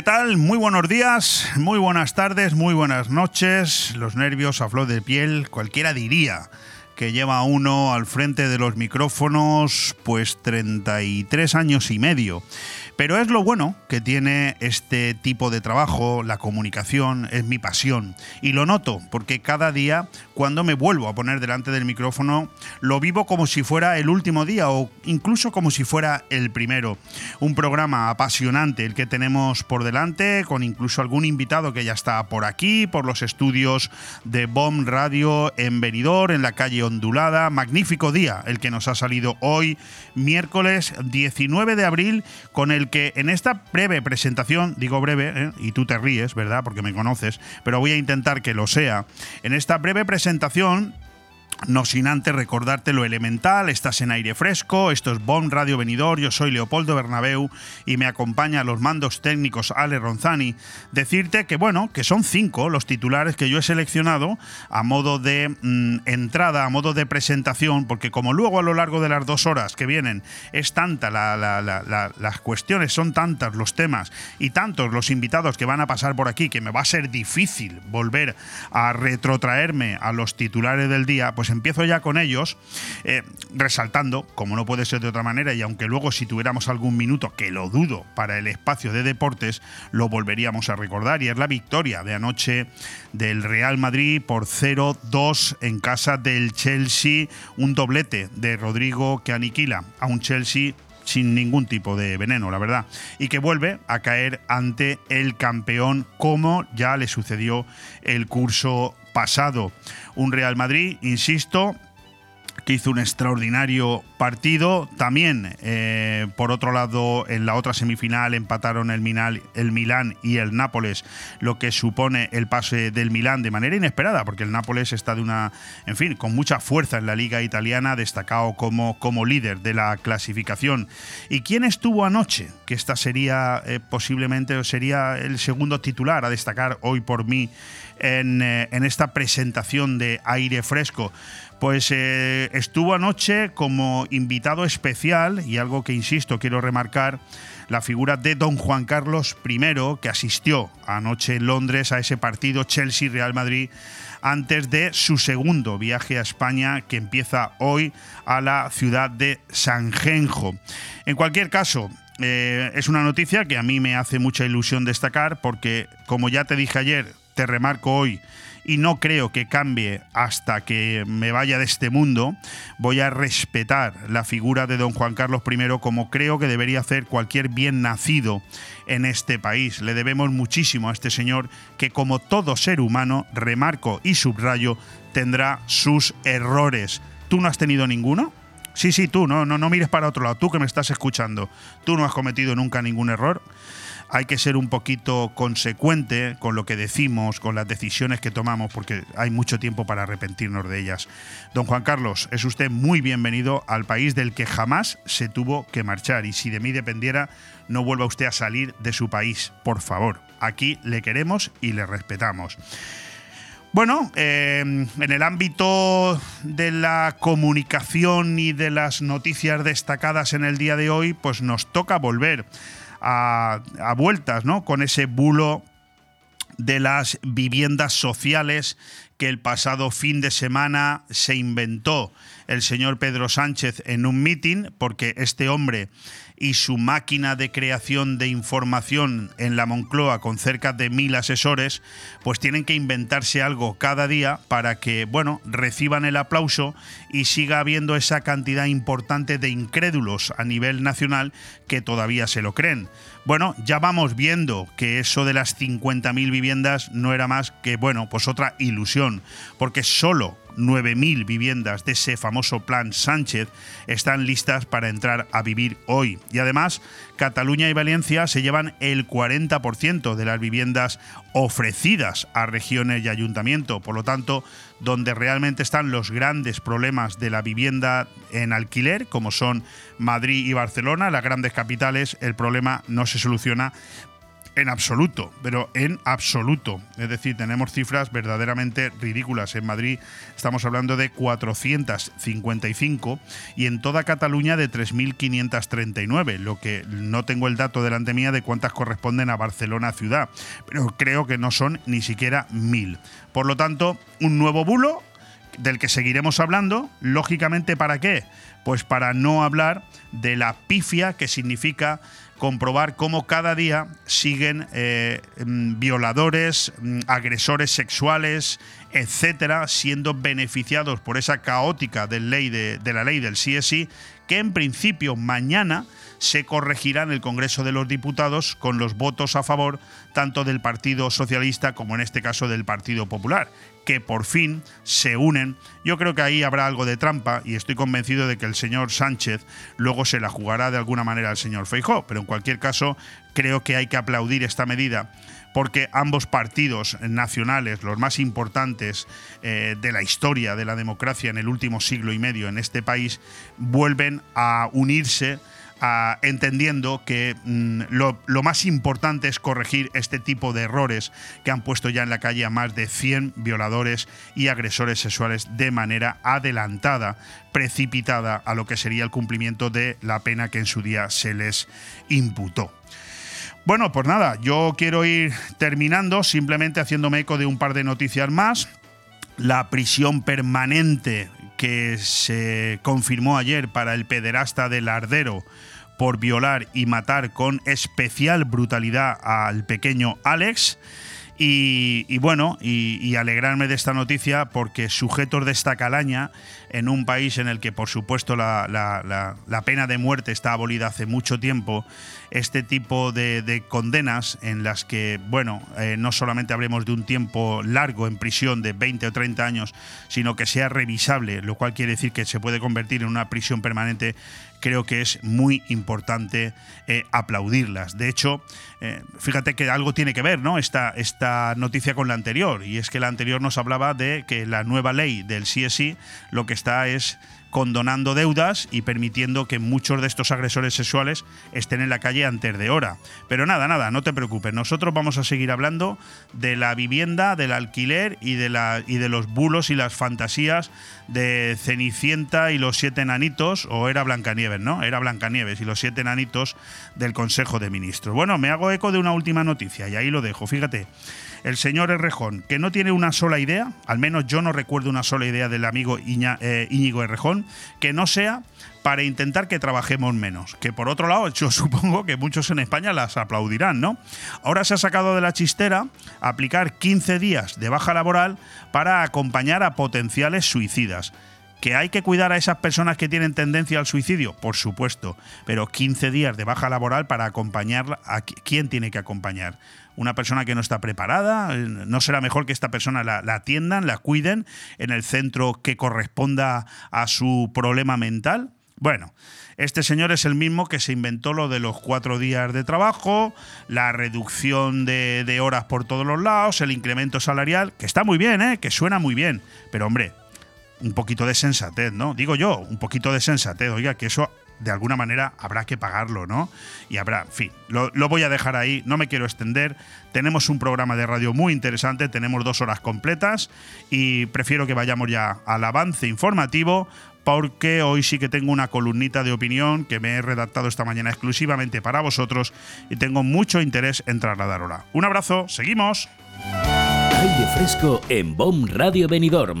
¿Qué tal? Muy buenos días, muy buenas tardes, muy buenas noches. Los nervios a flor de piel, cualquiera diría que lleva uno al frente de los micrófonos pues 33 años y medio. Pero es lo bueno que tiene este tipo de trabajo, la comunicación, es mi pasión. Y lo noto, porque cada día, cuando me vuelvo a poner delante del micrófono, lo vivo como si fuera el último día o incluso como si fuera el primero. Un programa apasionante el que tenemos por delante, con incluso algún invitado que ya está por aquí, por los estudios de BOM Radio en Benidorm, en la calle Ondulada. Magnífico día el que nos ha salido hoy, miércoles 19 de abril, con el que en esta breve presentación, digo breve, ¿eh? y tú te ríes, ¿verdad? Porque me conoces, pero voy a intentar que lo sea. En esta breve presentación no sin antes recordarte lo elemental, estás en aire fresco, esto es BOM Radio Venidor, yo soy Leopoldo Bernabeu y me acompaña a los mandos técnicos Ale Ronzani. Decirte que bueno, que son cinco los titulares que yo he seleccionado a modo de mm, entrada, a modo de presentación, porque como luego a lo largo de las dos horas que vienen es tanta las cuestiones, son tantas los temas y tantos los invitados que van a pasar por aquí que me va a ser difícil volver a retrotraerme a los titulares del día, pues empiezo ya con ellos, eh, resaltando, como no puede ser de otra manera, y aunque luego si tuviéramos algún minuto, que lo dudo, para el espacio de deportes, lo volveríamos a recordar, y es la victoria de anoche del Real Madrid por 0-2 en casa del Chelsea, un doblete de Rodrigo que aniquila a un Chelsea sin ningún tipo de veneno, la verdad, y que vuelve a caer ante el campeón como ya le sucedió el curso pasado. Un Real Madrid, insisto, que hizo un extraordinario partido. También, eh, por otro lado, en la otra semifinal empataron el, Minal, el Milán y el Nápoles, lo que supone el pase del Milán de manera inesperada, porque el Nápoles está de una, en fin, con mucha fuerza en la liga italiana, destacado como, como líder de la clasificación. ¿Y quién estuvo anoche? Que esta sería eh, posiblemente sería el segundo titular a destacar hoy por mí en, eh, en esta presentación de aire fresco. Pues eh, estuvo anoche como invitado especial, y algo que insisto, quiero remarcar, la figura de don Juan Carlos I, que asistió anoche en Londres a ese partido Chelsea-Real Madrid antes de su segundo viaje a España que empieza hoy a la ciudad de Sanjenjo. En cualquier caso, eh, es una noticia que a mí me hace mucha ilusión destacar porque, como ya te dije ayer, te remarco hoy, y no creo que cambie hasta que me vaya de este mundo, voy a respetar la figura de don Juan Carlos I como creo que debería hacer cualquier bien nacido en este país. Le debemos muchísimo a este señor que como todo ser humano, remarco y subrayo, tendrá sus errores. ¿Tú no has tenido ninguno? Sí, sí, tú, no, no, no mires para otro lado, tú que me estás escuchando. Tú no has cometido nunca ningún error hay que ser un poquito consecuente con lo que decimos, con las decisiones que tomamos, porque hay mucho tiempo para arrepentirnos de ellas. Don Juan Carlos, es usted muy bienvenido al país del que jamás se tuvo que marchar y si de mí dependiera, no vuelva usted a salir de su país, por favor. Aquí le queremos y le respetamos. Bueno, eh, en el ámbito de la comunicación y de las noticias destacadas en el día de hoy, pues nos toca volver a, vueltas, ¿no? Con ese bulo de las viviendas sociales que el pasado fin de semana se inventó el señor Pedro Sánchez en un mitin, porque este hombre y su máquina de creación de información en la Moncloa con cerca de mil asesores, pues tienen que inventarse algo cada día para que, bueno, reciban el aplauso y siga habiendo esa cantidad importante de incrédulos a nivel nacional que todavía se lo creen. Bueno, ya vamos viendo que eso de las 50.000 viviendas no era más que, bueno, pues otra ilusión, porque solo 9.000 viviendas de ese famoso plan Sánchez están listas para entrar a vivir hoy. Y además, Cataluña y Valencia se llevan el 40% de las viviendas ofrecidas a regiones y ayuntamiento. Por lo tanto, donde realmente están los grandes problemas de la vivienda en alquiler, como son Madrid y Barcelona, las grandes capitales, el problema no se soluciona en absoluto, pero en absoluto. Es decir, tenemos cifras verdaderamente ridículas. En Madrid estamos hablando de 455 y en toda Cataluña de 3.539, lo que no tengo el dato delante mía de cuántas corresponden a Barcelona ciudad, pero creo que no son ni siquiera mil. Por lo tanto, un nuevo bulo del que seguiremos hablando, lógicamente ¿para qué? Pues para no hablar de la pifia que significa comprobar cómo cada día siguen eh, mm, violadores, mm, agresores sexuales, etcétera, siendo beneficiados por esa caótica de, ley de, la ley del CSI, que en principio mañana se corregirá en el Congreso de los Diputados con los votos a favor tanto del Partido Socialista como en este caso del Partido Popular que por fin se unen. Yo creo que ahí habrá algo de trampa y estoy convencido de que el señor Sánchez luego se la jugará de alguna manera al señor Feijó, pero en cualquier caso creo que hay que aplaudir esta medida porque ambos partidos nacionales, los más importantes eh, de la historia de la democracia en el último siglo y medio en este país, vuelven a unirse entendiendo que mm, lo, más importante es corregir este tipo de errores que han puesto ya en la calle a más de 100 violadores y agresores sexuales de manera adelantada, precipitada a lo que sería el cumplimiento de la pena que en su día se les imputó. Bueno, pues nada, yo quiero ir terminando simplemente haciéndome eco de un par de noticias más. La prisión permanente que se confirmó ayer para el pederasta del Ardero por violar y matar con especial brutalidad al pequeño Alex. Y, bueno, y, alegrarme de esta noticia porque sujetos de esta calaña, en un país en el que por supuesto la, pena de muerte está abolida hace mucho tiempo, este tipo de, condenas en las que, bueno, eh, no solamente hablemos de un tiempo largo en prisión de 20 o 30 años, sino que sea revisable, lo cual quiere decir que se puede convertir en una prisión permanente, creo que es muy importante eh, aplaudirlas. De hecho, eh, fíjate que algo tiene que ver, ¿no? Esta, esta noticia con la anterior, y es que la anterior nos hablaba de que la nueva ley del CSI lo que está es condonando deudas y permitiendo que muchos de estos agresores sexuales estén en la calle antes de hora. Pero nada, nada, no te preocupes. Nosotros vamos a seguir hablando de la vivienda, del alquiler y de, la, y de los bulos y las fantasías de Cenicienta y los siete enanitos, o era Blancanieves, ¿no? Era Blancanieves y los siete enanitos del Consejo de Ministros. Bueno, me hago eco de una última noticia y ahí lo dejo. Fíjate el señor Errejón, que no tiene una sola idea, al menos yo no recuerdo una sola idea del amigo eh, Íñigo Errejón, que no sea para intentar que trabajemos menos. Que por otro lado, yo supongo que muchos en España las aplaudirán, ¿no? Ahora se ha sacado de la chistera aplicar 15 días de baja laboral para acompañar a potenciales suicidas. ¿Que hay que cuidar a esas personas que tienen tendencia al suicidio? Por supuesto, pero 15 días de baja laboral para acompañar a quién tiene que acompañar una persona que no está preparada, no será mejor que esta persona la, atiendan, la cuiden en el centro que corresponda a su problema mental. Bueno, este señor es el mismo que se inventó lo de los cuatro días de trabajo, la reducción de, de, horas por todos los lados, el incremento salarial, que está muy bien, ¿eh? que suena muy bien. Pero hombre, un poquito de sensatez, ¿no? Digo yo, un poquito de sensatez, oiga, que eso de alguna manera habrá que pagarlo, ¿no? Y habrá, en fin, lo, voy a dejar ahí, no me quiero extender. Tenemos un programa de radio muy interesante, tenemos dos horas completas y prefiero que vayamos ya al avance informativo porque hoy sí que tengo una columnita de opinión que me he redactado esta mañana exclusivamente para vosotros y tengo mucho interés en trasladarla. Un abrazo, seguimos. Aire fresco en Radio Benidorm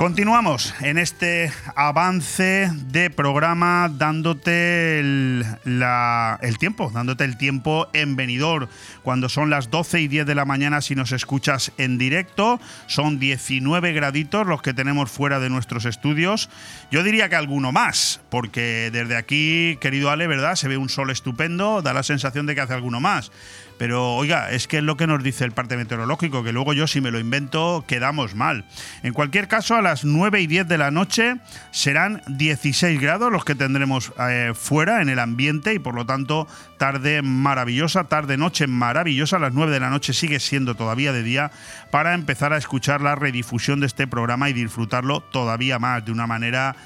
Continuamos en este avance de programa dándote el, tiempo, dándote el tiempo en venidor, cuando son las 12 y 10 de la mañana si nos escuchas en directo, son 19 graditos los que tenemos fuera de nuestros estudios, yo diría que alguno más, porque desde aquí, querido Ale, ¿verdad? Se ve un sol estupendo, da la sensación de que hace alguno más. Pero oiga, es que es lo que nos dice el parte meteorológico, que luego yo si me lo invento quedamos mal. En cualquier caso, a las 9 y 10 de la noche serán 16 grados los que tendremos eh, fuera en el ambiente y por lo tanto tarde maravillosa, tarde-noche maravillosa. A las 9 de la noche sigue siendo todavía de día para empezar a escuchar la redifusión de este programa y disfrutarlo todavía más de una manera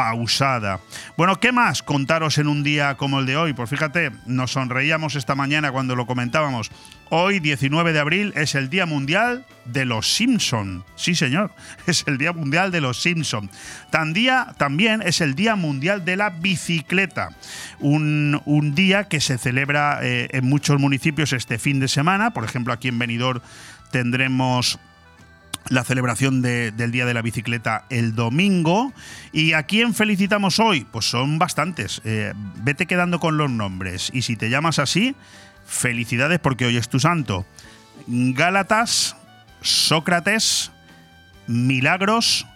pausada. Bueno, ¿qué más contaros en un día como el de hoy? Pues fíjate, nos sonreíamos esta mañana cuando lo comentábamos. Hoy, 19 de abril, es el Día Mundial de los Simpson. Sí, señor, es el Día Mundial de los Simpson. también es el Día Mundial de la Bicicleta. Un, día que se celebra eh, en muchos municipios este fin de semana. Por ejemplo, aquí en Benidorm tendremos la celebración del Día de la Bicicleta el domingo. ¿Y a quién felicitamos hoy? Pues son bastantes. Eh, vete quedando con los nombres. Y si te llamas así, felicidades porque hoy es tu santo. Gálatas, Sócrates, Milagros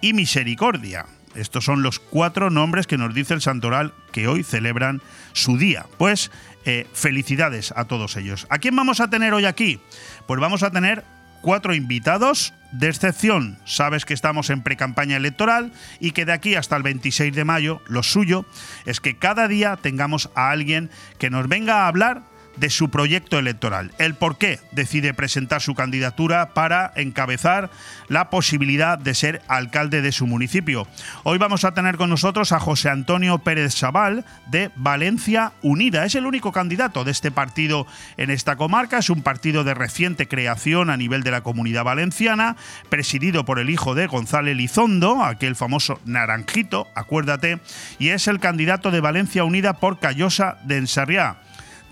y Misericordia. Estos son los cuatro nombres que nos dice el santoral que hoy celebran su día. Pues eh, felicidades a todos ellos. ¿A quién vamos a tener hoy aquí? Pues vamos a tener cuatro invitados de excepción. Sabes que estamos en precampaña electoral y que de aquí hasta el 26 de mayo lo suyo es que cada día tengamos a alguien que nos venga a hablar de su proyecto electoral, el por qué decide presentar su candidatura para encabezar la posibilidad de ser alcalde de su municipio. Hoy vamos a tener con nosotros a José Antonio Pérez Sabal de Valencia Unida. Es el único candidato de este partido en esta comarca, es un partido de reciente creación a nivel de la comunidad valenciana, presidido por el hijo de González Lizondo, aquel famoso naranjito, acuérdate, y es el candidato de Valencia Unida por Callosa de Ensarriá.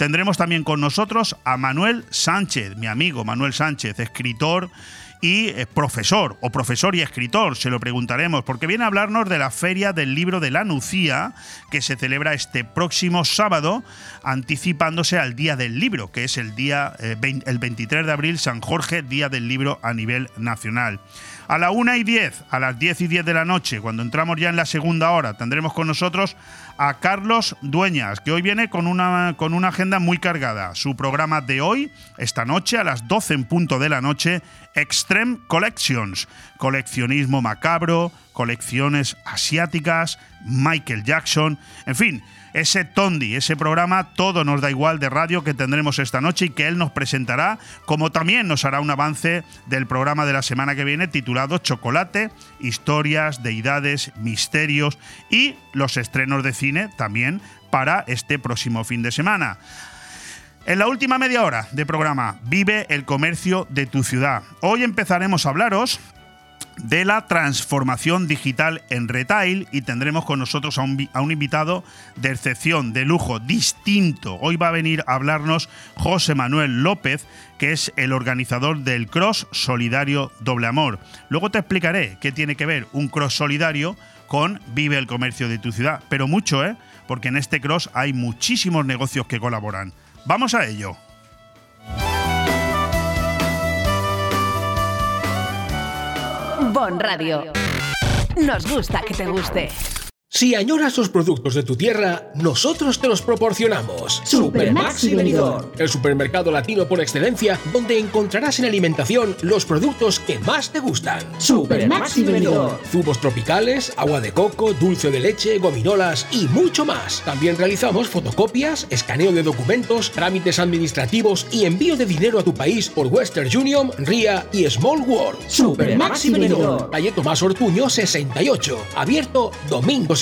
Tendremos también con nosotros a Manuel Sánchez, mi amigo Manuel Sánchez, escritor y eh, profesor, o profesor y escritor, se lo preguntaremos, porque viene a hablarnos de la Feria del Libro de la Nucía, que se celebra este próximo sábado, anticipándose al Día del Libro, que es el día eh, el 23 de abril, San Jorge, Día del Libro a nivel nacional. A la 1 y 10, a las 10 y 10 de la noche, cuando entramos ya en la segunda hora, tendremos con nosotros a Carlos Dueñas, que hoy viene con una, con una agenda muy cargada. Su programa de hoy, esta noche, a las 12 en punto de la noche, Extreme Collections, coleccionismo macabro, colecciones asiáticas, Michael Jackson, en fin ese Tondi, ese programa Todo nos da igual de radio que tendremos esta noche y que él nos presentará, como también nos hará un avance del programa de la semana que viene titulado Chocolate, historias, deidades, misterios y los estrenos de cine también para este próximo fin de semana. En la última media hora de programa, vive el comercio de tu ciudad. Hoy empezaremos a hablaros de la transformación digital en retail y tendremos con nosotros a un, a un, invitado de excepción, de lujo, distinto. Hoy va a venir a hablarnos José Manuel López, que es el organizador del Cross Solidario Doble Amor. Luego te explicaré qué tiene que ver un Cross Solidario con Vive el Comercio de tu ciudad, pero mucho, ¿eh? Porque en este Cross hay muchísimos negocios que colaboran. Vamos a ello. Bon Radio. Nos gusta que te guste. Si añoras los productos de tu tierra, nosotros te los proporcionamos. Super Maxi Venidor. El supermercado latino por excelencia, donde encontrarás en alimentación los productos que más te gustan. Super Maxi Venidor. Zumos tropicales, agua de coco, dulce de leche, gominolas y mucho más. También realizamos fotocopias, escaneo de documentos, trámites administrativos y envío de dinero a tu país por Western Union, RIA y Small World. Super Maxi Venidor. Calle Tomás Ortuño 68. Abierto domingos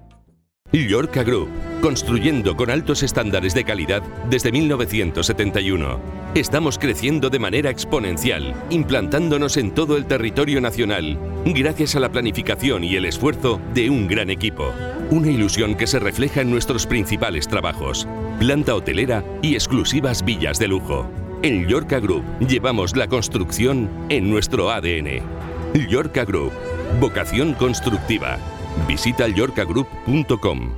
Llorca Group, construyendo con altos estándares de calidad desde 1971. Estamos creciendo de manera exponencial, implantándonos en todo el territorio nacional, gracias a la planificación y el esfuerzo de un gran equipo. Una ilusión que se refleja en nuestros principales trabajos, planta hotelera y exclusivas villas de lujo. En Llorca Group llevamos la construcción en nuestro ADN. Llorca Group, vocación constructiva. Visita llorcagroup.com.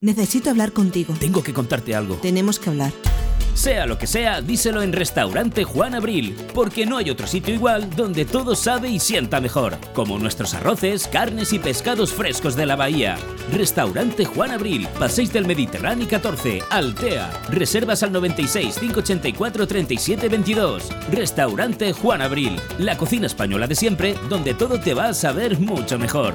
Necesito hablar contigo. Tengo que contarte algo. Tenemos que hablar. Sea lo que sea, díselo en Restaurante Juan Abril, porque no hay otro sitio igual donde todo sabe y sienta mejor, como nuestros arroces, carnes y pescados frescos de la bahía. Restaurante Juan Abril, Paséis del Mediterráneo 14, Altea. Reservas al 96 584 37 22. Restaurante Juan Abril, la cocina española de siempre, donde todo te va a saber mucho mejor.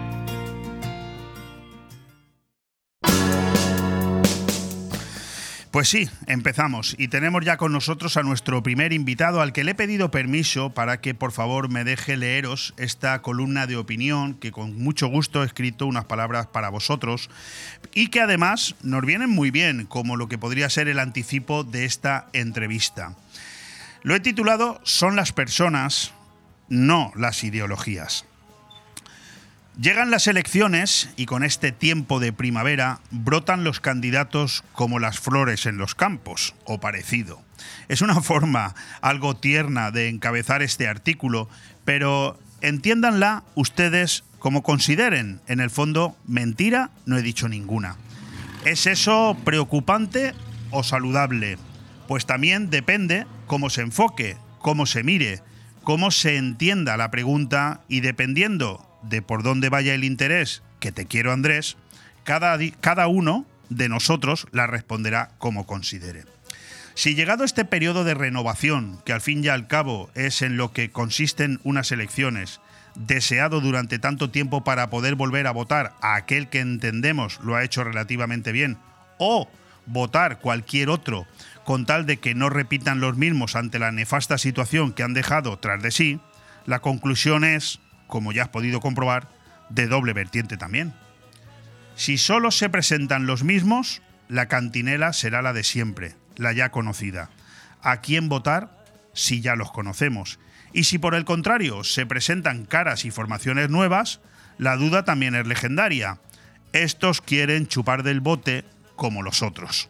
Pues sí, empezamos y tenemos ya con nosotros a nuestro primer invitado al que le he pedido permiso para que por favor me deje leeros esta columna de opinión que con mucho gusto he escrito unas palabras para vosotros y que además nos vienen muy bien como lo que podría ser el anticipo de esta entrevista. Lo he titulado Son las personas, no las ideologías. Llegan las elecciones y con este tiempo de primavera brotan los candidatos como las flores en los campos, o parecido. Es una forma algo tierna de encabezar este artículo, pero entiéndanla ustedes como consideren. En el fondo, mentira no he dicho ninguna. ¿Es eso preocupante o saludable? Pues también depende cómo se enfoque, cómo se mire, cómo se entienda la pregunta y dependiendo de por dónde vaya el interés, que te quiero Andrés, cada, cada uno de nosotros la responderá como considere. Si llegado este periodo de renovación, que al fin y al cabo es en lo que consisten unas elecciones, deseado durante tanto tiempo para poder volver a votar a aquel que entendemos lo ha hecho relativamente bien, o votar cualquier otro con tal de que no repitan los mismos ante la nefasta situación que han dejado tras de sí, la conclusión es como ya has podido comprobar, de doble vertiente también. Si solo se presentan los mismos, la cantinela será la de siempre, la ya conocida. ¿A quién votar si ya los conocemos? Y si por el contrario se presentan caras y formaciones nuevas, la duda también es legendaria. Estos quieren chupar del bote como los otros.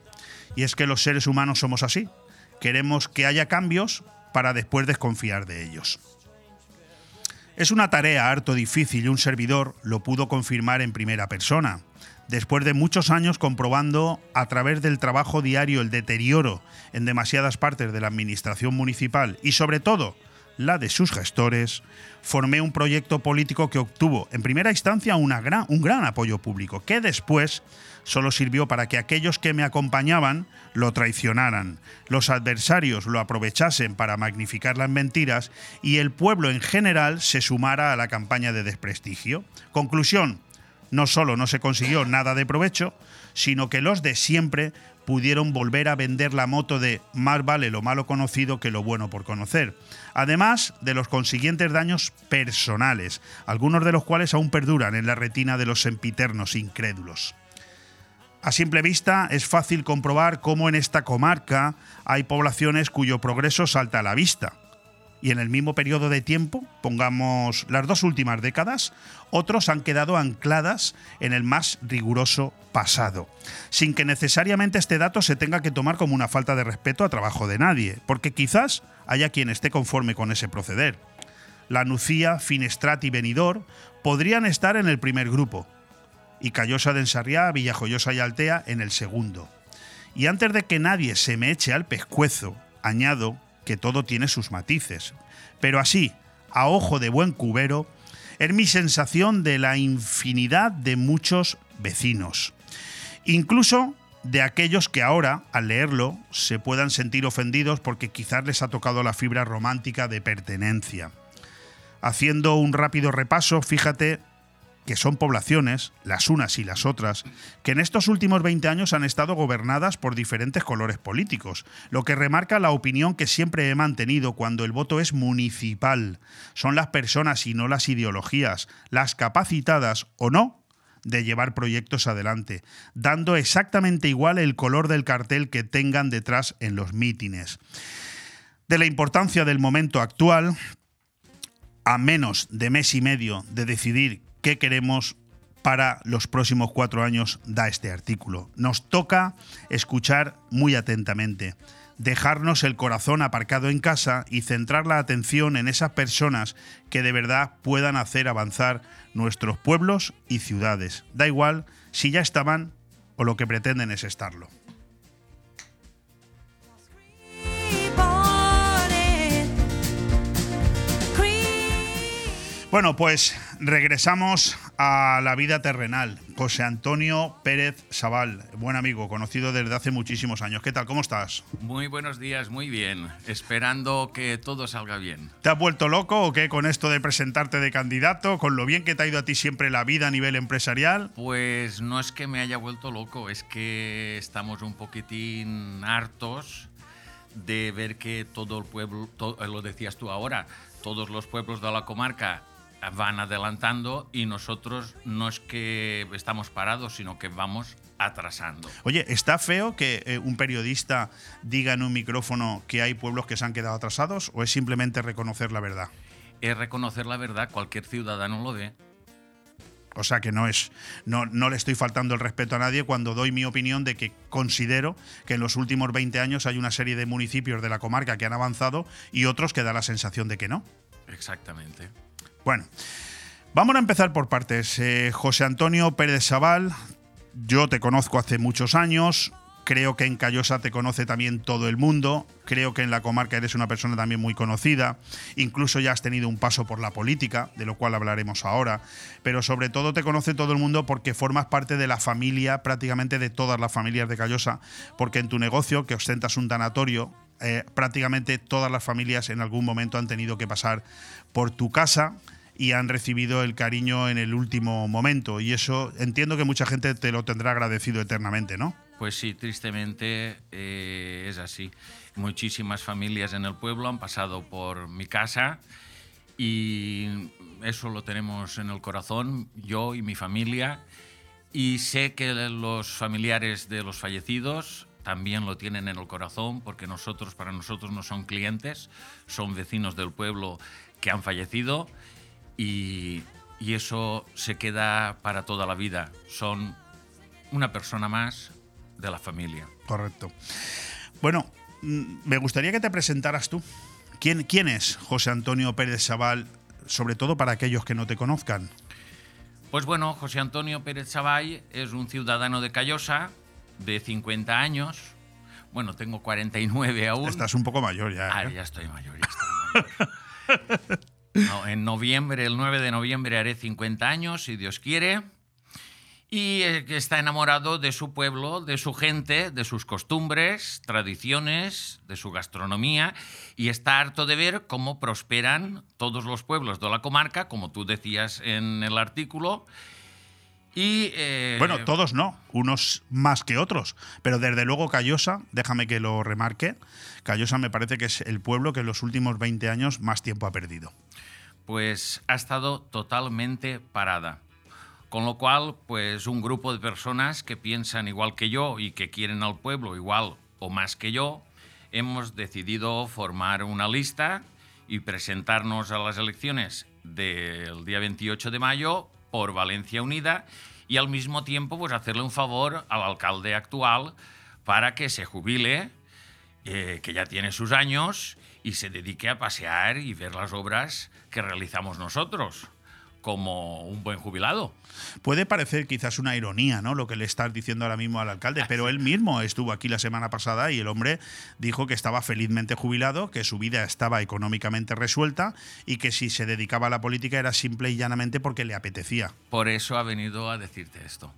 Y es que los seres humanos somos así. Queremos que haya cambios para después desconfiar de ellos. Es una tarea harto difícil y un servidor lo pudo confirmar en primera persona, después de muchos años comprobando a través del trabajo diario el deterioro en demasiadas partes de la administración municipal y sobre todo la de sus gestores, formé un proyecto político que obtuvo en primera instancia una gran, un gran apoyo público, que después solo sirvió para que aquellos que me acompañaban lo traicionaran, los adversarios lo aprovechasen para magnificar las mentiras y el pueblo en general se sumara a la campaña de desprestigio. Conclusión, no solo no se consiguió nada de provecho, sino que los de siempre pudieron volver a vender la moto de más vale lo malo conocido que lo bueno por conocer, además de los consiguientes daños personales, algunos de los cuales aún perduran en la retina de los sempiternos incrédulos. A simple vista es fácil comprobar cómo en esta comarca hay poblaciones cuyo progreso salta a la vista. Y en el mismo periodo de tiempo, pongamos las dos últimas décadas, otros han quedado ancladas en el más riguroso pasado, sin que necesariamente este dato se tenga que tomar como una falta de respeto a trabajo de nadie, porque quizás haya quien esté conforme con ese proceder. La Nucía, Finestrat y Benidorm podrían estar en el primer grupo, y Callosa de Ensarriá, Villajoyosa y Altea en el segundo. Y antes de que nadie se me eche al pescuezo, añado que todo tiene sus matices. Pero así, a ojo de buen cubero, es mi sensación de la infinidad de muchos vecinos. Incluso de aquellos que ahora, al leerlo, se puedan sentir ofendidos porque quizás les ha tocado la fibra romántica de pertenencia. Haciendo un rápido repaso, fíjate que son poblaciones, las unas y las otras, que en estos últimos 20 años han estado gobernadas por diferentes colores políticos, lo que remarca la opinión que siempre he mantenido cuando el voto es municipal. Son las personas y no las ideologías, las capacitadas o no de llevar proyectos adelante, dando exactamente igual el color del cartel que tengan detrás en los mítines. De la importancia del momento actual, a menos de mes y medio de decidir qué queremos para los próximos cuatro años da este artículo. Nos toca escuchar muy atentamente, dejarnos el corazón aparcado en casa y centrar la atención en esas personas que de verdad puedan hacer avanzar nuestros pueblos y ciudades. Da igual si ya estaban o lo que pretenden es estarlo. Bueno, pues regresamos a la vida terrenal. José Antonio Pérez Sabal, buen amigo, conocido desde hace muchísimos años. ¿Qué tal? ¿Cómo estás? Muy buenos días, muy bien. Esperando que todo salga bien. ¿Te has vuelto loco o qué con esto de presentarte de candidato? ¿Con lo bien que te ha ido a ti siempre la vida a nivel empresarial? Pues no es que me haya vuelto loco, es que estamos un poquitín hartos de ver que todo el pueblo, lo decías tú ahora, todos los pueblos de la comarca van adelantando y nosotros no es que estamos parados, sino que vamos atrasando. Oye, ¿está feo que eh, un periodista diga en un micrófono que hay pueblos que se han quedado atrasados o es simplemente reconocer la verdad? Es reconocer la verdad, cualquier ciudadano lo ve. O sea que no es. No, no le estoy faltando el respeto a nadie cuando doy mi opinión de que considero que en los últimos 20 años hay una serie de municipios de la comarca que han avanzado y otros que da la sensación de que no. Exactamente. Bueno, vamos a empezar por partes. Eh, José Antonio Pérez Sabal, yo te conozco hace muchos años. Creo que en Callosa te conoce también todo el mundo. Creo que en la comarca eres una persona también muy conocida. Incluso ya has tenido un paso por la política, de lo cual hablaremos ahora. Pero sobre todo te conoce todo el mundo porque formas parte de la familia, prácticamente de todas las familias de Callosa. Porque en tu negocio, que ostentas un tanatorio, eh, prácticamente todas las familias en algún momento han tenido que pasar por tu casa y han recibido el cariño en el último momento. Y eso entiendo que mucha gente te lo tendrá agradecido eternamente, ¿no? Pues sí, tristemente eh, es así. Muchísimas familias en el pueblo han pasado por mi casa y eso lo tenemos en el corazón, yo y mi familia. Y sé que los familiares de los fallecidos también lo tienen en el corazón porque nosotros, para nosotros no son clientes, son vecinos del pueblo que han fallecido y, y eso se queda para toda la vida. Son una persona más de la familia. Correcto. Bueno, mm, me gustaría que te presentaras tú. ¿Quién, quién es José Antonio Pérez Sabal, sobre todo para aquellos que no te conozcan? Pues bueno, José Antonio Pérez Sabay es un ciudadano de Callosa de 50 años. Bueno, tengo 49 aún. Estás un poco mayor ya. Ah, ¿eh? ya estoy mayor, ya estoy mayor. No, en noviembre, el 9 de noviembre haré 50 años, si Dios quiere. Y que está enamorado de su pueblo, de su gente, de sus costumbres, tradiciones, de su gastronomía y está harto de ver cómo prosperan todos los pueblos de la comarca, como tú decías en el artículo. Y, eh, Bueno, todos no, unos más que otros. Pero desde luego Callosa, déjame que lo remarque, Callosa me parece que es el pueblo que en los últimos 20 años más tiempo ha perdido. pues ha estado totalmente parada. Con lo cual, pues un grupo de personas que piensan igual que yo y que quieren al pueblo igual o más que yo, hemos decidido formar una lista y presentarnos a las elecciones del día 28 de mayo por Valencia Unida y al mismo tiempo pues hacerle un favor al alcalde actual para que se jubile, eh, que ya tiene sus años, y se dedique a pasear y ver las obras que realizamos nosotros como un buen jubilado. Puede parecer quizás una ironía, ¿no? Lo que le estás diciendo ahora mismo al alcalde, pero él mismo estuvo aquí la semana pasada y el hombre dijo que estaba felizmente jubilado, que su vida estaba económicamente resuelta y que si se dedicaba a la política era simple y llanamente porque le apetecía. Por eso ha venido a decirte esto.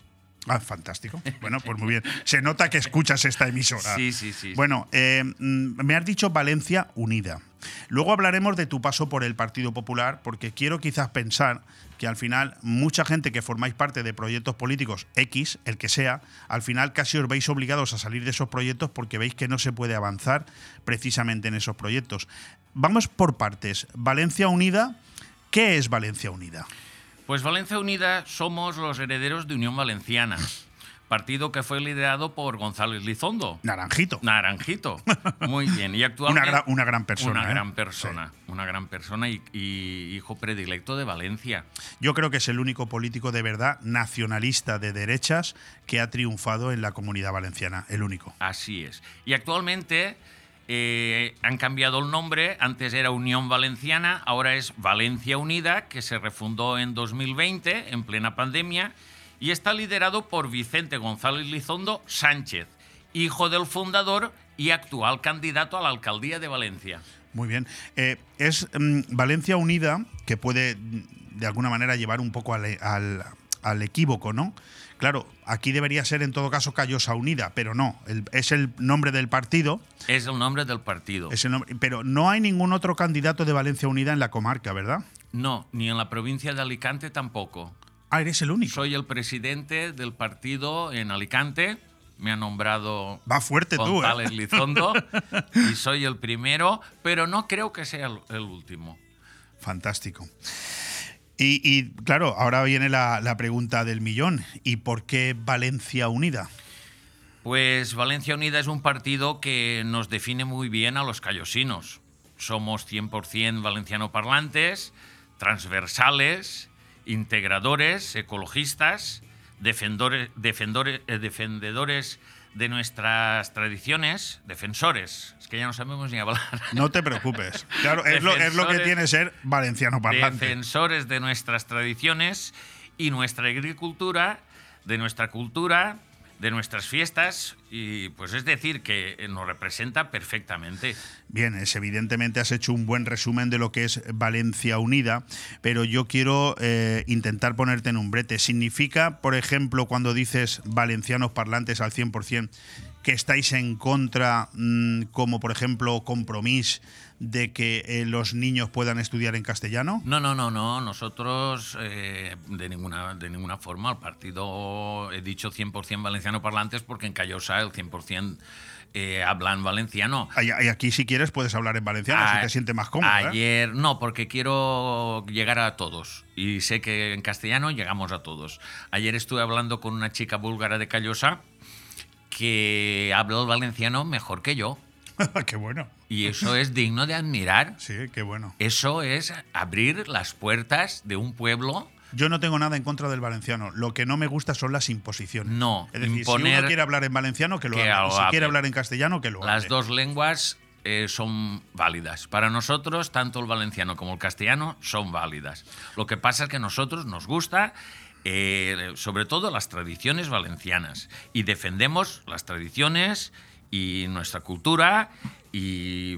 Ah, fantástico. Bueno, pues muy bien. Se nota que escuchas esta emisora. Sí, sí, sí. Bueno, eh, mm, me has dicho Valencia Unida. Luego hablaremos de tu paso por el Partido Popular, porque quiero quizás pensar que al final mucha gente que formáis parte de proyectos políticos X, el que sea, al final casi os veis obligados a salir de esos proyectos porque veis que no se puede avanzar precisamente en esos proyectos. Vamos por partes. Valencia Unida, ¿qué es Valencia Unida? Pues Valencia Unida somos los herederos de Unión Valenciana, partido que fue liderado por González Lizondo. Naranjito. Naranjito. Muy bien. Y actualmente, Una, gra- una gran persona. Una ¿eh? gran persona. Una gran persona y, y hijo predilecto de Valencia. Yo creo que es el único político de verdad nacionalista de derechas que ha triunfado en la comunidad valenciana. El único. Así es. Y actualmente eh, han cambiado el nombre. Antes era Unión Valenciana, ahora es Valencia Unida, que se refundó en 2020, en plena pandemia, y está liderado por Vicente González Lizondo Sánchez, hijo del fundador y actual candidato a la alcaldía de Valencia. Muy bien. Eh, es mm, Valencia Unida que puede de alguna manera llevar un poco al equívoco, ¿no? Claro, aquí debería ser en todo caso Callosa Unida, pero no. el- es el nombre del partido, Es el nombre del partido. es el nombre- pero no hay ningún otro candidato de Valencia Unida en la comarca, ¿verdad? No, ni en la provincia de Alicante tampoco. Ah, eres el único. Soy el presidente del partido en Alicante. Me ha nombrado Va fuerte tú, ¿eh? Lizondo y soy el primero, pero no creo que sea el último. Fantástico. Y, claro, ahora viene la, la pregunta del millón. ¿Y por qué Valencia Unida? Pues Valencia Unida es un partido que nos define muy bien a los callosinos. Somos 100% valenciano parlantes, transversales, integradores, ecologistas, defendores, defendores, eh, defendedores de nuestras tradiciones, defensores. Que ya no sabemos ni hablar. No te preocupes. Claro, es lo, es lo que tiene ser valenciano parlante. defensores de nuestras tradiciones y nuestra agricultura, de nuestra cultura, de nuestras fiestas, y pues es decir, que nos representa perfectamente. Bien, es evidentemente has hecho un buen resumen de lo que es Valencia Unida, pero yo quiero eh, intentar ponerte en un brete. ¿Significa, por ejemplo, cuando dices valencianos parlantes al 100%, que estáis en contra, mm, como por ejemplo Compromís, de que eh, los niños puedan estudiar en castellano? No, no, no, no. Nosotros eh, de, ninguna, de ninguna forma. El partido, he dicho 100% valenciano parlantes porque en Callosa el 100% eh, hablan valenciano. Y aquí, si quieres, puedes hablar en valenciano, si A- te sientes más cómodo. ¿eh? Ayer, no, porque quiero llegar a todos. Y sé que en castellano llegamos a todos. Ayer estuve hablando con una chica búlgara de Callosa que habla el valenciano mejor que yo. qué bueno. Y eso es digno de admirar. Sí, qué bueno. Eso es abrir las puertas de un pueblo. Yo no tengo nada en contra del valenciano. Lo que no me gusta son las imposiciones. No, Es decir, si imponer uno quiere hablar en valenciano, que lo que haga. Y si quiere hable. hablar en castellano, que lo Las hable. dos lenguas eh, son válidas. Para nosotros, tanto el valenciano como el castellano son válidas. Lo que pasa es que a nosotros nos gusta, eh, sobre todo, las tradiciones valencianas. Y defendemos las tradiciones y nuestra cultura y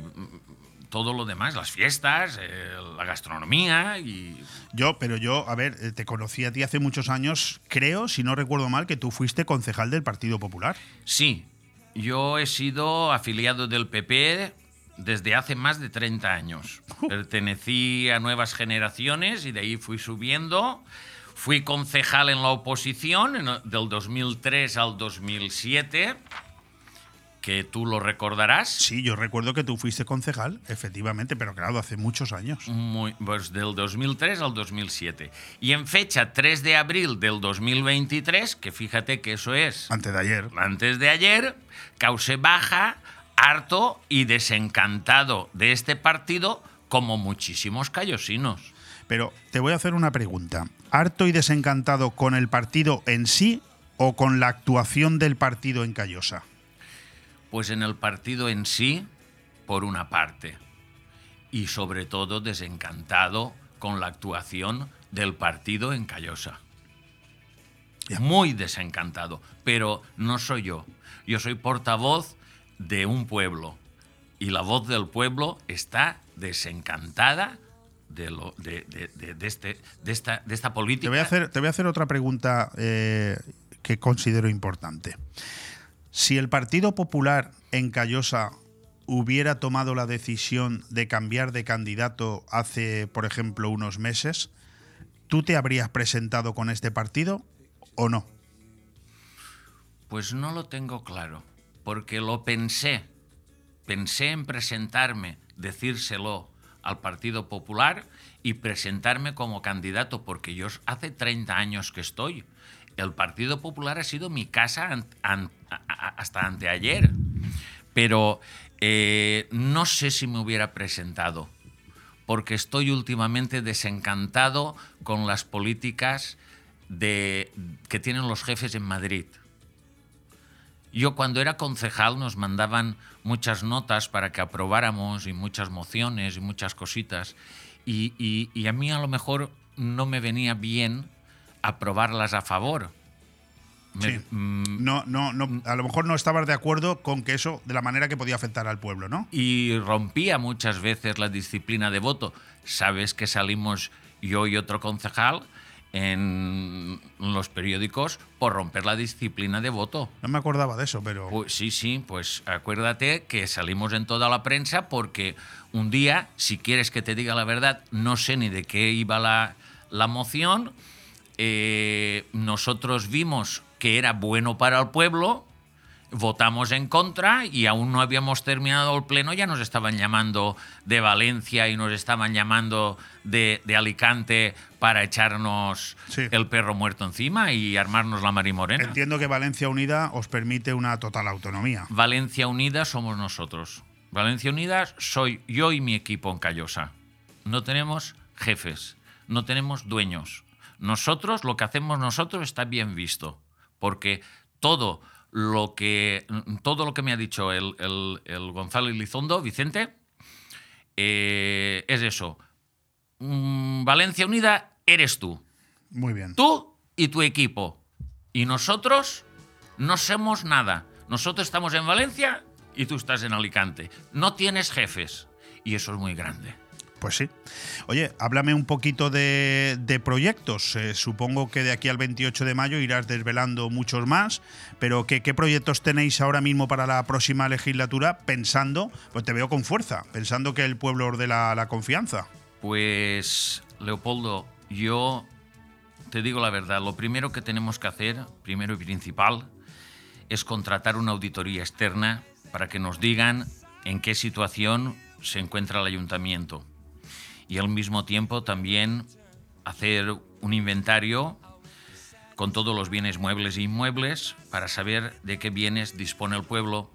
todo lo demás, las fiestas, eh, la gastronomía y Yo, pero yo, a ver, eh, te conocí a ti hace muchos años, creo, si no recuerdo mal, que tú fuiste concejal del Partido Popular. Sí, yo he sido afiliado del PP desde hace más de 30 años. Pertenecí a nuevas generaciones y de ahí fui subiendo. Fui concejal en la oposición en del 2003 al 2007, que tú lo recordarás. Sí, yo recuerdo que tú fuiste concejal, efectivamente, pero claro, hace muchos años. Muy, pues del 2003 al 2007. Y en fecha 3 de abril del 2023, que fíjate que eso es Antes de ayer. antes de ayer, Cause baja, harto y desencantado de este partido, como muchísimos callosinos. Pero te voy a hacer una pregunta. ¿Harto y desencantado con el partido en sí o con la actuación del partido en Callosa? Pues en el partido en sí, por una parte, y sobre todo desencantado con la actuación del partido en Callosa. Muy desencantado, pero no soy yo. Yo soy portavoz de un pueblo y la voz del pueblo está desencantada de, lo, de, de- de- de este, de, esta, de esta política. Te voy a hacer, te voy a hacer otra pregunta eh, que considero importante. Si el Partido Popular en Callosa hubiera tomado la decisión de cambiar de candidato hace, por ejemplo, unos meses, ¿tú te habrías presentado con este partido o no? Pues no lo tengo claro, porque lo pensé. Pensé en presentarme, decírselo al Partido Popular y presentarme como candidato, porque yo hace 30 años que estoy. El Partido Popular ha sido mi casa hasta anteayer. Pero eh, no sé si me hubiera presentado, porque estoy últimamente desencantado con las políticas de, que tienen los jefes en Madrid. Yo cuando era concejal nos mandaban muchas notas para que aprobáramos y muchas mociones y muchas cositas. Y, y- y a mí a lo mejor no me venía bien aprobarlas a favor. Me- Sí. mm, No, no, no, a lo mejor no estabas de acuerdo con que eso, de la manera que podía afectar al pueblo, ¿no? y rompía muchas veces la disciplina de voto. Sabes que salimos yo y otro concejal en los periódicos por romper la disciplina de voto. No me acordaba de eso, pero... Pues sí, sí, pues acuérdate que salimos en toda la prensa porque un día, si quieres que te diga la verdad, no sé ni de qué iba la, la moción, eh, nosotros vimos que era bueno para el pueblo, votamos en contra y aún no habíamos terminado el pleno, ya nos estaban llamando de Valencia y nos estaban llamando de, de Alicante para echarnos Sí. el perro muerto encima y armarnos la marimorena. Entiendo que Valencia Unida os permite una total autonomía. Valencia Unida somos nosotros. Valencia Unida soy yo y mi equipo en Callosa. No tenemos jefes, no tenemos dueños. Nosotros, lo que hacemos nosotros está bien visto, porque todo lo que, todo lo que me ha dicho el, el- el Gonzalo Elizondo, Vicente, eh, es eso. Mm, Valencia Unida eres tú. Muy bien. Tú y tu equipo. Y nosotros no somos nada. Nosotros estamos en Valencia y tú estás en Alicante. No tienes jefes. Y eso es muy grande. Pues sí. Oye, háblame un poquito de, proyectos. Eh, supongo que de aquí al 28 de mayo irás desvelando muchos más, pero ¿qué, qué proyectos tenéis ahora mismo para la próxima legislatura pensando, pues te veo con fuerza, pensando que el pueblo os dé la, la confianza? Pues, Leopoldo, yo te digo la verdad. Lo primero que tenemos que hacer, primero y principal, es contratar una auditoría externa para que nos digan en qué situación se encuentra el ayuntamiento. Y al mismo tiempo también hacer un inventario con todos los bienes muebles e inmuebles para saber de qué bienes dispone el pueblo.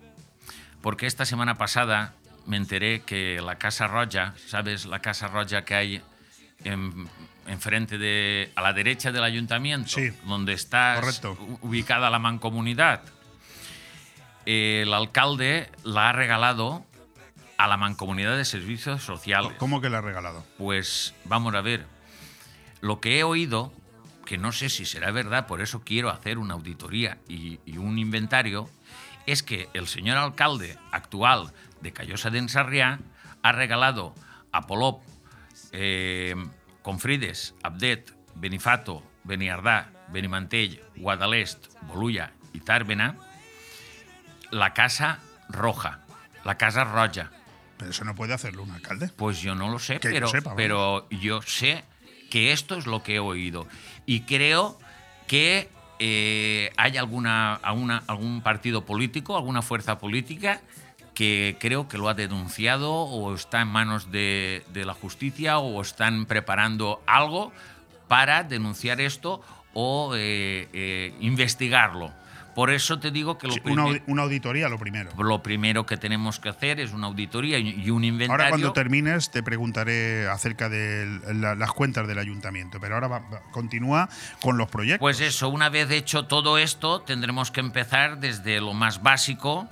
Porque esta semana pasada me enteré que la Casa Roja, ¿sabes? La Casa Roja que hay en, enfrente de, a la derecha del ayuntamiento, Sí. donde está Correcto. ubicada la mancomunidad. El alcalde la ha regalado a la mancomunidad de servicios sociales. ¿Cómo que le has regalado? Pues vamos a ver. Lo que he oído, que no sé si será verdad, por eso quiero hacer una auditoría y, y un inventario, es que el señor alcalde actual de Callosa de Ensarriá ha regalado a Polop, eh, Confrides, Abdet, Benifato, Beniardá, Benimantell, Guadalest, Bolulla y Tàrbena la Casa Roja, la Casa Roja. Pero eso no puede hacerlo un alcalde. Pues yo no lo sé, Que yo pero, sepa, pero yo sé que esto es lo que he oído. Y creo que eh, hay alguna, alguna- algún partido político, alguna fuerza política que creo que lo ha denunciado o está en manos de, de la justicia o están preparando algo para denunciar esto o eh, eh, investigarlo. Por eso te digo que lo, Sí, una, una auditoría, lo primero. lo primero que tenemos que hacer es una auditoría y y un inventario. Ahora cuando termines te preguntaré acerca de la- las cuentas del ayuntamiento, pero ahora va- va- continúa con los proyectos. Pues eso, una vez hecho todo esto, tendremos que empezar desde lo más básico,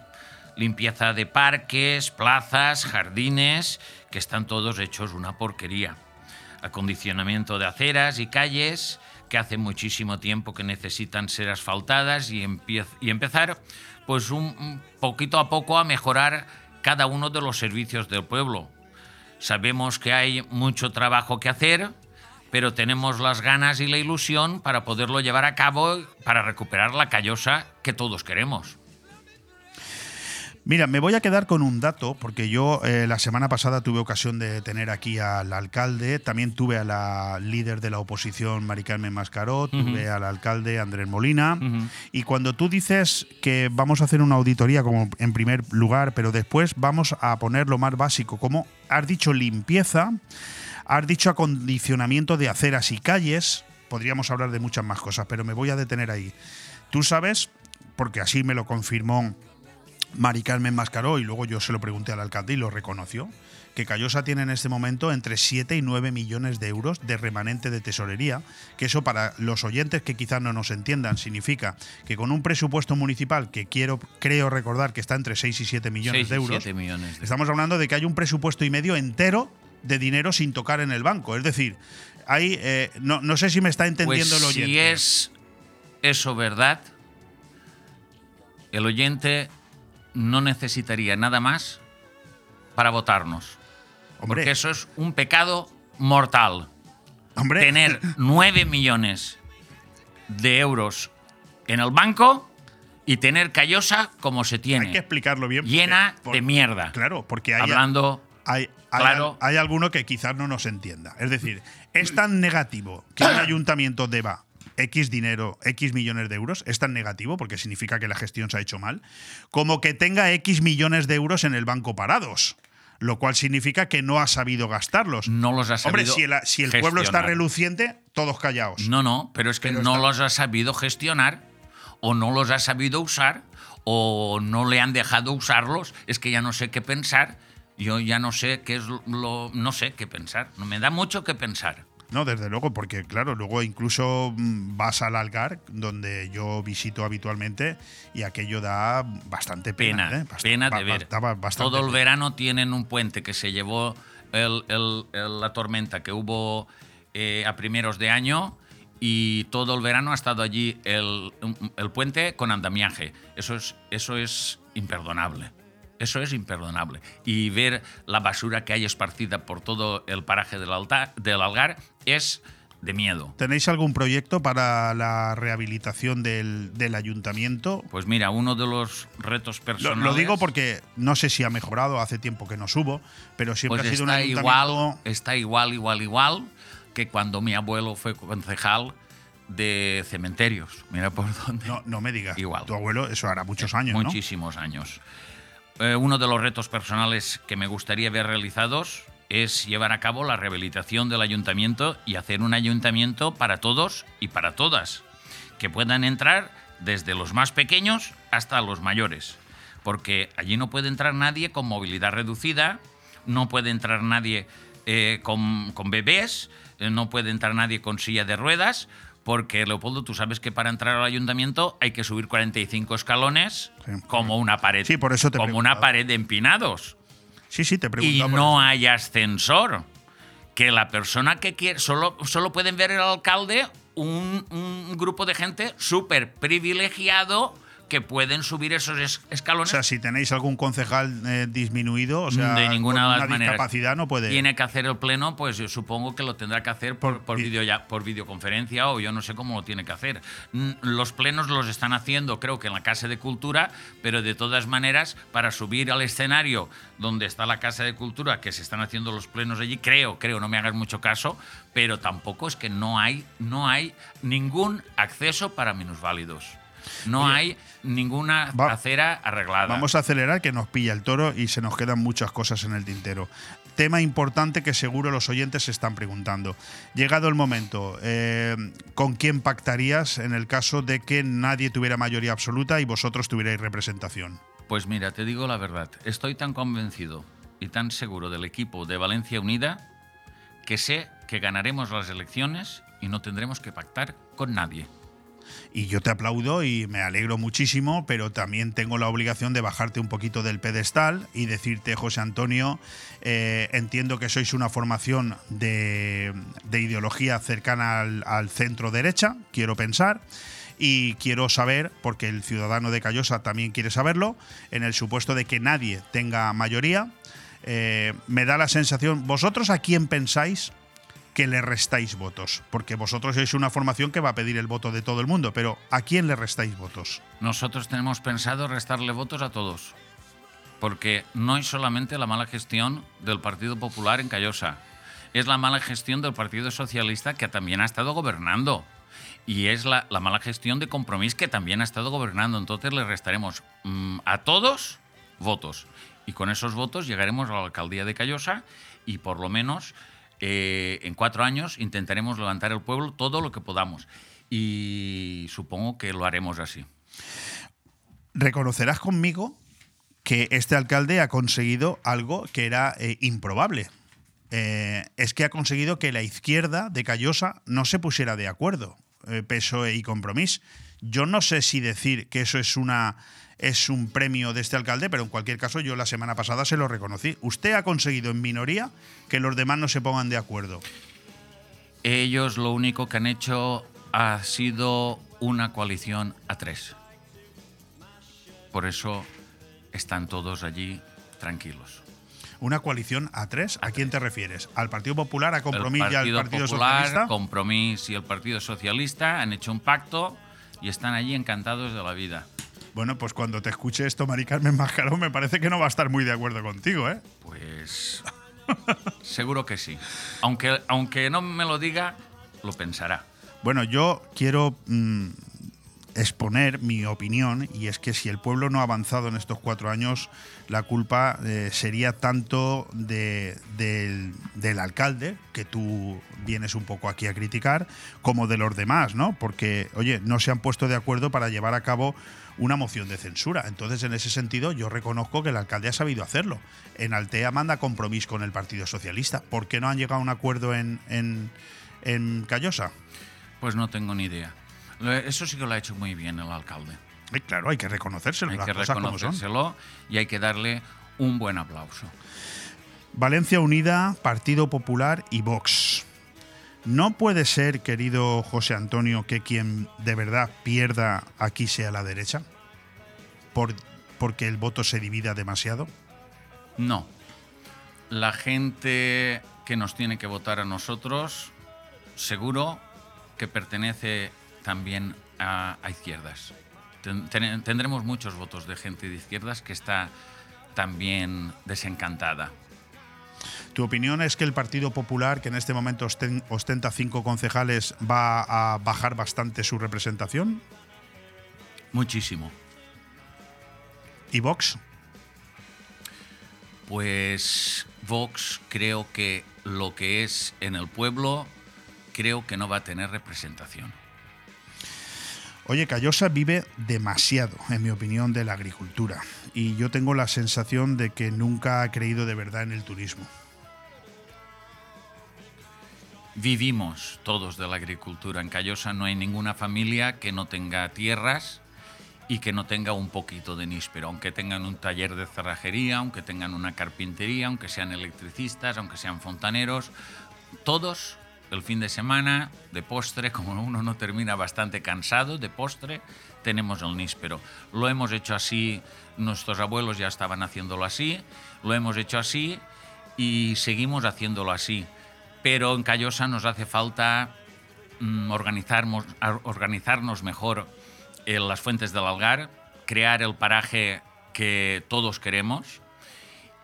limpieza de parques, plazas, jardines, que están todos hechos una porquería. Acondicionamiento de aceras y calles, que hace muchísimo tiempo que necesitan ser asfaltadas y, y empezar, pues un poquito a poco a mejorar cada uno de los servicios del pueblo. Sabemos que hay mucho trabajo que hacer, pero tenemos las ganas y la ilusión para poderlo llevar a cabo para recuperar la callosa que todos queremos. Mira, me voy a quedar con un dato, porque yo eh, la semana pasada tuve ocasión de tener aquí al alcalde, también tuve a la líder de la oposición, Mari Carmen Mascaró, tuve al alcalde Andrés Molina, y cuando tú dices que vamos a hacer una auditoría como en primer lugar, pero después vamos a poner lo más básico, como has dicho limpieza, has dicho acondicionamiento de aceras y calles, podríamos hablar de muchas más cosas, pero me voy a detener ahí. Tú sabes, porque así me lo confirmó Mari Carmen Mascaró, y luego yo se lo pregunté al alcalde y lo reconoció, que Callosa tiene en este momento entre 7 y 9 millones de euros de remanente de tesorería, que eso para los oyentes que quizás no nos entiendan significa que con un presupuesto municipal que quiero creo recordar que está entre 6 y 7 millones de euros, siete millones de- estamos hablando de que hay un presupuesto y medio entero de dinero sin tocar en el banco, es decir, hay, eh, no, no sé si me está entendiendo Pues el oyente. si es eso verdad, el oyente no necesitaría nada más para votarnos. Hombre, Porque eso es un pecado mortal. hombre, Tener 9 millones de euros en el banco y tener Callosa como se tiene. hay que explicarlo bien. llena porque- por- de mierda. Claro, porque hay, Hablando hay, hay, claro. hay alguno que quizás no nos entienda. Es decir, es tan negativo que un ayuntamiento deba X dinero, X millones de euros, es tan negativo porque significa que la gestión se ha hecho mal, como que tenga X millones de euros en el banco parados. Lo cual significa que no ha sabido gastarlos. no los ha Hombre, sabido si el, si el pueblo está reluciente, todos callaos. No, no, pero es que Pero no está- los ha sabido gestionar o no los ha sabido usar o no le han dejado usarlos. Es que ya no sé qué pensar. Yo ya no sé qué es lo. No sé qué pensar. Me da mucho que pensar. No, desde luego, porque claro, luego incluso mm, vas al Algar, donde yo visito habitualmente, y aquello da bastante pena. Pena, ¿eh? Bast- pena ba- de ver. Todo el verano tienen un puente que se llevó el- el- el- la tormenta que hubo eh, a primeros de año y todo el verano ha estado allí el, el puente con andamiaje. Eso es, eso es imperdonable. Eso es imperdonable. Y ver la basura que hay esparcida por todo el paraje del, altar, del Algar es de miedo. ¿Tenéis algún proyecto para la rehabilitación del, del ayuntamiento? Pues mira, uno de los retos personales... lo digo porque no sé si ha mejorado, hace tiempo que no subo, pero siempre Pues ha sido un ayuntamiento. igual, está igual, igual, igual que cuando mi abuelo fue concejal de cementerios. Mira por dónde. No, no me digas. Igual. Tu abuelo, eso hará muchos años, ¿no? Muchísimos años. Eh, uno de los retos personales que me gustaría ver realizados es llevar a cabo la rehabilitación del ayuntamiento y hacer un ayuntamiento para todos y para todas, que puedan entrar desde los más pequeños hasta los mayores, porque allí no puede entrar nadie con movilidad reducida, no puede entrar nadie eh, con, bebés, eh, no puede entrar nadie con silla de ruedas, porque Leopoldo, tú sabes que para entrar al ayuntamiento hay que subir 45 escalones Sí. como una pared, Sí, por eso te he como una pared de empinados Sí, sí, te he y no eso. hay ascensor. Que la persona que quiere, solo, solo pueden ver el alcalde un, un grupo de gente súper privilegiado que pueden subir esos es- O escalones sea, si tenéis algún concejal eh, disminuido, o sea, de ninguna con una maneras. discapacidad no puede. Tiene que hacer el pleno, pues yo supongo que lo tendrá que hacer por, Por por, vi- video ya- por videoconferencia o yo no sé cómo lo tiene que hacer. Mm, Los plenos los están haciendo, creo que en la Casa de Cultura, pero de todas maneras, para subir al escenario donde está la Casa de Cultura, que se están haciendo los plenos allí, creo, creo, no me hagas mucho caso, pero tampoco es que no hay, no hay ningún acceso para minusválidos. No Oye, hay ninguna va- acera arreglada. Vamos a acelerar que nos pilla el toro y se nos quedan muchas cosas en el tintero. Tema importante que seguro los oyentes se están preguntando. Llegado el momento, eh, ¿con quién pactarías en el caso de que nadie tuviera mayoría absoluta y vosotros tuvierais representación? Pues mira, te digo la verdad, estoy tan convencido y tan seguro del equipo de Valencia Unida que sé que ganaremos las elecciones y no tendremos que pactar con nadie. Y yo te aplaudo y me alegro muchísimo, pero también tengo la obligación de bajarte un poquito del pedestal y decirte, José Antonio, eh, entiendo que sois una formación de, de ideología cercana al, centro derecha, quiero pensar. Y quiero saber, porque el ciudadano de Callosa también quiere saberlo, en el supuesto de que nadie tenga mayoría, eh, me da la sensación, ¿vosotros a quién pensáis que le restáis votos? Porque vosotros sois una formación que va a pedir el voto de todo el mundo, pero ¿a quién le restáis votos? Nosotros tenemos pensado restarle votos a todos, porque no es solamente la mala gestión del Partido Popular en Callosa, es la mala gestión del Partido Socialista que también ha estado gobernando. Y es la, la mala gestión de Compromís que también ha estado gobernando. Entonces le restaremos mm, a todos votos. Y con esos votos llegaremos a la alcaldía de Callosa y por lo menos eh, en cuatro años intentaremos levantar el pueblo todo lo que podamos. Y supongo que lo haremos así. Reconocerás conmigo que este alcalde ha conseguido algo que era eh, improbable. Eh, es que ha conseguido que la izquierda de Callosa no se pusiera de acuerdo, PSOE y Compromís. Yo no sé si decir que eso es una es un premio de este alcalde, pero en cualquier caso yo la semana pasada se lo reconocí. Usted ha conseguido en minoría que los demás no se pongan de acuerdo. Ellos lo único que han hecho ha sido una coalición a tres. Por eso están todos allí tranquilos. Una coalición a tres, ¿a quién te refieres? ¿Al Partido Popular, a Compromís y al Partido Partido Popular, Socialista? Compromís y el Partido Socialista han hecho un pacto y están allí encantados de la vida. Bueno, pues cuando te escuche esto, Mari Carmen Mascarón, me parece que no va a estar muy de acuerdo contigo, ¿eh? Pues seguro que sí. Aunque, aunque no me lo diga, lo pensará. Bueno, yo quiero mm, exponer mi opinión y es que si el pueblo no ha avanzado en estos cuatro años, la culpa eh, sería tanto de- del, alcalde, que tú vienes un poco aquí a criticar, como de los demás, ¿no? Porque, oye, no se han puesto de acuerdo para llevar a cabo una moción de censura. Entonces, en ese sentido, yo reconozco que el alcalde ha sabido hacerlo. En Altea manda compromiso con el Partido Socialista. ¿Por qué no han llegado a un acuerdo en, en, en Callosa? Pues no tengo ni idea. Eso sí que lo ha hecho muy bien el alcalde. Claro, hay que reconocérselo, Hay las que cosas como son. reconocérselo y hay que darle un buen aplauso. Valencia Unida, Partido Popular y Vox. No puede ser, querido José Antonio, que quien de verdad pierda aquí sea la derecha, por, porque el voto se divida demasiado. No. La gente que nos tiene que votar a nosotros, seguro que pertenece también a, a izquierdas. Ten- ten- tendremos muchos votos de gente de izquierdas que está también desencantada. ¿Tu opinión es que el Partido Popular, que en este momento osten- ostenta cinco concejales, va a bajar bastante su representación? Muchísimo. ¿Y Vox? Pues Vox creo que lo que es en el pueblo, creo que no va a tener representación. Oye, Callosa vive demasiado, en mi opinión, de la agricultura. Y yo tengo la sensación de que nunca ha creído de verdad en el turismo. Vivimos todos de la agricultura. En Callosa no hay ninguna familia que no tenga tierras y que no tenga un poquito de níspero, aunque tengan un taller de cerrajería, aunque tengan una carpintería, aunque sean electricistas, aunque sean fontaneros, todos el fin de semana, de postre, como uno no termina bastante cansado de postre, tenemos el níspero. Lo hemos hecho así, nuestros abuelos ya estaban haciéndolo así, lo hemos hecho así y seguimos haciéndolo así. Pero en Callosa nos hace falta mm, organizarnos, organizarnos mejor en las fuentes del Algar, crear el paraje que todos queremos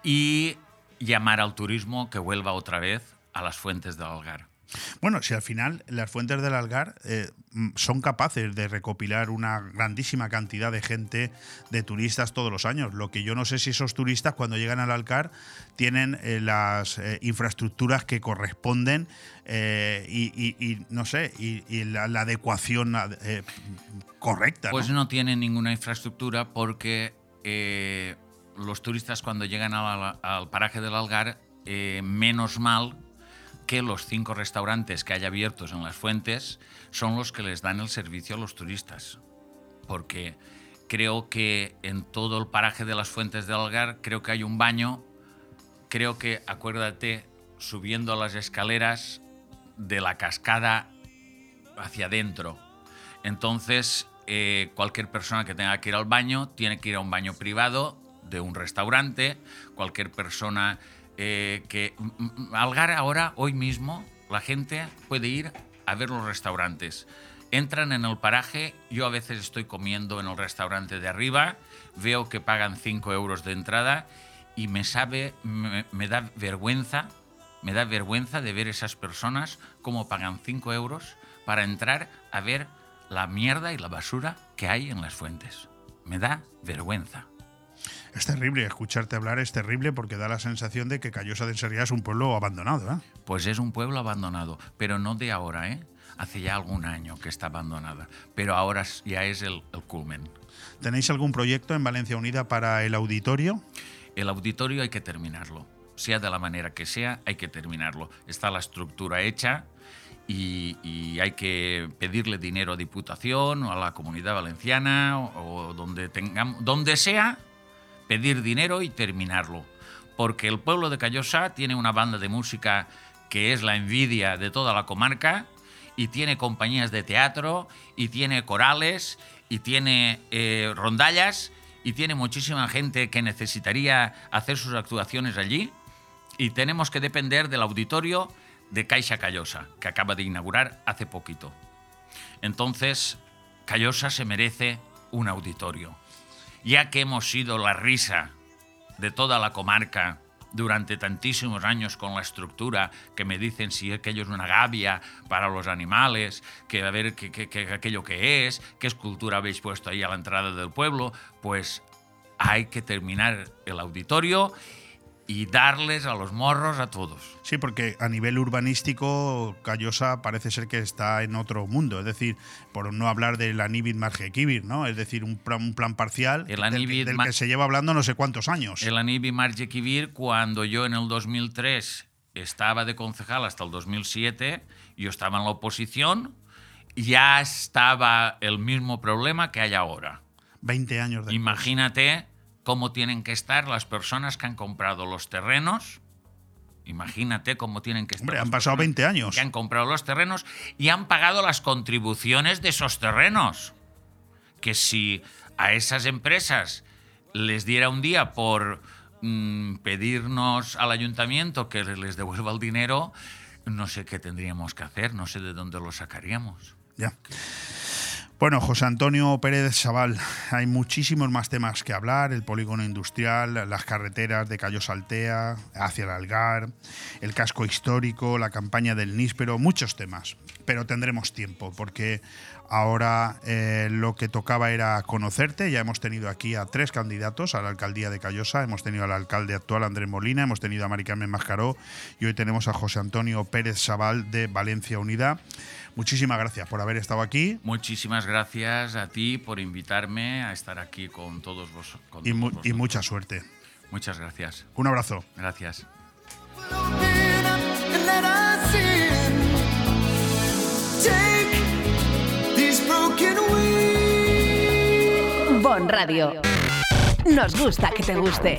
y llamar al turismo que vuelva otra vez a las fuentes del Algar. Bueno, si al final las fuentes del Algar eh, mm, son capaces de recopilar una grandísima cantidad de gente, de turistas todos los años. Lo que yo no sé si esos turistas cuando llegan al Algar tienen eh, las eh, infraestructuras que corresponden y, y- y, no sé, y, y la, la adecuación correcta. Pues ¿no? no tienen ninguna infraestructura porque los turistas cuando llegan al, al paraje del Algar, menos mal que los cinco restaurantes que hay abiertos en las fuentes son los que les dan el servicio a los turistas. Porque creo que en todo el paraje de las fuentes del Algar, creo que hay un baño, creo que, acuérdate, subiendo las escaleras de la cascada hacia adentro. Entonces, eh, cualquier persona que tenga que ir al baño tiene que ir a un baño privado de un restaurante. Cualquier persona eh, que... Algar ahora, hoy mismo, la gente puede ir a ver los restaurantes. Entran en el paraje, yo a veces estoy comiendo en el restaurante de arriba, veo que pagan 5 euros de entrada y me sabe, me, me da vergüenza, me da vergüenza de ver esas personas cómo pagan 5 euros para entrar a ver la mierda y la basura que hay en las fuentes. Me da vergüenza. Es terrible, escucharte hablar es terrible porque da la sensación de que Callosa de Enserría es un pueblo abandonado. ¿eh? Pues es un pueblo abandonado, pero no de ahora, ¿eh? Hace ya algún año que está abandonada, pero ahora ya es el, el culmen. ¿Tenéis algún proyecto en Valencia Unida para el auditorio? El auditorio hay que terminarlo, sea de la manera que sea, hay que terminarlo. Está la estructura hecha y, y hay que pedirle dinero a Diputación o a la Comunidad Valenciana o, o donde tengamos, donde sea, pedir dinero y terminarlo. Porque el pueblo de Callosa tiene una banda de música que es la envidia de toda la comarca y tiene compañías de teatro y tiene corales y tiene eh, rondallas y tiene muchísima gente que necesitaría hacer sus actuaciones allí y tenemos que depender del auditorio de Caixa Callosa, que acaba de inaugurar hace poquito. Entonces, Callosa se merece un auditorio. Ya que hemos sido la risa de toda la comarca durante tantísimos años con la estructura que me dicen si aquello es una gavia para los animales, que a ver qué, qué- qué- aquello que es, qué escultura habéis puesto ahí a la entrada del pueblo, pues hay que terminar el auditorio y darles a los morros a todos. Sí, porque a nivel urbanístico, Callosa parece ser que está en otro mundo. Es decir, por no hablar del Anibid Margequivir, ¿no? Es decir, un plan, un plan parcial El del, que- Anibid del que se lleva hablando no sé cuántos años. El Anibi Marjekivir, cuando yo en el 2003 estaba de concejal hasta el 2007, yo estaba en la oposición, ya estaba el mismo problema que hay ahora. 20 años después. Imagínate cómo tienen que estar las personas que han comprado los terrenos. Imagínate cómo tienen que estar. Hombre, han pasado personas 20 años. Que han comprado los terrenos y han pagado las contribuciones de esos terrenos. Que si a esas empresas les diera un día por mm, pedirnos al ayuntamiento que les devuelva el dinero, no sé qué tendríamos que hacer, no sé de dónde lo sacaríamos. Ya. Bueno, José Antonio Pérez Sabal, hay muchísimos más temas que hablar, el polígono industrial, las carreteras de Cayo Saltea, hacia el Algar, el casco histórico, la campaña del Níspero, muchos temas, pero tendremos tiempo porque ahora eh, lo que tocaba era conocerte, ya hemos tenido aquí a tres candidatos a la alcaldía de Callosa, hemos tenido al alcalde actual Andrés Molina, hemos tenido a Mari Carmen Mascaró. Y hoy tenemos a José Antonio Pérez Sabal de Valencia Unida. Muchísimas gracias por haber estado aquí. Muchísimas gracias a ti por invitarme a estar aquí con todos vos. con y, todos mu- y vosotros. mucha suerte. Muchas gracias. Un abrazo. Gracias. Bon Radio. Nos gusta que te guste.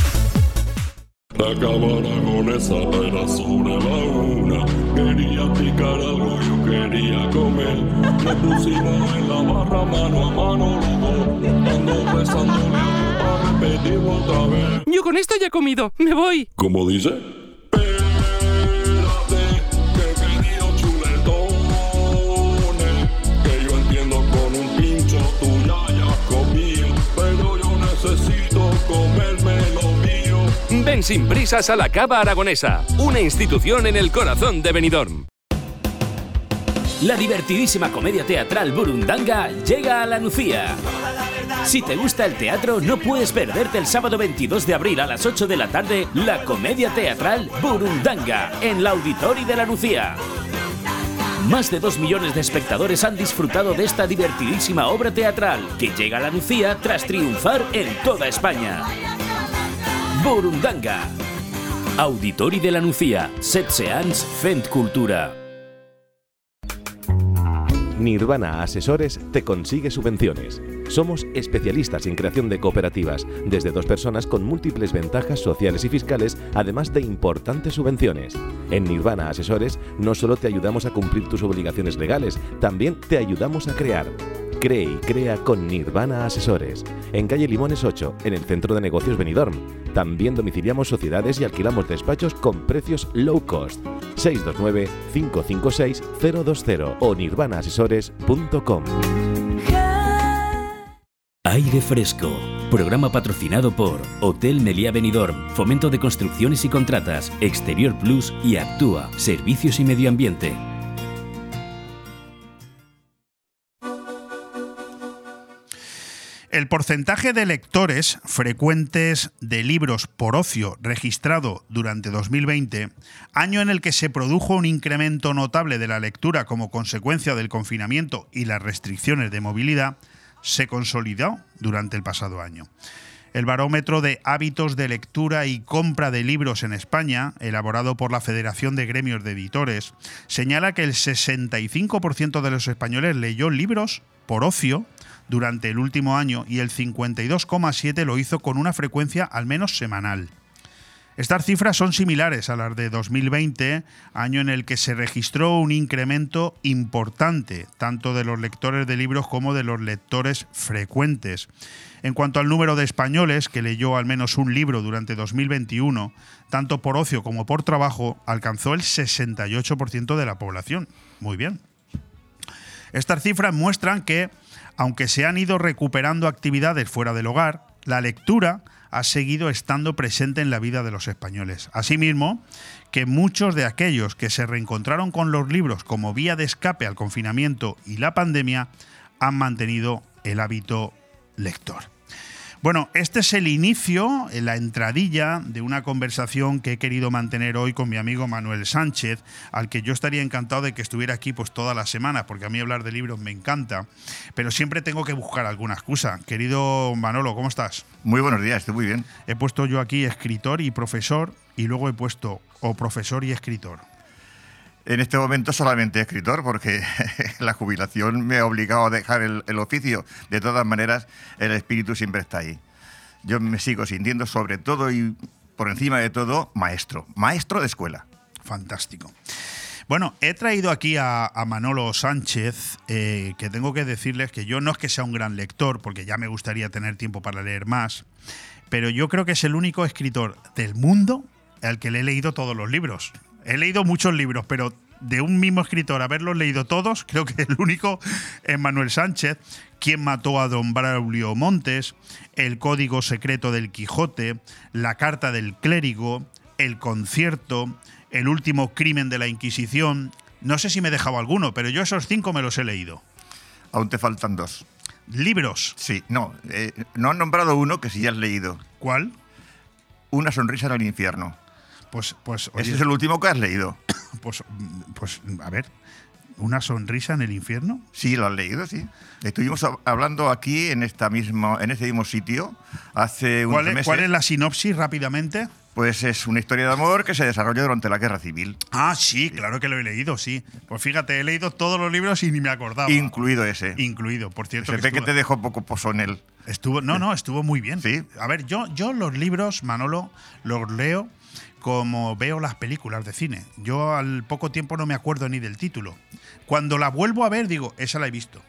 Acabar con esa era sobre la una. Quería picar algo, yo quería comer. Nos pusimos en la barra mano a mano los. Ando besándole a otra vez. Yo con esto ya he comido. Me voy. ¿Cómo dice? Sin prisas a la Cava Aragonesa, una institución en el corazón de Benidorm. La divertidísima comedia teatral Burundanga llega a la Nucía. Si te gusta el teatro, no puedes perderte el sábado 22 de abril a las 8 de la tarde la comedia teatral Burundanga en la Auditori de la Nucía. Más de 2 millones de espectadores han disfrutado de esta divertidísima obra teatral que llega a la Nucía tras triunfar en toda España. Burundanga. Auditori de la Nucía, Setze anys fent cultura. Nirvana Asesores te consigue subvenciones. Somos especialistas en creación de cooperativas, desde dos personas con múltiples ventajas sociales y fiscales, además de importantes subvenciones. En Nirvana Asesores no solo te ayudamos a cumplir tus obligaciones legales, también te ayudamos a crear. Cree y crea con Nirvana Asesores. En calle Limones 8, en el centro de negocios Benidorm. También domiciliamos sociedades y alquilamos despachos con precios low cost. 629-556-020 o nirvanaasesores.com. Aire Fresco. Programa patrocinado por Hotel Meliá Benidorm, Fomento de Construcciones y Contratas, Exterior Plus y Actúa, Servicios y Medio Ambiente. El porcentaje de lectores frecuentes de libros por ocio registrado durante 2020, año en el que se produjo un incremento notable de la lectura como consecuencia del confinamiento y las restricciones de movilidad, se consolidó durante el pasado año. El barómetro de hábitos de lectura y compra de libros en España, elaborado por la Federación de Gremios de Editores, señala que el 65% de los españoles leyó libros por ocio durante el último año y el 52,7% lo hizo con una frecuencia al menos semanal. Estas cifras son similares a las de 2020, año en el que se registró un incremento importante, tanto de los lectores de libros como de los lectores frecuentes. En cuanto al número de españoles que leyó al menos un libro durante 2021, tanto por ocio como por trabajo, alcanzó el 68% de la población. Muy bien. Estas cifras muestran que, aunque se han ido recuperando actividades fuera del hogar, la lectura ha seguido estando presente en la vida de los españoles. Asimismo, que muchos de aquellos que se reencontraron con los libros como vía de escape al confinamiento y la pandemia han mantenido el hábito lector. Bueno, este es el inicio, la entradilla de una conversación que he querido mantener hoy con mi amigo Manuel Sánchez, al que yo estaría encantado de que estuviera aquí pues toda la semana, porque a mí hablar de libros me encanta, pero siempre tengo que buscar alguna excusa. Querido Manolo, ¿cómo estás? Muy buenos días, estoy muy bien. He puesto yo aquí escritor y profesor y luego he puesto o profesor y escritor. En este momento solamente escritor, porque la jubilación me ha obligado a dejar el, oficio. De todas maneras, el espíritu siempre está ahí. Yo me sigo sintiendo, sobre todo y por encima de todo, maestro. Maestro de escuela. Fantástico. Bueno, he traído aquí a, a Manolo Sánchez, eh, que tengo que decirles que yo no es que sea un gran lector, porque ya me gustaría tener tiempo para leer más, pero yo creo que es el único escritor del mundo al que le he leído todos los libros. He leído muchos libros, pero de un mismo escritor haberlos leído todos, creo que el único es Manuel Sánchez, quien mató a don Braulio Montes, El Código Secreto del Quijote, La Carta del Clérigo, El Concierto, El Último Crimen de la Inquisición. No sé si me he dejado alguno, pero yo esos cinco me los he leído. Aún te faltan dos. ¿Libros? Sí, no. Eh, no han nombrado uno que sí ya has leído. ¿Cuál? Una sonrisa en el infierno. Pues, pues, Ese es el último que has leído. pues, pues, a ver, ¿una sonrisa en el infierno? Sí, lo has leído, sí. Estuvimos hab- hablando aquí en esta en este mismo sitio hace unos ¿Cuál es, meses. cuál es la sinopsis rápidamente? Pues es una historia de amor que se desarrolla durante la guerra civil, Ah, sí, claro que lo he leído, sí. Pues fíjate, he leído todos los libros y ni me acordaba. incluido ese. Incluido, por cierto. Se que ve que te dejó poco posonel. Estuvo, no, no, estuvo muy bien. Sí. A ver, yo, yo los libros, Manolo, los leo como veo las películas de cine. Yo al poco tiempo no me acuerdo ni del título. Cuando la vuelvo a ver, digo, esa la he visto.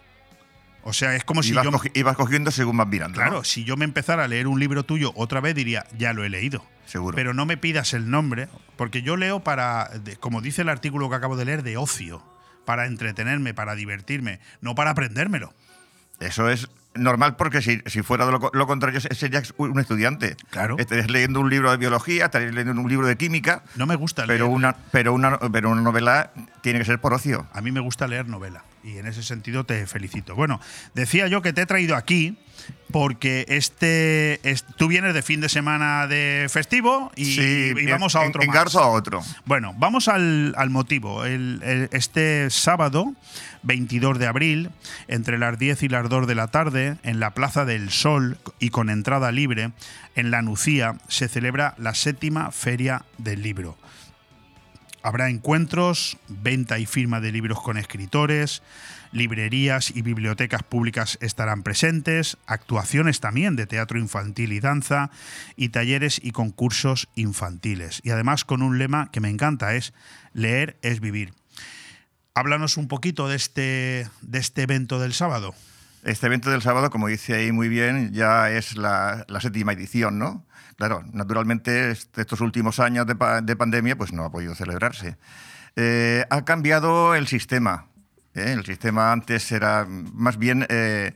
O sea, es como si ibas, yo. cogi- ibas cogiendo según vas mirando. ¿no? Claro, si yo me empezara a leer un libro tuyo otra vez, diría, ya lo he leído. Seguro. Pero no me pidas el nombre, porque yo leo para, como dice el artículo que acabo de leer, de ocio. Para entretenerme, para divertirme, no para aprendérmelo. Eso es normal porque si, si fuera de lo, co- lo contrario serías un estudiante. Claro. Estarías leyendo un libro de biología, estarías leyendo un libro de química, No me gusta pero leer. una, pero, una, pero una novela tiene que ser por ocio. A mí me gusta leer novela y en ese sentido te felicito. Bueno, decía yo que te he traído aquí porque este, es- tú vienes de fin de semana de festivo y, Sí, y vamos a en- otro más. engarzo a otro. Bueno, vamos al, al motivo. El- el- este sábado, 22 de abril, entre las 10 y las 2 de la tarde, en la Plaza del Sol y con entrada libre, en la Nucía, se celebra la séptima Feria del Libro. Habrá encuentros, venta y firma de libros con escritores, librerías y bibliotecas públicas estarán presentes, actuaciones también de teatro infantil y danza, y talleres y concursos infantiles. Y además con un lema que me encanta, es leer es vivir. Háblanos un poquito de este, de este evento del sábado. Este evento del sábado, como dice ahí muy bien, ya es la, séptima edición, ¿no? Claro, naturalmente estos últimos años de pandemia pues no ha podido celebrarse. Eh, ha cambiado el sistema. ¿Eh? El sistema antes era más bien eh,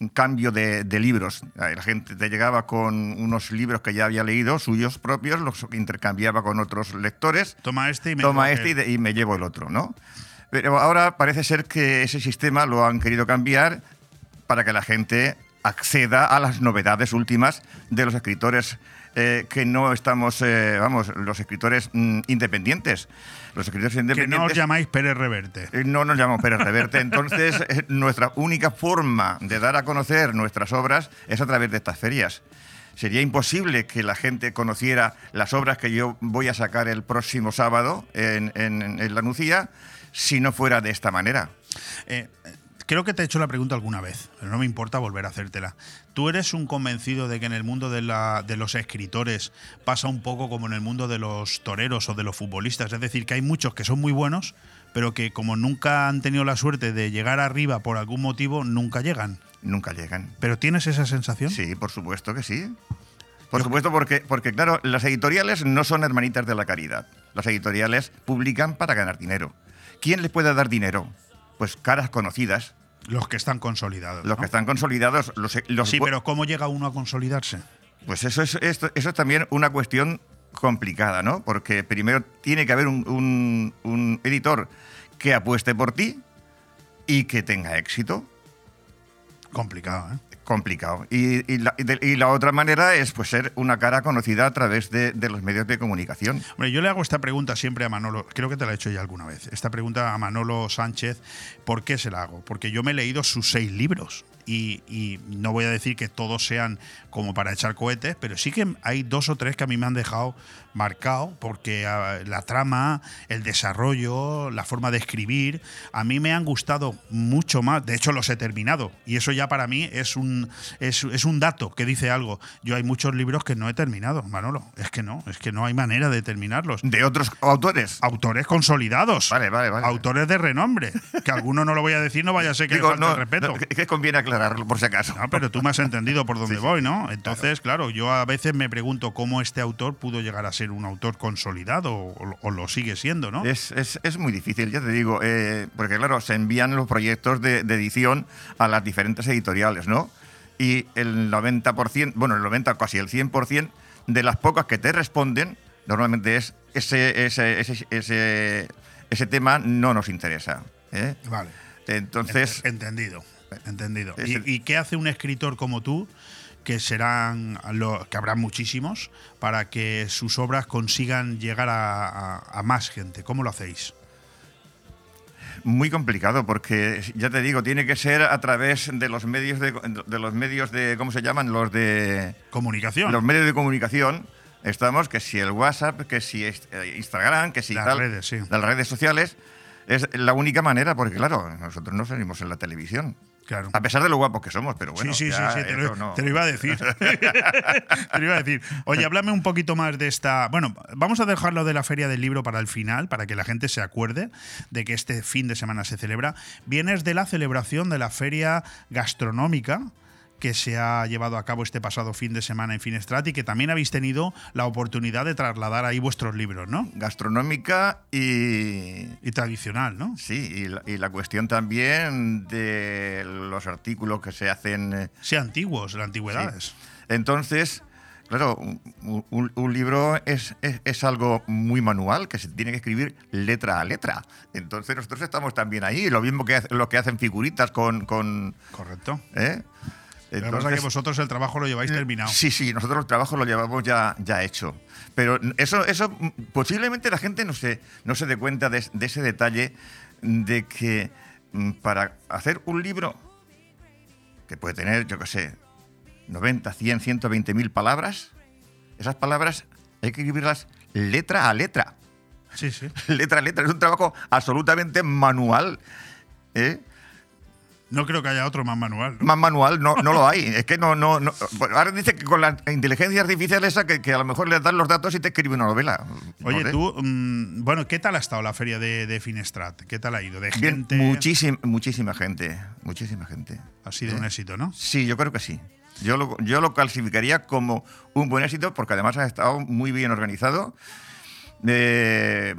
un cambio de, de libros. Eh, La gente te llegaba con unos libros que ya había leído, suyos propios, los intercambiaba con otros lectores. Toma este y me Toma este y, aquel. de- y me llevo el otro, ¿no? Pero ahora parece ser que ese sistema lo han querido cambiar para que la gente acceda a las novedades últimas de los escritores eh, que no estamos, eh, vamos, los escritores mm, independientes. Los escritores Que no os independientes. llamáis Pérez Reverte. eh, No nos llamamos Pérez Reverte. Entonces, eh, nuestra única forma de dar a conocer nuestras obras es a través de estas ferias. Sería imposible que la gente conociera las obras que yo voy a sacar el próximo sábado en, en- en La Nucía si no fuera de esta manera. Eh, creo que te he hecho la pregunta alguna vez, pero no me importa volver a hacértela. ¿Tú eres un convencido de que en el mundo de, la- de los escritores pasa un poco como en el mundo de los toreros o de los futbolistas? Es decir, que hay muchos que son muy buenos, pero que como nunca han tenido la suerte de llegar arriba por algún motivo, nunca llegan. Nunca llegan. ¿Pero tienes esa sensación? Sí, por supuesto que sí. Por supuesto, porque, porque claro, las editoriales no son hermanitas de la caridad. Las editoriales publican para ganar dinero. ¿Quién les puede dar dinero? Pues caras conocidas, Los que están consolidados. los ¿no? que están consolidados, los, los Sí, pero ¿cómo llega uno a consolidarse? Pues eso es, esto- eso es también una cuestión complicada, ¿no? Porque primero tiene que haber un, un- un editor que apueste por ti y que tenga éxito. Complicado, ¿eh? Complicado. Y, y la, y la otra manera es pues, ser una cara conocida a través de, de los medios de comunicación. Hombre, yo le hago esta pregunta siempre a Manolo, creo que te la he hecho ya alguna vez. Esta pregunta a Manolo Sánchez, ¿por qué se la hago? Porque yo me he leído sus seis libros y, y no voy a decir que todos sean como para echar cohetes, pero sí que hay dos o tres que a mí me han dejado marcado porque ah, la trama, el desarrollo, la forma de escribir, a mí me han gustado mucho más. De hecho, los he terminado y eso ya para mí es un, es, es un dato que dice algo. Yo hay muchos libros que no he terminado, Manolo. Es que no, es que no hay manera de terminarlos. De otros autores. Autores consolidados. Vale, vale, vale. Autores de renombre. Que alguno no lo voy a decir, no vaya a ser que Digo, le falte no, el respeto. no, que, conviene aclararlo por si acaso. No, pero tú me has entendido por dónde Sí, voy, ¿no? Entonces, claro. yo a veces me pregunto cómo este autor pudo llegar a ser un autor consolidado o, o lo sigue siendo, ¿no? Es, es- es muy difícil, ya te digo, eh, porque claro, se envían los proyectos de, de edición a las diferentes editoriales, ¿no? Y el 90%, bueno, el 90, casi el 100% de las pocas que te responden, normalmente es ese, ese, ese, ese, ese tema no nos interesa. ¿eh? Vale. Entonces, Ent- entendido. Entendido. ¿Y, y qué hace un escritor como tú que serán lo, que habrá muchísimos para que sus obras consigan llegar a, a- a más gente. ¿Cómo lo hacéis? Muy complicado porque ya te digo, tiene que ser a través de los medios de, de los medios de ¿cómo se llaman? Los de Comunicación. los medios de comunicación. Estamos que si el WhatsApp, que si eh, Instagram, que si Las tal, redes, sí. las redes sociales es la única manera porque claro, nosotros no salimos en la televisión. Claro. A pesar de lo guapos que somos, pero bueno, sí, sí, ya sí, sí, te, lo, no. te lo iba a decir. te lo iba a decir. Oye, háblame un poquito más de esta. Bueno, vamos a dejarlo de la Feria del Libro para el final, para que la gente se acuerde de que este fin de semana se celebra. Vienes de la celebración de la Feria Gastronómica que se ha llevado a cabo este pasado fin de semana en Finestrat y que también habéis tenido la oportunidad de trasladar ahí vuestros libros, ¿no? Gastronómica y. Y tradicional, ¿no? Sí, y la, y la cuestión también de los artículos que se hacen. eh, Sí, antiguos, las antigüedades. Sí. Entonces, claro, un, libro es, es- es algo muy manual que se tiene que escribir letra a letra. Entonces nosotros estamos también ahí, lo mismo que hace- lo que hacen figuritas con... con Correcto. ¿eh? Lo que pasa es Entonces- que vosotros el trabajo lo lleváis terminado. Sí, sí, nosotros el trabajo lo llevamos ya, ya hecho. Pero eso, eso posiblemente la gente no se, no se dé cuenta de, de ese detalle de que mm, para hacer un libro que puede tener, yo qué sé, 90, 100, 120 mil palabras, esas palabras hay que escribirlas letra a letra. Sí, sí. Letra a letra. Es un trabajo absolutamente manual. ¿eh? No creo que haya otro más manual. ¿no? Más manual no, no lo hay. Es que no, no, no. Ahora dice que con la inteligencia artificial esa que, que a lo mejor le das los datos y te escribe una novela. No Oye, sé. tú, mm, bueno, ¿qué tal ha estado la feria de, de Finestrat? ¿Qué tal ha ido? De Bien, gente. muchísima, muchísima gente. Muchísima gente. Ha sido ¿Eh? un éxito, ¿no? Sí, yo creo que sí. Yo lo, yo lo clasificaría como un buen éxito porque además ha estado muy bien organizado. Eh,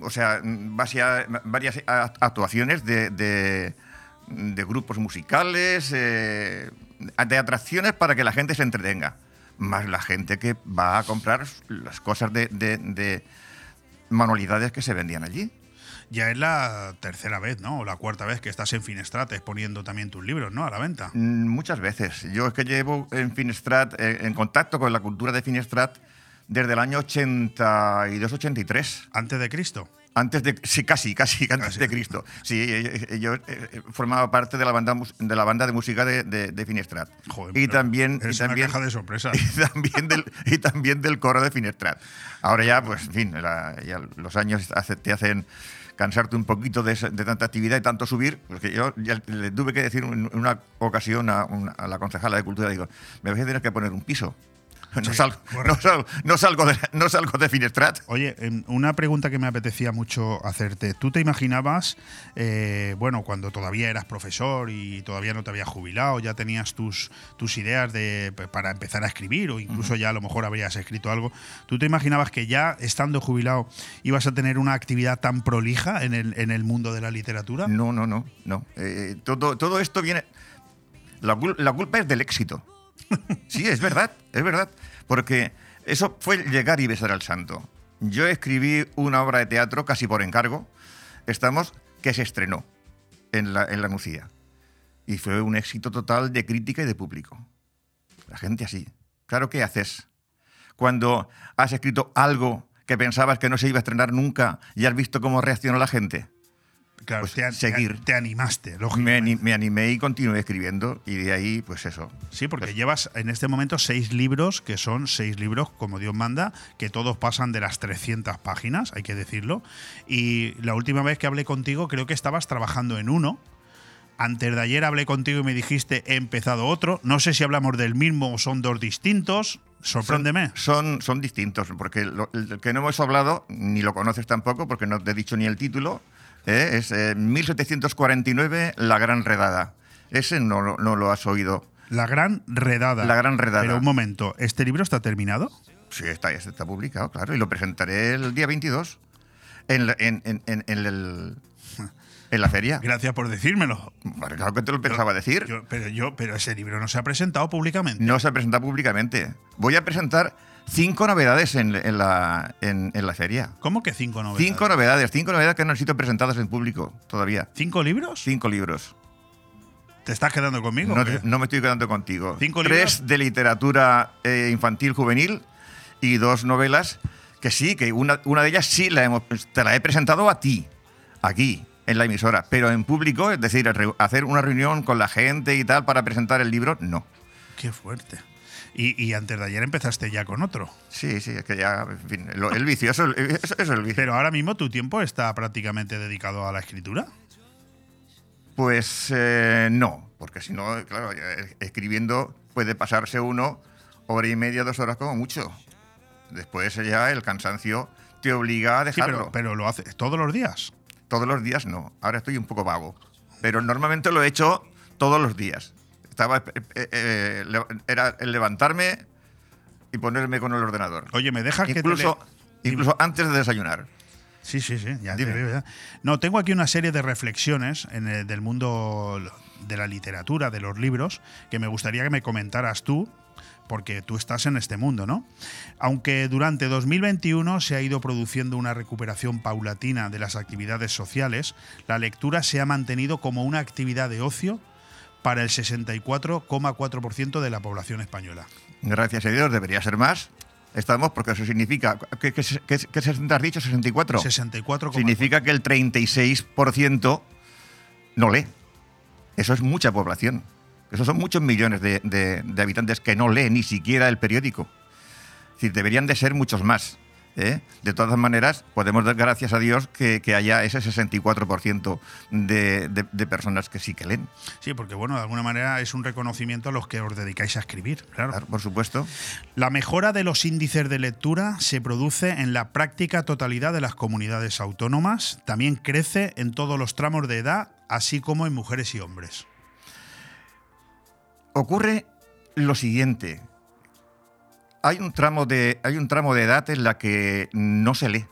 o sea, varia- varias a- actuaciones de, de- de grupos musicales, eh, de atracciones para que la gente se entretenga. Más la gente que va a comprar las cosas de, de- de manualidades que se vendían allí. Ya es la tercera vez, ¿no? O la cuarta vez que estás en Finestrat exponiendo también tus libros, ¿no? A la venta. Mm, Muchas veces. Yo es que llevo en Finestrat, eh, en contacto con la cultura de Finestrat desde el año 82-83. ¿Antes de Cristo? Antes de, sí, casi, casi, antes de Cristo. Sí, eh, eh, yo eh, formaba parte de la banda, de, la banda de música de, de, de Finestrat. Joder, y también, y es una también, caja de sorpresas. y también del, y también del coro de Finestrat. Ahora ya, pues, en fin, la- ya los años hace- te hacen cansarte un poquito de, de tanta actividad y tanto subir, porque yo ya le tuve que decir en una ocasión a, una- a la concejala de Cultura, digo, me vais a tener que poner un piso. No, salgo, no, salgo, no, salgo de, no salgo de Finestrat. Oye, em, una pregunta que me apetecía mucho hacerte. ¿Tú te imaginabas, eh, bueno, cuando todavía eras profesor y todavía no te habías jubilado, ya tenías tus, tus ideas de, para empezar a escribir o incluso ya a lo mejor habrías escrito algo, ¿tú te imaginabas que ya estando jubilado ibas a tener una actividad tan prolija en el, en el mundo de la literatura? No, no, no, no. Eh, todo, todo esto viene. La culpa es del éxito. Sí, es verdad, es verdad. Porque eso fue llegar y besar al santo. Yo escribí una obra de teatro casi por encargo. Estamos que se estrenó en la, en la Nucía. Y fue un éxito total de crítica y de público. La gente así. Claro, ¿qué haces? Cuando has escrito algo que pensabas que no se iba a estrenar nunca y has visto cómo reaccionó la gente. Claro, Pues te, seguir. te animaste, Me, lógicamente. me animé y continué escribiendo y de ahí, pues eso. Sí, porque llevas en este momento seis libros, que son seis libros, como Dios manda, que todos pasan de las 300 páginas, hay que decirlo. Y la última vez que hablé contigo, creo que estabas trabajando en uno. Antes de ayer hablé contigo y me dijiste, he empezado otro. No sé si hablamos del mismo o son dos distintos. Sorpréndeme. Son, son distintos, porque lo- el que no hemos hablado, ni lo conoces tampoco, porque no te he dicho ni el título, ¿eh? es eh, 1749, La Gran Redada. Ese no, lo- no lo has oído. La Gran Redada. La Gran Redada. Pero un momento, ¿este libro está terminado? Sí, está, está publicado, claro, y lo presentaré el día 22 en, la- en, en- en- en el- en la feria. Gracias por decírmelo. Bueno, Claro que te lo pensaba decir. Yo- pero yo, pero ese libro no se ha presentado públicamente. No se presenta públicamente. Voy a presentar cinco novedades en, en la, en, en la feria. ¿Cómo que cinco novedades? Cinco novedades, cinco novedades que no han sido presentadas en público todavía. ¿Cinco libros? Cinco libros. ¿Te estás quedando conmigo? No, no me estoy quedando contigo. ¿Cinco Tres de literatura eh, infantil juvenil y dos novelas que sí, que una, una de ellas sí la hemos, te la he presentado a ti, aquí, en la emisora, pero en público, es decir, hacer una reunión con la gente y tal para presentar el libro, no. Qué fuerte. Y, y antes de ayer empezaste ya con otro. Sí, sí, es que ya, en fin, lo- el vicio, eso, es el vicio. Pero ahora mismo tu tiempo está prácticamente dedicado a la escritura. Pues eh, no, porque si no, claro, escribiendo puede pasarse uno hora y media, dos horas como mucho. Después ya el cansancio te obliga a Sí, dejarlo. pero, pero lo haces todos los días. Todos los días no, ahora estoy un poco vago. Pero normalmente lo he hecho todos los días. Estaba, eh, eh, le- era el levantarme y ponerme con el ordenador. Oye, ¿me dejas que te incluso, le- incluso antes de desayunar. Sí, sí, sí, ya te Dime. ya. No, tengo aquí una serie de reflexiones en el- del mundo de la literatura, de los libros, que me gustaría que me comentaras tú, porque tú estás en este mundo, ¿no? Aunque durante 2021 se ha ido produciendo una recuperación paulatina de las actividades sociales, la lectura se ha mantenido como una actividad de ocio para el 64,4% de la población española. Gracias a Dios, debería ser más. Estamos, porque eso significa. ¿Qué, qué, qué, qué 60 has dicho? ¿64? 64,4%. Significa que el 36% no lee. Eso es mucha población. Esos son muchos millones de, de- de habitantes que no leen ni siquiera el periódico. Es decir, deberían de ser muchos más. ¿Eh? De todas maneras, podemos dar gracias a Dios que, que haya ese 64% de, de- de personas que sí que leen. Sí, porque bueno, de alguna manera es un reconocimiento a los que os dedicáis a escribir, claro. Claro, por supuesto. La mejora de los índices de lectura se produce en la práctica totalidad de las comunidades autónomas, también crece en todos los tramos de edad, así como en mujeres y hombres. ocurre lo siguiente. Hay un tramo de, hay un tramo de edad en la que no se lee.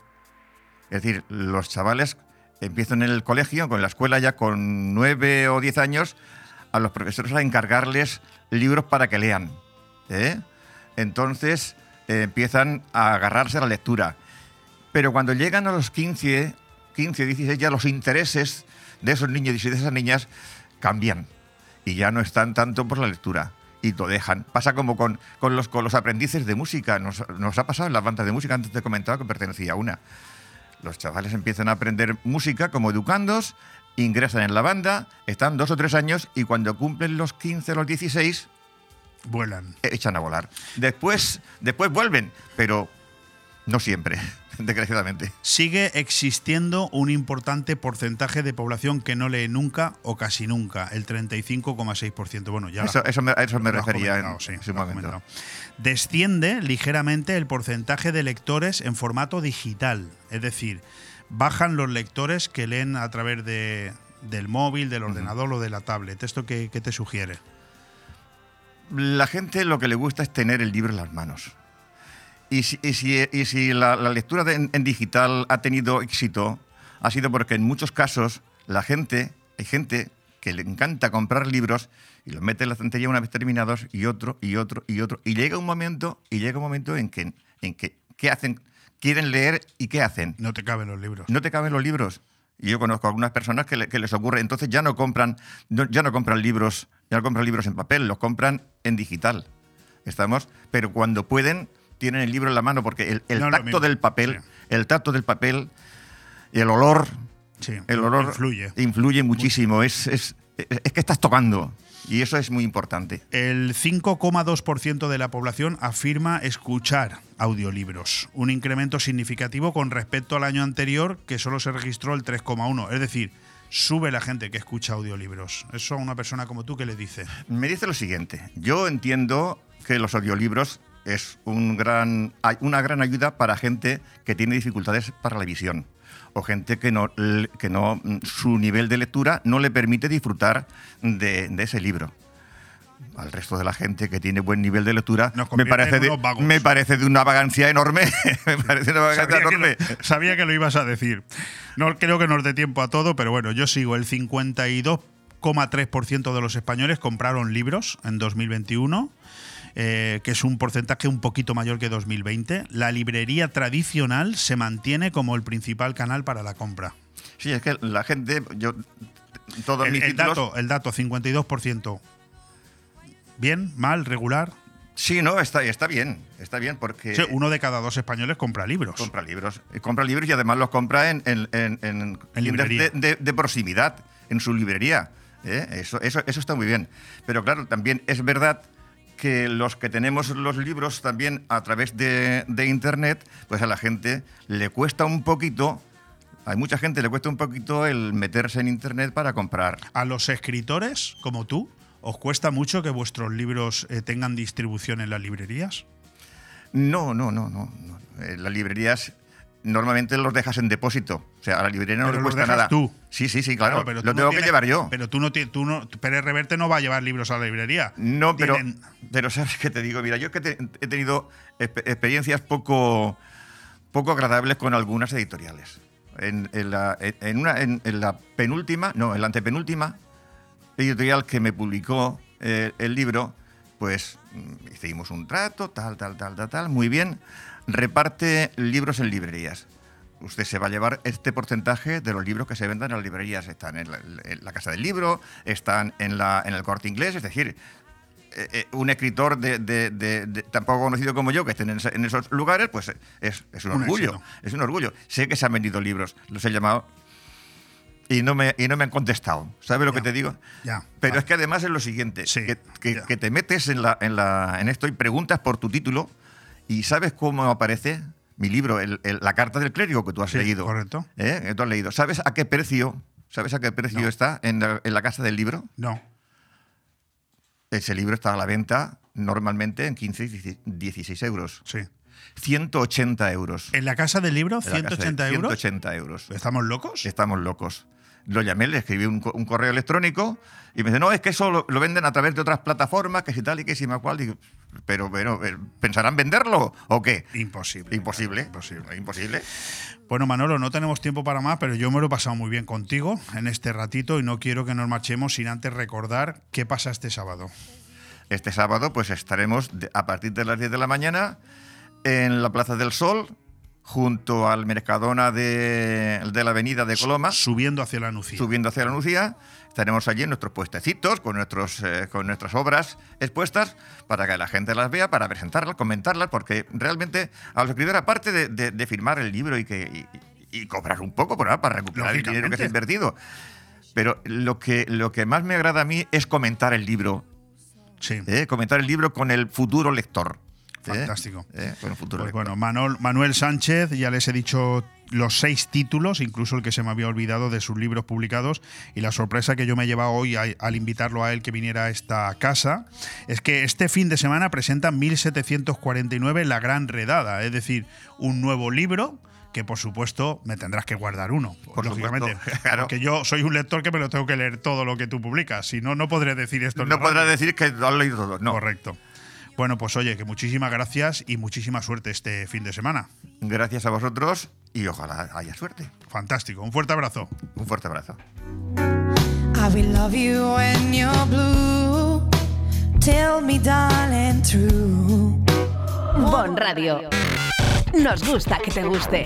Es decir, los chavales empiezan en el colegio, con la escuela ya con nueve o diez años, a los profesores a encargarles libros para que lean. ¿eh? Entonces eh, empiezan a agarrarse a la lectura. Pero cuando llegan a los 15, 15, 16, ya los intereses de esos niños y de esas niñas cambian y ya no están tanto por la lectura y lo dejan. Pasa como con, con, los, con los aprendices de música. Nos, nos ha pasado en las bandas de música, antes te comentaba que pertenecía a una. Los chavales empiezan a aprender música como educandos, ingresan en la banda, están dos o tres años y cuando cumplen los 15 o los 16 Vuelan. echan a volar. Después, después vuelven, pero no siempre, desgraciadamente. Sigue existiendo un importante porcentaje de población que no lee nunca o casi nunca, el 35,6%. Bueno, ya Eso, eso me, a eso me refería en, sí, momento. Desciende ligeramente el porcentaje de lectores en formato digital, es decir, bajan los lectores que leen a través de, del móvil, del ordenador o de la tablet. ¿Esto qué, qué te sugiere? La gente lo que le gusta es tener el libro en las manos. Y si, y si- y si la, la lectura de- en, en digital ha tenido éxito, ha sido porque en muchos casos la gente, hay gente que le encanta comprar libros y los mete en la estantería una vez terminados y otro y otro y otro. Y llega un momento, y llega un momento en que, en que ¿qué hacen? Quieren leer y ¿qué hacen? No te caben los libros. No te caben los libros. Y yo conozco a algunas personas que, le- que les ocurre, entonces ya no compran, no- ya no compran libros, ya no compran libros en papel, los compran en digital. Estamos, pero cuando pueden tienen el libro en la mano porque el, No tacto del papel, el tacto del papel, el olor, Sí, el olor influye. influye muchísimo. Es, es, es que estás tocando y eso es muy importante. El 5,2% de la población afirma escuchar audiolibros, un incremento significativo con respecto al año anterior que solo se registró el 3,1%. Es decir, sube la gente que escucha audiolibros. Eso a una persona como tú que le dice. Me dice lo siguiente, yo entiendo que los audiolibros es un gran, una gran ayuda para gente que tiene dificultades para la visión o gente que no, que no su nivel de lectura no le permite disfrutar de, de ese libro. Al resto de la gente que tiene buen nivel de lectura me parece, de, me parece de una vagancia enorme. me parece una vagancia Sabía que, enorme. lo, sabía que lo ibas a decir. No creo que nos dé tiempo a todo, pero bueno, yo sigo. El 52,3% de los españoles compraron libros en 2021. Eh, que es un porcentaje un poquito mayor que 2020. La librería tradicional se mantiene como el principal canal para la compra. Sí, es que la gente, yo todos el, mis el títulos. dato, el dato, 52%. ¿Bien? ¿Mal? ¿Regular? Sí, no, está, está bien, está bien porque Sí, uno de cada dos españoles compra libros. compra libros. Eh, Compra libros y además los compra en, en, en- en de proximidad, en su librería. ¿eh? Eso, eso, eso está muy bien. Pero claro, también es verdad que los que tenemos los libros también a través de, de Internet, pues a la gente le cuesta un poquito, hay mucha gente le cuesta un poquito el meterse en Internet para comprar. A los escritores, como tú, ¿os cuesta mucho que vuestros libros eh, tengan distribución en las librerías? No, no, no, no. no. Eh, las librerías normalmente los dejas en depósito. O sea, a la librería no Pero le los cuesta dejas nada. tú. Sí, sí, sí, claro. tú lo no tengo que llevar yo. Pero tú no, tú no, Pérez Reverte no va a llevar libros a la librería. No, pero, Tienen- pero ¿sabes qué te digo? Mira, yo es que te- he tenido expe- experiencias poco, poco agradables con algunas editoriales. En, en la, en- una, en, en la penúltima, no, en la antepenúltima editorial que me publicó eh, el libro, pues mm, hicimos un trato, tal, tal, tal, tal, tal, muy bien. Reparte libros en librerías. Usted se va a llevar este porcentaje de los libros que se vendan en las librerías. Están en la, en la Casa del Libro, están en, la, en el corte inglés, es decir, eh, eh, un escritor de, de- de- de- tan poco conocido como yo que estén en, esos lugares, pues es, es un, Un orgullo. éxito. Es un orgullo. Sé que se han vendido libros, los he llamado y no me, y no me han contestado. ¿Sabes lo que te digo? Ya. Pero es que además es lo siguiente, que, que- que te metes en, la, en, la, en esto y preguntas por tu título y ¿sabes cómo aparece? Mi libro, el- el- la carta del clérigo que tú has Sí, leído. correcto. ¿eh? Que tú has leído. ¿Sabes a qué precio? ¿Sabes a qué precio está en la, en la casa del libro? No. Ese libro está a la venta normalmente en 15 y 16 euros. Sí. 180 euros. ¿En la casa del libro? En la casa de- ¿180 euros? 180 euros. ¿Estamos locos? Estamos locos. Lo llamé, le escribí un, co- un correo electrónico y me dice, no, es que eso lo, lo venden a través de otras plataformas, que si tal y que si más cual. Digo, pero, pero, pero, ¿pensarán venderlo o qué? Imposible. Imposible. Imposible. Imposible. Bueno, Manolo, no tenemos tiempo para más, pero yo me lo he pasado muy bien contigo en este ratito y no quiero que nos marchemos sin antes recordar qué pasa este sábado. Este sábado pues estaremos a partir de las 10 de la mañana en la Plaza del Sol, junto al Mercadona de, de la Avenida de Coloma. Subiendo hacia la Nucía. Subiendo hacia la Nucía. Estaremos allí en nuestros puestecitos, con, nuestros, eh, con nuestras obras expuestas, para que la gente las vea, para presentarlas, comentarlas, porque realmente a los escritores, aparte de, de- de firmar el libro y, que, y, y cobrar un poco por, para recuperar el dinero que se ha invertido, pero lo que, lo que más me agrada a mí es comentar el libro. ¿eh? Comentar el libro con el futuro lector. ¿Eh? Fantástico. ¿eh? Con el futuro Pues bueno, Manol- Manuel Sánchez, ya les he dicho los seis títulos, incluso el que se me había olvidado de sus libros publicados, y la sorpresa que yo me he llevado hoy a- al invitarlo a él que viniera a esta casa, es que este fin de semana presenta 1749 La Gran Redada, es decir, un nuevo libro que por supuesto me tendrás que guardar uno, Por lógicamente. supuesto, claro. Porque yo soy un lector que me lo tengo que leer todo lo que tú publicas, si no, no podré decir esto. No podrás decir que lo has leído todo. No. Correcto. Bueno, pues oye, que muchísimas gracias y muchísima suerte este fin de semana. Gracias a vosotros y ojalá haya suerte. Fantástico. Un fuerte abrazo. Un fuerte abrazo. I will love you when you're blue. Tell me, darling, true. Bon Radio. Nos gusta que te guste.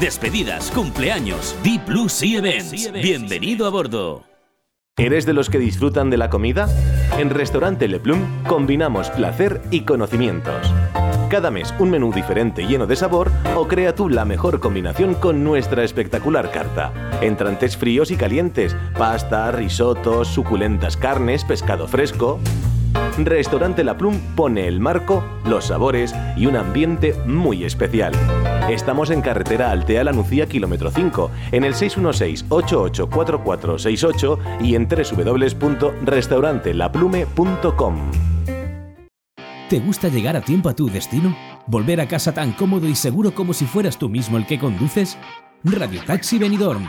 despedidas, cumpleaños. Deep Blue Sea Events. Bienvenido a bordo. ¿Eres de los que disfrutan de la comida? En Restaurante Le Plum combinamos placer y conocimientos. Cada mes un menú diferente lleno de sabor o crea tú la mejor combinación con nuestra espectacular carta. Entrantes fríos y calientes, pasta, risotos, suculentas carnes, pescado fresco. Restaurante La Plum pone el marco, los sabores y un ambiente muy especial. Estamos en carretera Altea La Nucía, kilómetro 5, en el 616-884468 y en www.restaurantelaplume.com. ¿Te gusta llegar a tiempo a tu destino? ¿Volver a casa tan cómodo y seguro como si fueras tú mismo el que conduces? Radio Taxi Benidorm.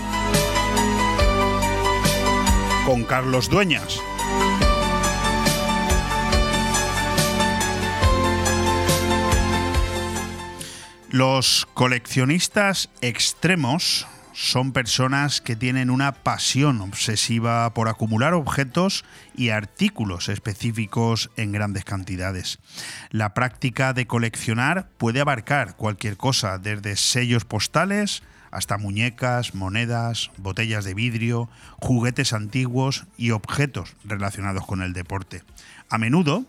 Con Carlos Dueñas. Los coleccionistas extremos son personas que tienen una pasión obsesiva por acumular objetos y artículos específicos en grandes cantidades. La práctica de coleccionar puede abarcar cualquier cosa, desde sellos postales hasta muñecas, monedas, botellas de vidrio, juguetes antiguos y objetos relacionados con el deporte. A menudo,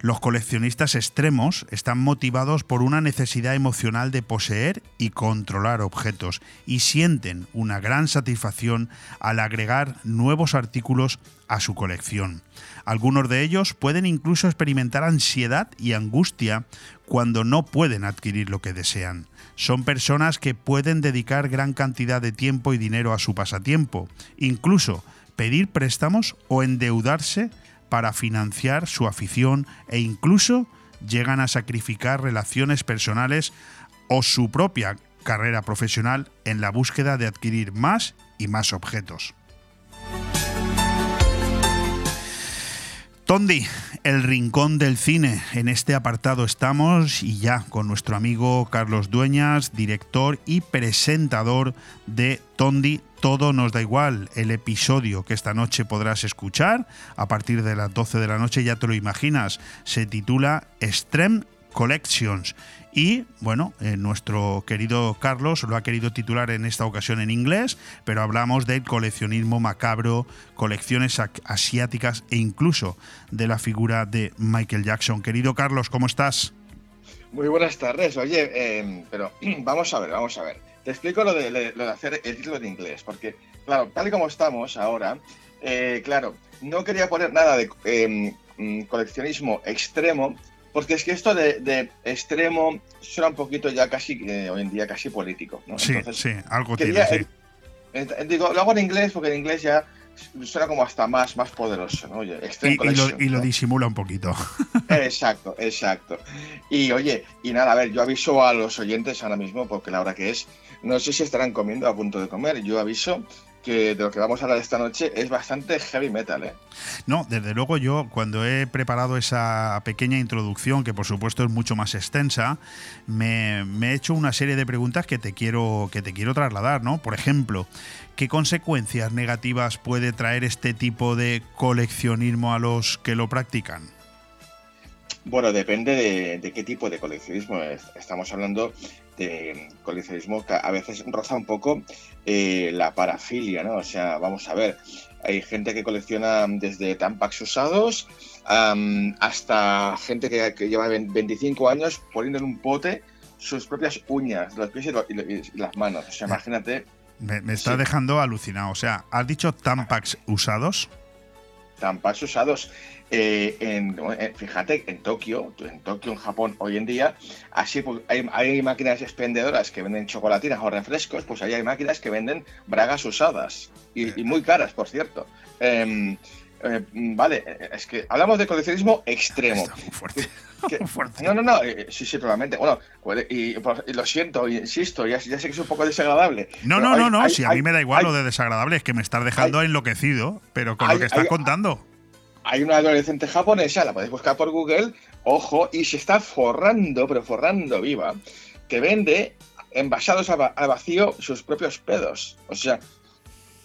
los coleccionistas extremos están motivados por una necesidad emocional de poseer y controlar objetos y sienten una gran satisfacción al agregar nuevos artículos a su colección. Algunos de ellos pueden incluso experimentar ansiedad y angustia cuando no pueden adquirir lo que desean. Son personas que pueden dedicar gran cantidad de tiempo y dinero a su pasatiempo, incluso pedir préstamos o endeudarse para financiar su afición e incluso llegan a sacrificar relaciones personales o su propia carrera profesional en la búsqueda de adquirir más y más objetos. Tondi, el rincón del cine. En este apartado estamos y ya con nuestro amigo Carlos Dueñas, director y presentador de Tondi Todo nos da igual, el episodio que esta noche podrás escuchar a partir de las 12 de la noche, ya te lo imaginas, se titula Extreme Collections. Y bueno, eh, nuestro querido Carlos lo ha querido titular en esta ocasión en inglés, pero hablamos del coleccionismo macabro, colecciones asiáticas e incluso de la figura de Michael Jackson. Querido Carlos, ¿cómo estás? Muy buenas tardes. Oye, eh, pero vamos a ver, vamos a ver. Te explico lo de, lo de hacer el título de inglés, porque, claro, tal y como estamos ahora, eh, claro, no quería poner nada de eh, coleccionismo extremo, porque es que esto de, de, extremo suena un poquito ya casi, eh, hoy en día casi político. ¿no? Sí, Entonces, sí, algo quería, tiene, sí. eh, eh, digo, lo hago en inglés porque en inglés ya suena como hasta más, más poderoso, ¿no? Oye, Y, y lo, y lo disimula un poquito. Exacto, exacto. Y oye, y nada, a ver, yo aviso a los oyentes ahora mismo, porque la hora que es, no sé si estarán comiendo a punto de comer, yo aviso que de lo que vamos a hablar esta noche es bastante heavy metal, ¿eh? No, desde luego yo cuando he preparado esa pequeña introducción, que por supuesto es mucho más extensa, me, me he hecho una serie de preguntas que te quiero, que te quiero trasladar, ¿no? Por ejemplo, ¿qué consecuencias negativas puede traer este tipo de coleccionismo a los que lo practican? Bueno, depende de, de qué tipo de coleccionismo es. estamos hablando de coleccionismo que a veces roza un poco eh, la parafilia, ¿no? O sea, vamos a ver, hay gente que colecciona desde tampax usados hasta gente que, que lleva 25 años poniendo en un pote sus propias uñas, los pies y, lo- y lo- y las manos. O sea, imagínate, Me, me está Sí. dejando alucinado. O sea, ¿has dicho Tampax usados? Tampax usados. Eh, en, eh, fíjate, en Tokio, en Tokio, en Japón, hoy en día, así pues, hay, hay máquinas expendedoras que venden chocolatinas o refrescos, pues ahí hay máquinas que venden bragas usadas y, y muy caras, por cierto. Em, eh, vale, eh, es que hablamos de coleccionismo extremo. muy fuerte. Que- No, no, no, eh, sí, sí, totalmente. Bueno, puede- y, por- y lo siento, insisto, ya, ya sé que es un poco desagradable. No, no, no, hay- no, hay- si a mí me da igual lo de desagradable, es que me estás dejando enloquecido, pero con lo que estás contando. Hay una adolescente japonesa, la podéis buscar por Google, ojo, y se está forrando, pero forrando viva, que vende envasados a va- al vacío sus propios pedos. O sea,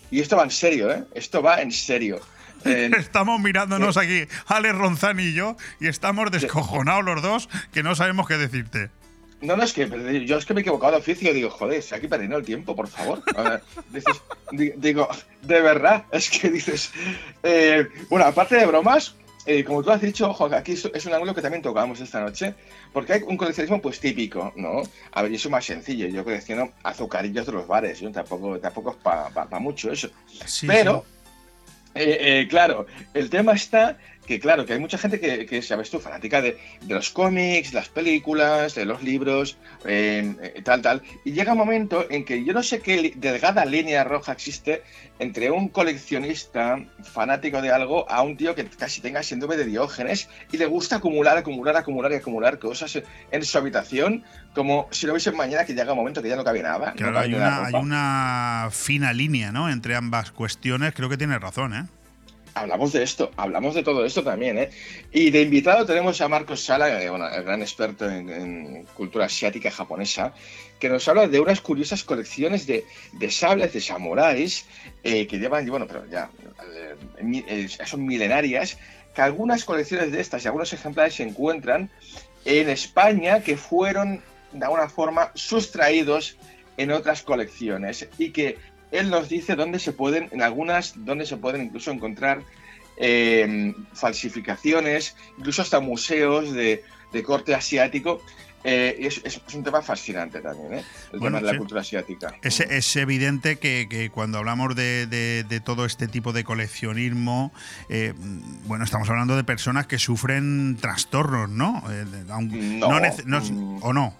y esto va en serio, ¿eh? Esto va en serio. Eh, Estamos mirándonos aquí, Alex Ronzán y yo, y estamos descojonados los dos, que no sabemos qué decirte. No, no, es que yo es que me he equivocado de oficio. Digo, joder, si aquí perdiendo el tiempo, por favor. Ver, dices, di- digo, de verdad, es que dices. eh, bueno, aparte de bromas, eh, como tú has dicho, ojo, aquí es, un ángulo que también tocamos esta noche, porque hay un coleccionismo pues típico, ¿no? A ver, y eso es más sencillo. Yo colecciono azucarillos de los bares, yo tampoco, tampoco es para mucho eso. Sí, Pero. Eh, eh, claro, el tema está que, claro, que hay mucha gente que, que sabes tú, fanática de, de los cómics, las películas, de los libros, eh, eh, tal, tal. Y llega un momento en que yo no sé qué delgada línea roja existe entre un coleccionista fanático de algo a un tío que casi tenga síndrome de Diógenes y le gusta acumular, acumular, acumular y acumular cosas en su habitación como si no hubiese mañana que llega un momento que ya no cabe nada. no Claro, cabe hay una, hay una fina línea, ¿no? Entre ambas cuestiones, creo que tienes razón, ¿eh? Hablamos de esto, hablamos de todo esto también, ¿eh? Y de invitado tenemos a Marcos Sala, eh, bueno, el gran experto en, en cultura asiática japonesa, que nos habla de unas curiosas colecciones de, de sables, de samuráis, eh, que llevan, bueno, pero ya eh, eh, son milenarias, que algunas colecciones de estas y algunos ejemplares se encuentran en España que fueron de alguna forma sustraídos en otras colecciones y que él nos dice dónde se pueden, en algunas, dónde se pueden incluso encontrar eh, falsificaciones, incluso hasta museos de, de corte asiático. Eh, es, un tema fascinante también, ¿eh? el Bueno, tema de la sí. cultura asiática. Es, es evidente que, que cuando hablamos de, de- de todo este tipo de coleccionismo, eh, bueno, estamos hablando de personas que sufren trastornos, ¿no? No, mm. ¿O no?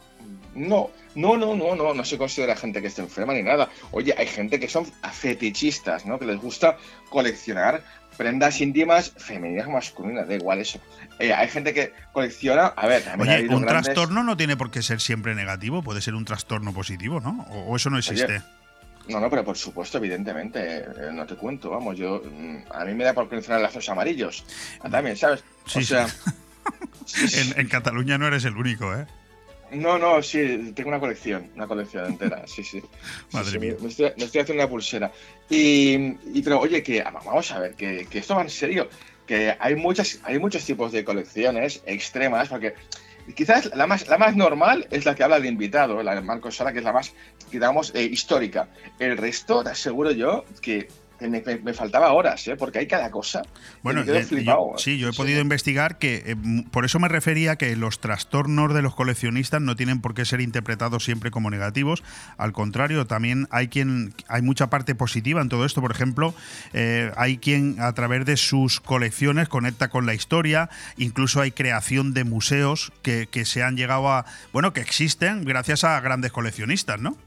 No, no, no, no, no, no se considera gente que esté enferma ni nada. Oye, hay gente que son fetichistas, ¿no? Que les gusta coleccionar prendas íntimas femeninas o masculinas, da igual eso. Eh, hay gente que colecciona, a ver, también ha Oye, habido un grandes- trastorno no tiene por qué ser siempre negativo, puede ser un trastorno positivo, ¿no? O, o eso no existe. Oye, No, no, pero por supuesto, evidentemente, eh, no te cuento, vamos, yo, mm, a mí me da por coleccionar lazos amarillos, también, ¿sabes? Sí, o sea, en, en Cataluña no eres el único, ¿eh? No, no, sí, tengo una colección, una colección entera, sí, sí. Madre sí, mía. Me estoy, me estoy haciendo una pulsera. Y, y pero oye, que ah, vamos a ver, que, que esto va en serio, que hay muchas, hay muchos tipos de colecciones extremas, porque quizás la más, la más normal es la que habla el invitado, la de Marcos Sala, que es la más, digamos, eh, histórica. El resto, te aseguro yo, que me, faltaba horas, ¿eh? porque hay cada cosa. Bueno, me eh, flipado. yo- sí, yo he podido investigar que eh, por eso me refería que los trastornos de los coleccionistas no tienen por qué ser interpretados siempre como negativos. Al contrario, también hay quien hay mucha parte positiva en todo esto. Por ejemplo, eh, hay quien a través de sus colecciones conecta con la historia. Incluso hay creación de museos que, que se han llegado a bueno que existen gracias a grandes coleccionistas, ¿no?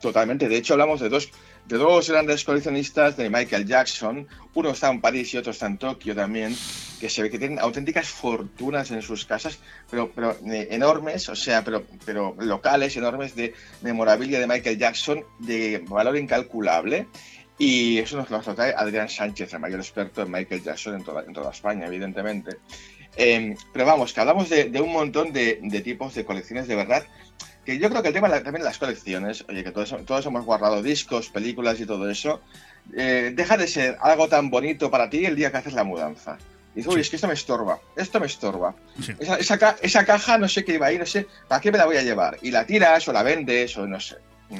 Totalmente. De hecho, hablamos de dos, de dos grandes coleccionistas de Michael Jackson. Uno está en París y otro está en Tokio también, que se ve que tienen auténticas fortunas en sus casas, pero, pero eh, enormes, o sea, pero, pero locales, enormes de memorabilia de Michael Jackson de valor incalculable. Y eso nos lo trae Adrián Sánchez, el mayor experto en Michael Jackson en toda, en toda España, evidentemente. Eh, pero vamos, que hablamos de, de un montón de, de tipos de colecciones de verdad que yo creo que el tema también de las colecciones, oye, que todos, todos hemos guardado discos, películas y todo eso, eh, deja de ser algo tan bonito para ti el día que haces la mudanza. Y dices, uy, es que esto me estorba, esto me estorba. Esa, esa ca- esa caja no sé qué iba ahí, no sé, ¿para qué me la voy a llevar? Y la tiras o la vendes o no sé. Mm.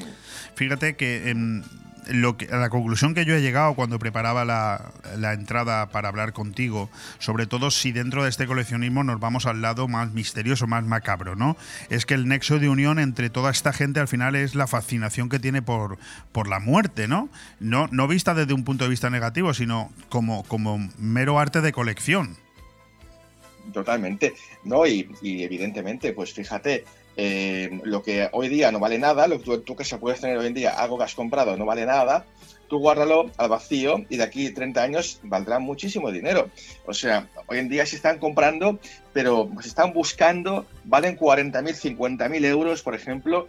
Fíjate que, em, lo que la conclusión que yo he llegado cuando preparaba la, la entrada para hablar contigo, sobre todo si dentro de este coleccionismo nos vamos al lado más misterioso, más macabro, ¿no? Es que el nexo de unión entre toda esta gente al final es la fascinación que tiene por, por la muerte, ¿no? ¿no? No vista desde un punto de vista negativo, sino como, como mero arte de colección. Totalmente. No, y, y evidentemente, pues fíjate, eh, lo que hoy día no vale nada, lo que tú, tú que se puedes tener hoy en día, algo que has comprado no vale nada, tú guárdalo al vacío y de aquí 30 años valdrá muchísimo dinero. O sea, hoy en día se están comprando, pero se están buscando, valen 40.000, 50.000 euros, por ejemplo,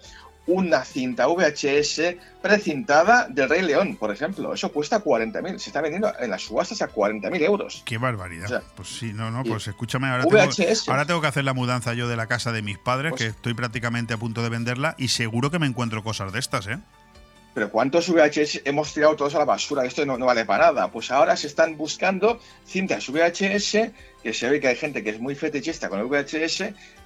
una cinta VHS precintada del Rey León, por ejemplo. Eso cuesta 40.000. Se está vendiendo en las subastas a 40.000 euros. Qué barbaridad. O sea, pues sí, no, no, pues escúchame, ahora VHS. tengo, ahora tengo que hacer la mudanza yo de la casa de mis padres, Pues- que estoy prácticamente a punto de venderla y seguro que me encuentro cosas de estas, ¿eh? Pero ¿cuántos VHS hemos tirado todos a la basura? Esto no, vale para nada. Pues ahora se están buscando cintas VHS, que se ve que hay gente que es muy fetichista con el VHS,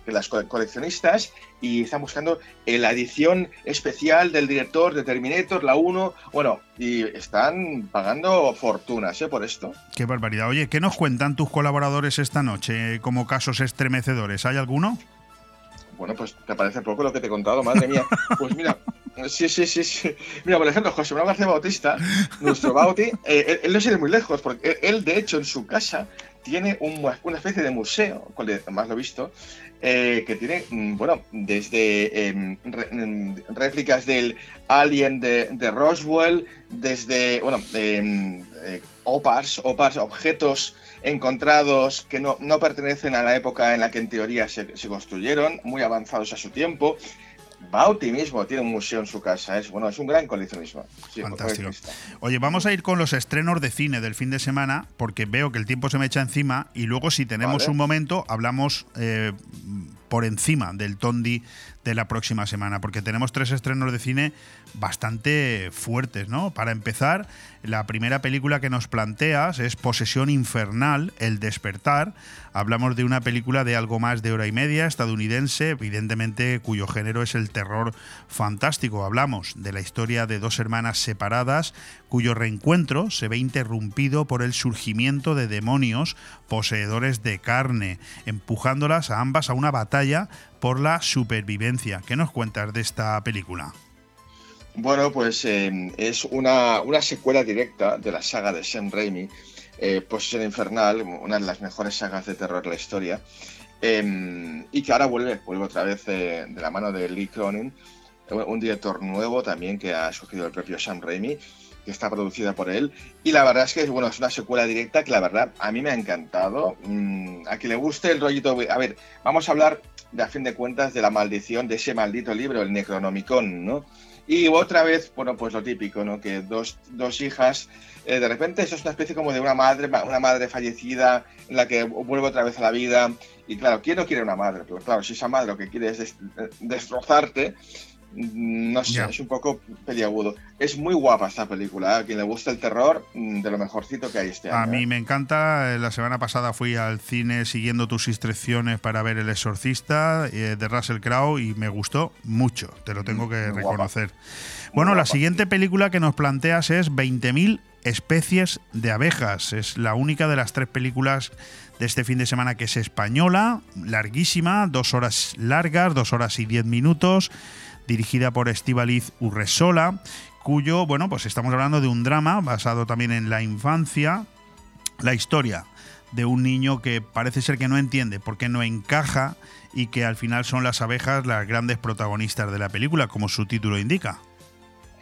que las co- coleccionistas, y están buscando eh, la edición especial del director de Terminator, la 1. Bueno, y están pagando fortunas ¿eh? por esto. Qué barbaridad. Oye, ¿qué nos cuentan tus colaboradores esta noche como casos estremecedores? ¿Hay alguno? Bueno, pues te parece poco lo que te he contado, madre mía. Pues mira, sí, sí, sí, sí. Mira, por ejemplo, José Manuel García Bautista, nuestro Bauti, eh, él, no se de muy lejos, porque él, de hecho, en su casa tiene un- una especie de museo, además lo he visto, eh, que tiene, mm, bueno, desde em, em, réplicas del Alien de, de Roswell, desde, bueno, em, eh, OPARs, OPARs, objetos encontrados que no, no pertenecen a la época en la que en teoría se, se construyeron, muy avanzados a su tiempo. Bauti mismo tiene un museo en su casa, es bueno, es un gran coleccionismo. Sí, Fantástico. Oye, vamos a ir con los estrenos de cine del fin de semana, porque veo que el tiempo se me echa encima y luego si tenemos Vale. un momento hablamos eh, por encima del Tondi de la próxima semana, porque tenemos tres estrenos de cine bastante fuertes, ¿no? Para empezar, la primera película que nos planteas es Posesión Infernal, El Despertar. Hablamos de una película de algo más de hora y media, estadounidense, evidentemente cuyo género es el terror fantástico. Hablamos de la historia de dos hermanas separadas cuyo reencuentro se ve interrumpido por el surgimiento de demonios poseedores de carne, empujándolas a ambas a una batalla por la supervivencia. ¿Qué nos cuentas de esta película? Bueno, pues eh, es una, una secuela directa de la saga de Sam Raimi, eh, Posesión Infernal, una de las mejores sagas de terror de la historia, eh, y que ahora vuelve, vuelve otra vez eh, de la mano de Lee Cronin, un director nuevo también que ha surgido el propio Sam Raimi, que está producida por él. Y la verdad es que bueno, es una secuela directa que la verdad a mí me ha encantado. Mm, a quien le guste el rollito... A ver, vamos a hablar de a fin de cuentas de la maldición de ese maldito libro, el Necronomicon, ¿no? Y otra vez, bueno, pues lo típico, ¿no? Que dos, dos hijas, eh, de repente eso es una especie como de una madre, una madre fallecida en la que vuelve otra vez a la vida. Y claro, ¿quién no quiere una madre? Pero claro, si esa madre lo que quiere es des- destrozarte, no sé, es un poco peliagudo. Es muy guapa esta película, ¿eh? a quien le gusta el terror, mm, de lo mejorcito que hay este año. A mí ¿eh? me encanta. eh, La semana pasada fui al cine siguiendo tus instrucciones para ver El Exorcista eh, de Russell Crowe y me gustó mucho, te lo tengo que Muy reconocer. Bueno, la siguiente película que nos planteas es 20.000 especies de abejas. Es la única de las tres películas de este fin de semana que es española, larguísima, dos horas largas, dos horas y diez minutos, dirigida por Estivaliz Urresola, cuyo, bueno, pues estamos hablando de un drama basado también en la infancia, la historia de un niño que parece ser que no entiende por qué no encaja y que al final son las abejas las grandes protagonistas de la película, como su título indica.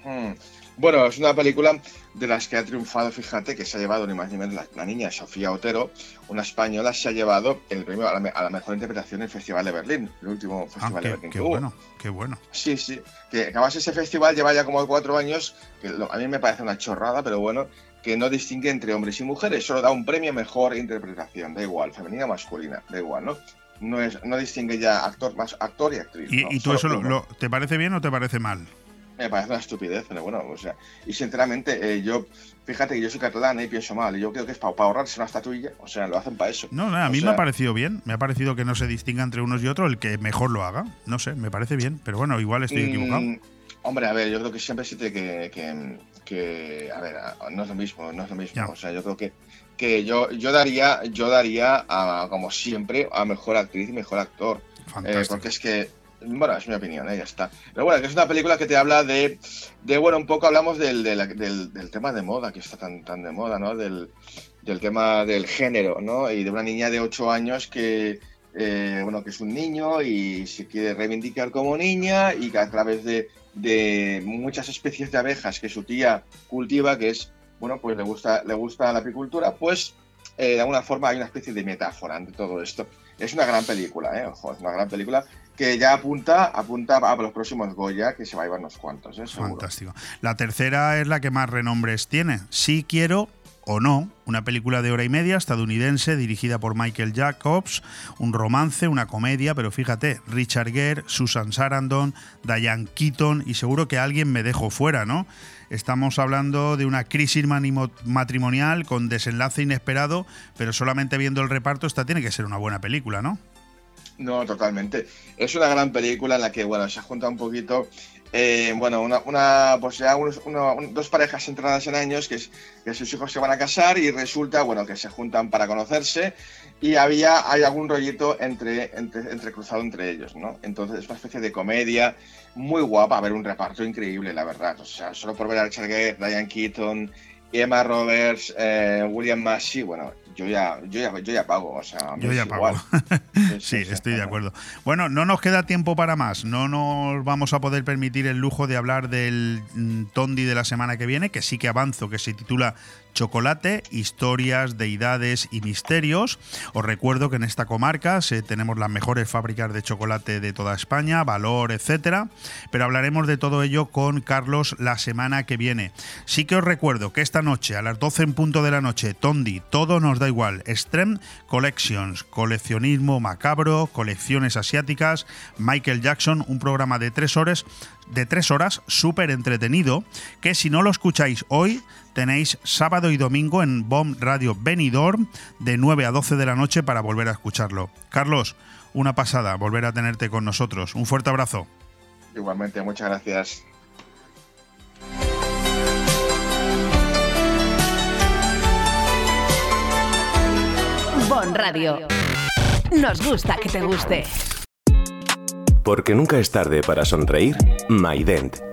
Mm. Bueno, es una película de las que ha triunfado, fíjate, que se ha llevado ni más ni menos la, la niña Sofía Otero, una española, se ha llevado el premio a la, me- a la mejor interpretación en el Festival de Berlín, el último Ah, Festival de Berlín qué que hubo. bueno, qué bueno. Sí, sí, que además ese festival lleva ya como cuatro años, que lo- a mí me parece una chorrada, pero bueno, que no distingue entre hombres y mujeres, solo da un premio a mejor interpretación, da igual, femenina o masculina, da igual, ¿no? No, es, no distingue ya actor, más actor y actriz. ¿Y, ¿no? y tú eso lo- te parece bien o te parece mal? Me parece una estupidez, pero bueno, o sea, y sinceramente, eh, yo, fíjate que yo soy catalán y pienso mal, y yo creo que es para ahorrarse una estatuilla, o sea, lo hacen para eso. No, no, a O mí me ha parecido bien. Me ha parecido que no se distinga entre unos y otros el que mejor lo haga. No sé, me parece bien. Pero bueno, igual estoy equivocado. mm, hombre, a ver, yo creo que siempre tiene que, que, que- a ver, no es lo mismo, no es lo mismo, Ya. o sea, yo creo que, que yo, yo daría, yo daría, a, como siempre, a mejor actriz y mejor actor. Eh, porque es que, bueno, es mi opinión, ¿eh? ya está. Pero bueno, que es una película que te habla de, de bueno, un poco hablamos del, del, tema de moda, que está tan, tan de moda, ¿no? Del, del tema del género, ¿no? Y de una niña de 8 años que, eh, bueno, que es un niño y se quiere reivindicar como niña y que a través de, de muchas especies de abejas que su tía cultiva, que es, bueno, pues le gusta, le gusta la apicultura, pues eh, de alguna forma hay una especie de metáfora ante todo esto. Es una gran película, ¿eh? Ojo, es una gran película que ya apunta, apunta a los próximos Goya, que se va a llevar unos cuantos, ¿eh? Fantástico. La tercera es la que más renombres tiene. Sí quiero o no, una película de hora y media estadounidense dirigida por Michael Jacobs, un romance, una comedia, pero fíjate, Richard Gere, Susan Sarandon, Diane Keaton y seguro que alguien me dejo fuera, ¿no? Estamos hablando de una crisis matrimonial con desenlace inesperado, pero solamente viendo el reparto esta tiene que ser una buena película, ¿no? No, totalmente. Es una gran película en la que, bueno, se junta un poquito, eh, bueno, una, una, pues ya unos- uno- un- dos parejas entradas en años que, sus hijos se van a casar y resulta, bueno, que se juntan para conocerse y había, hay algún rollito entre, entre, entre cruzado entre ellos, ¿no? Entonces es una especie de comedia muy guapa, a ver, un reparto increíble, la verdad. O sea, solo por ver a Richard Gere, Diane Keaton, Emma Roberts, eh, William Massey, bueno, yo ya, yo ya, yo ya pago, o sea, Yo ya pago. sí, estoy de acuerdo. Bueno, no nos queda tiempo para más. No nos vamos a poder permitir el lujo de hablar del mm, Tondi de la semana que viene, que sí que avanzo, que se titula Chocolate, historias, deidades y misterios. Os recuerdo que en esta comarca tenemos las mejores fábricas de chocolate de toda España, Valor, etcétera. Pero hablaremos de todo ello con Carlos la semana que viene. Sí que os recuerdo que esta noche, a las 12 en punto de la noche, Tondi, todo nos da igual. Extreme Collections, coleccionismo macabro, colecciones asiáticas, Michael Jackson, un programa de tres horas de tres horas, súper entretenido, que si no lo escucháis hoy, tenéis sábado y domingo en BOM Radio Benidorm de 9 a 12 de la noche para volver a escucharlo. Carlos, una pasada volver a tenerte con nosotros. Un fuerte abrazo. Igualmente, muchas gracias. Bon Radio. Nos gusta que te guste. Porque nunca es tarde para sonreír, MyDent,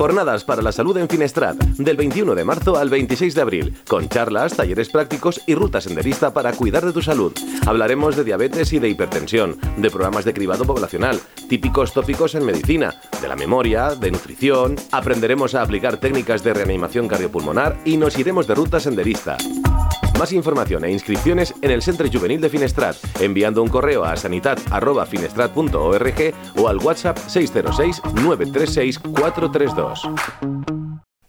Jornadas para la salud en Finestrat, del 21 de marzo al 26 de abril, con charlas, talleres prácticos y ruta senderista para cuidar de tu salud. Hablaremos de diabetes y de hipertensión, de programas de cribado poblacional, típicos tópicos en medicina, de la memoria, de nutrición, aprenderemos a aplicar técnicas de reanimación cardiopulmonar y nos iremos de ruta senderista. Más información e inscripciones en el Centro Juvenil de Finestrat, enviando un correo a sanitat.finestrat.org o al WhatsApp 606 936 432.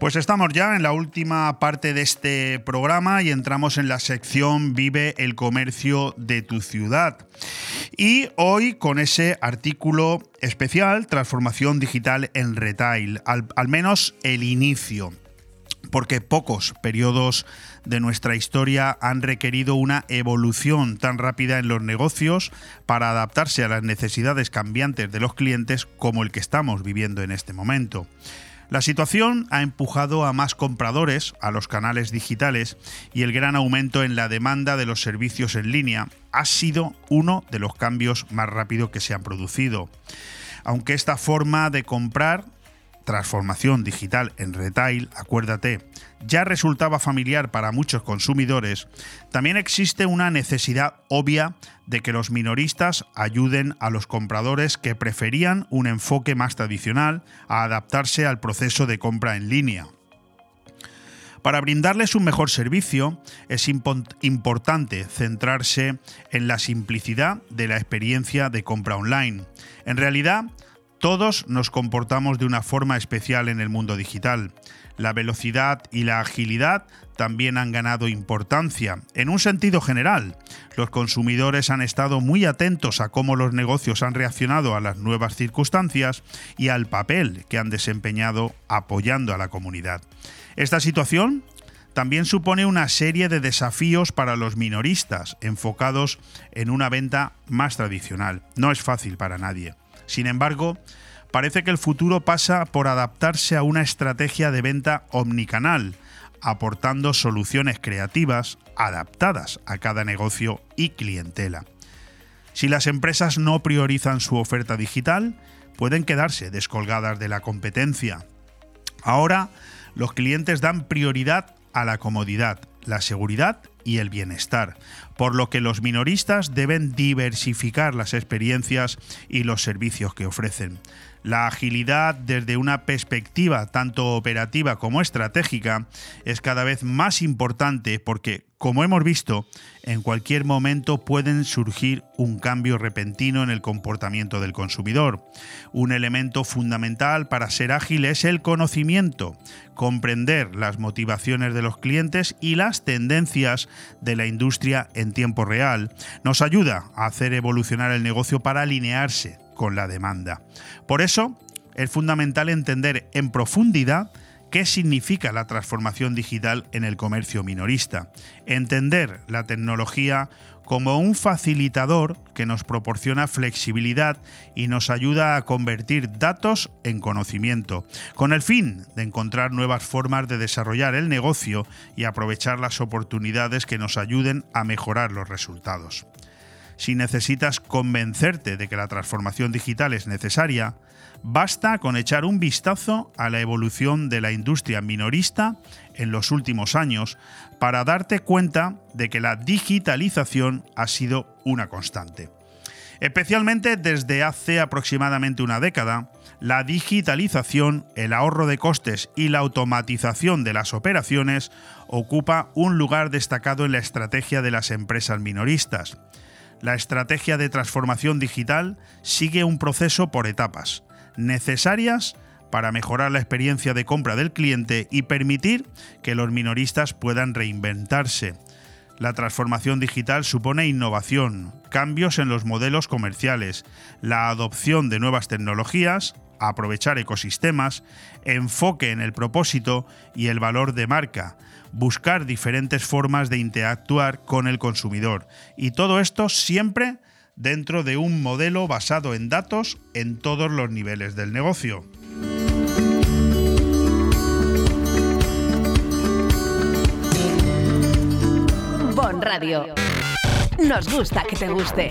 Pues estamos ya en la última parte de este programa y entramos en la sección Vive el comercio de tu ciudad. Y hoy con ese artículo especial, Transformación Digital en Retail, al, al menos el inicio porque pocos periodos de nuestra historia han requerido una evolución tan rápida en los negocios para adaptarse a las necesidades cambiantes de los clientes como el que estamos viviendo en este momento. La situación ha empujado a más compradores a los canales digitales y el gran aumento en la demanda de los servicios en línea ha sido uno de los cambios más rápidos que se han producido. Aunque esta forma de comprar transformación digital en retail, acuérdate, ya resultaba familiar para muchos consumidores, también existe una necesidad obvia de que los minoristas ayuden a los compradores que preferían un enfoque más tradicional a adaptarse al proceso de compra en línea. Para brindarles un mejor servicio es importante centrarse en la simplicidad de la experiencia de compra online. En realidad, todos nos comportamos de una forma especial en el mundo digital. La velocidad y la agilidad también han ganado importancia. En un sentido general, los consumidores han estado muy atentos a cómo los negocios han reaccionado a las nuevas circunstancias y al papel que han desempeñado apoyando a la comunidad. Esta situación también supone una serie de desafíos para los minoristas enfocados en una venta más tradicional. No es fácil para nadie. Sin embargo, parece que el futuro pasa por adaptarse a una estrategia de venta omnicanal, aportando soluciones creativas adaptadas a cada negocio y clientela. Si las empresas no priorizan su oferta digital, pueden quedarse descolgadas de la competencia. Ahora, los clientes dan prioridad a la comodidad, la seguridad y el bienestar, por lo que los minoristas deben diversificar las experiencias y los servicios que ofrecen. La agilidad desde una perspectiva tanto operativa como estratégica es cada vez más importante porque, como hemos visto, en cualquier momento pueden surgir un cambio repentino en el comportamiento del consumidor. Un elemento fundamental para ser ágil es el conocimiento, comprender las motivaciones de los clientes y las tendencias de la industria en tiempo real. Nos ayuda a hacer evolucionar el negocio para alinearse con la demanda. Por eso, es fundamental entender en profundidad qué significa la transformación digital en el comercio minorista, entender la tecnología como un facilitador que nos proporciona flexibilidad y nos ayuda a convertir datos en conocimiento, con el fin de encontrar nuevas formas de desarrollar el negocio y aprovechar las oportunidades que nos ayuden a mejorar los resultados si necesitas convencerte de que la transformación digital es necesaria, basta con echar un vistazo a la evolución de la industria minorista en los últimos años para darte cuenta de que la digitalización ha sido una constante. Especialmente desde hace aproximadamente una década, la digitalización, el ahorro de costes y la automatización de las operaciones ocupa un lugar destacado en la estrategia de las empresas minoristas la estrategia de transformación digital sigue un proceso por etapas, necesarias para mejorar la experiencia de compra del cliente y permitir que los minoristas puedan reinventarse. La transformación digital supone innovación, cambios en los modelos comerciales, la adopción de nuevas tecnologías, aprovechar ecosistemas, enfoque en el propósito y el valor de marca, buscar diferentes formas de interactuar con el consumidor. Y todo esto siempre dentro de un modelo basado en datos en todos los niveles del negocio. Bon Radio. Nos gusta que te guste.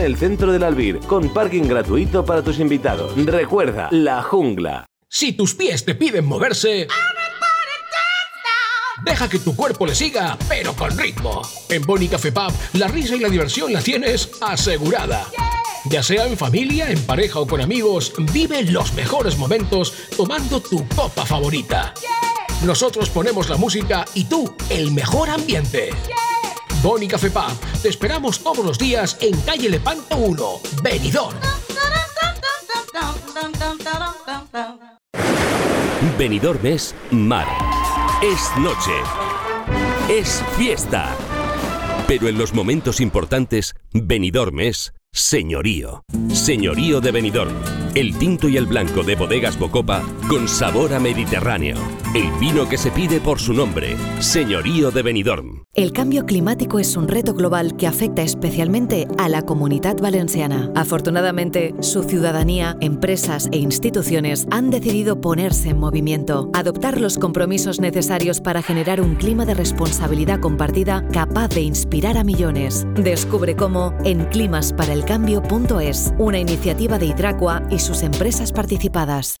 el centro del Albir, con parking gratuito para tus invitados. Recuerda, La Jungla. Si tus pies te piden moverse... Deja que tu cuerpo le siga, pero con ritmo. En Boni Café Pub, la risa y la diversión la tienes asegurada. Ya sea en familia, en pareja o con amigos, vive los mejores momentos tomando tu copa favorita. Nosotros ponemos la música y tú el mejor ambiente. Boni Café Pub, te esperamos todos los días en calle Lepanto 1, Benidorm. Benidorm es mar. Es noche. Es fiesta. Pero en los momentos importantes, Benidorm es señorío. Señorío de Benidorm. El tinto y el blanco de bodegas Bocopa con sabor a Mediterráneo. El vino que se pide por su nombre. Señorío de Benidorm. El cambio climático es un reto global que afecta especialmente a la comunidad valenciana. Afortunadamente, su ciudadanía, empresas e instituciones han decidido ponerse en movimiento, adoptar los compromisos necesarios para generar un clima de responsabilidad compartida capaz de inspirar a millones. Descubre cómo en climasparelcambio.es, una iniciativa de Hidracua y sus empresas participadas.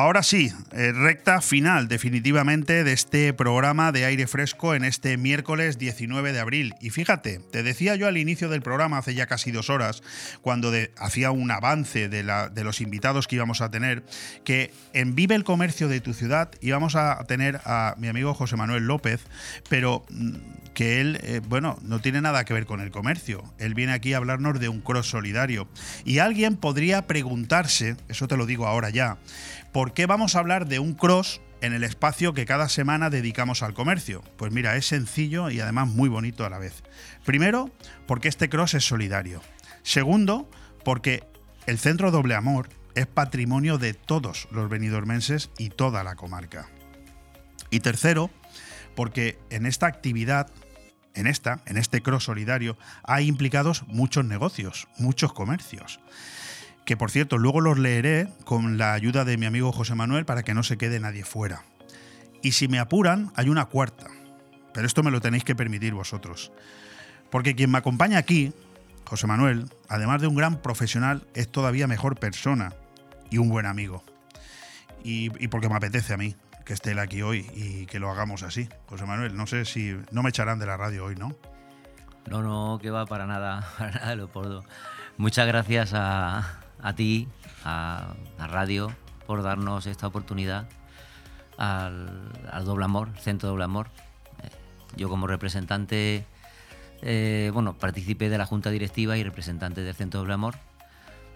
Ahora sí, eh, recta final definitivamente de este programa de aire fresco en este miércoles 19 de abril. Y fíjate, te decía yo al inicio del programa, hace ya casi dos horas, cuando hacía un avance de, de los invitados que íbamos a tener, que en Vive el Comercio de tu ciudad íbamos a tener a mi amigo José Manuel López, pero mm, que él, eh, bueno, no tiene nada que ver con el comercio. Él viene aquí a hablarnos de un cross solidario. Y alguien podría preguntarse, eso te lo digo ahora ya, ¿por qué vamos a hablar de un cross en el espacio que cada semana dedicamos al comercio? Pues mira, es sencillo y además muy bonito a la vez. Primero, porque este cross es solidario. Segundo, porque el Centro Doble Amor es patrimonio de todos los benidormenses y toda la comarca. Y tercero, porque en esta actividad, en esta, en este cross solidario, hay implicados muchos negocios, muchos comercios. Que por cierto, luego los leeré con la ayuda de mi amigo José Manuel para que no se quede nadie fuera. Y si me apuran, hay una cuarta. Pero esto me lo tenéis que permitir vosotros. Porque quien me acompaña aquí, José Manuel, además de un gran profesional, es todavía mejor persona y un buen amigo. Y, y porque me apetece a mí que esté él aquí hoy y que lo hagamos así. José Manuel, no sé si no me echarán de la radio hoy, ¿no? No, no, que va para nada, para nada, Leopoldo. Muchas gracias a, a ti, a, a Radio, por darnos esta oportunidad al, al Doble Amor, Centro Doble Amor. Eh, Yo como representante, eh, bueno, participé de la Junta Directiva y representante del Centro Doble Amor.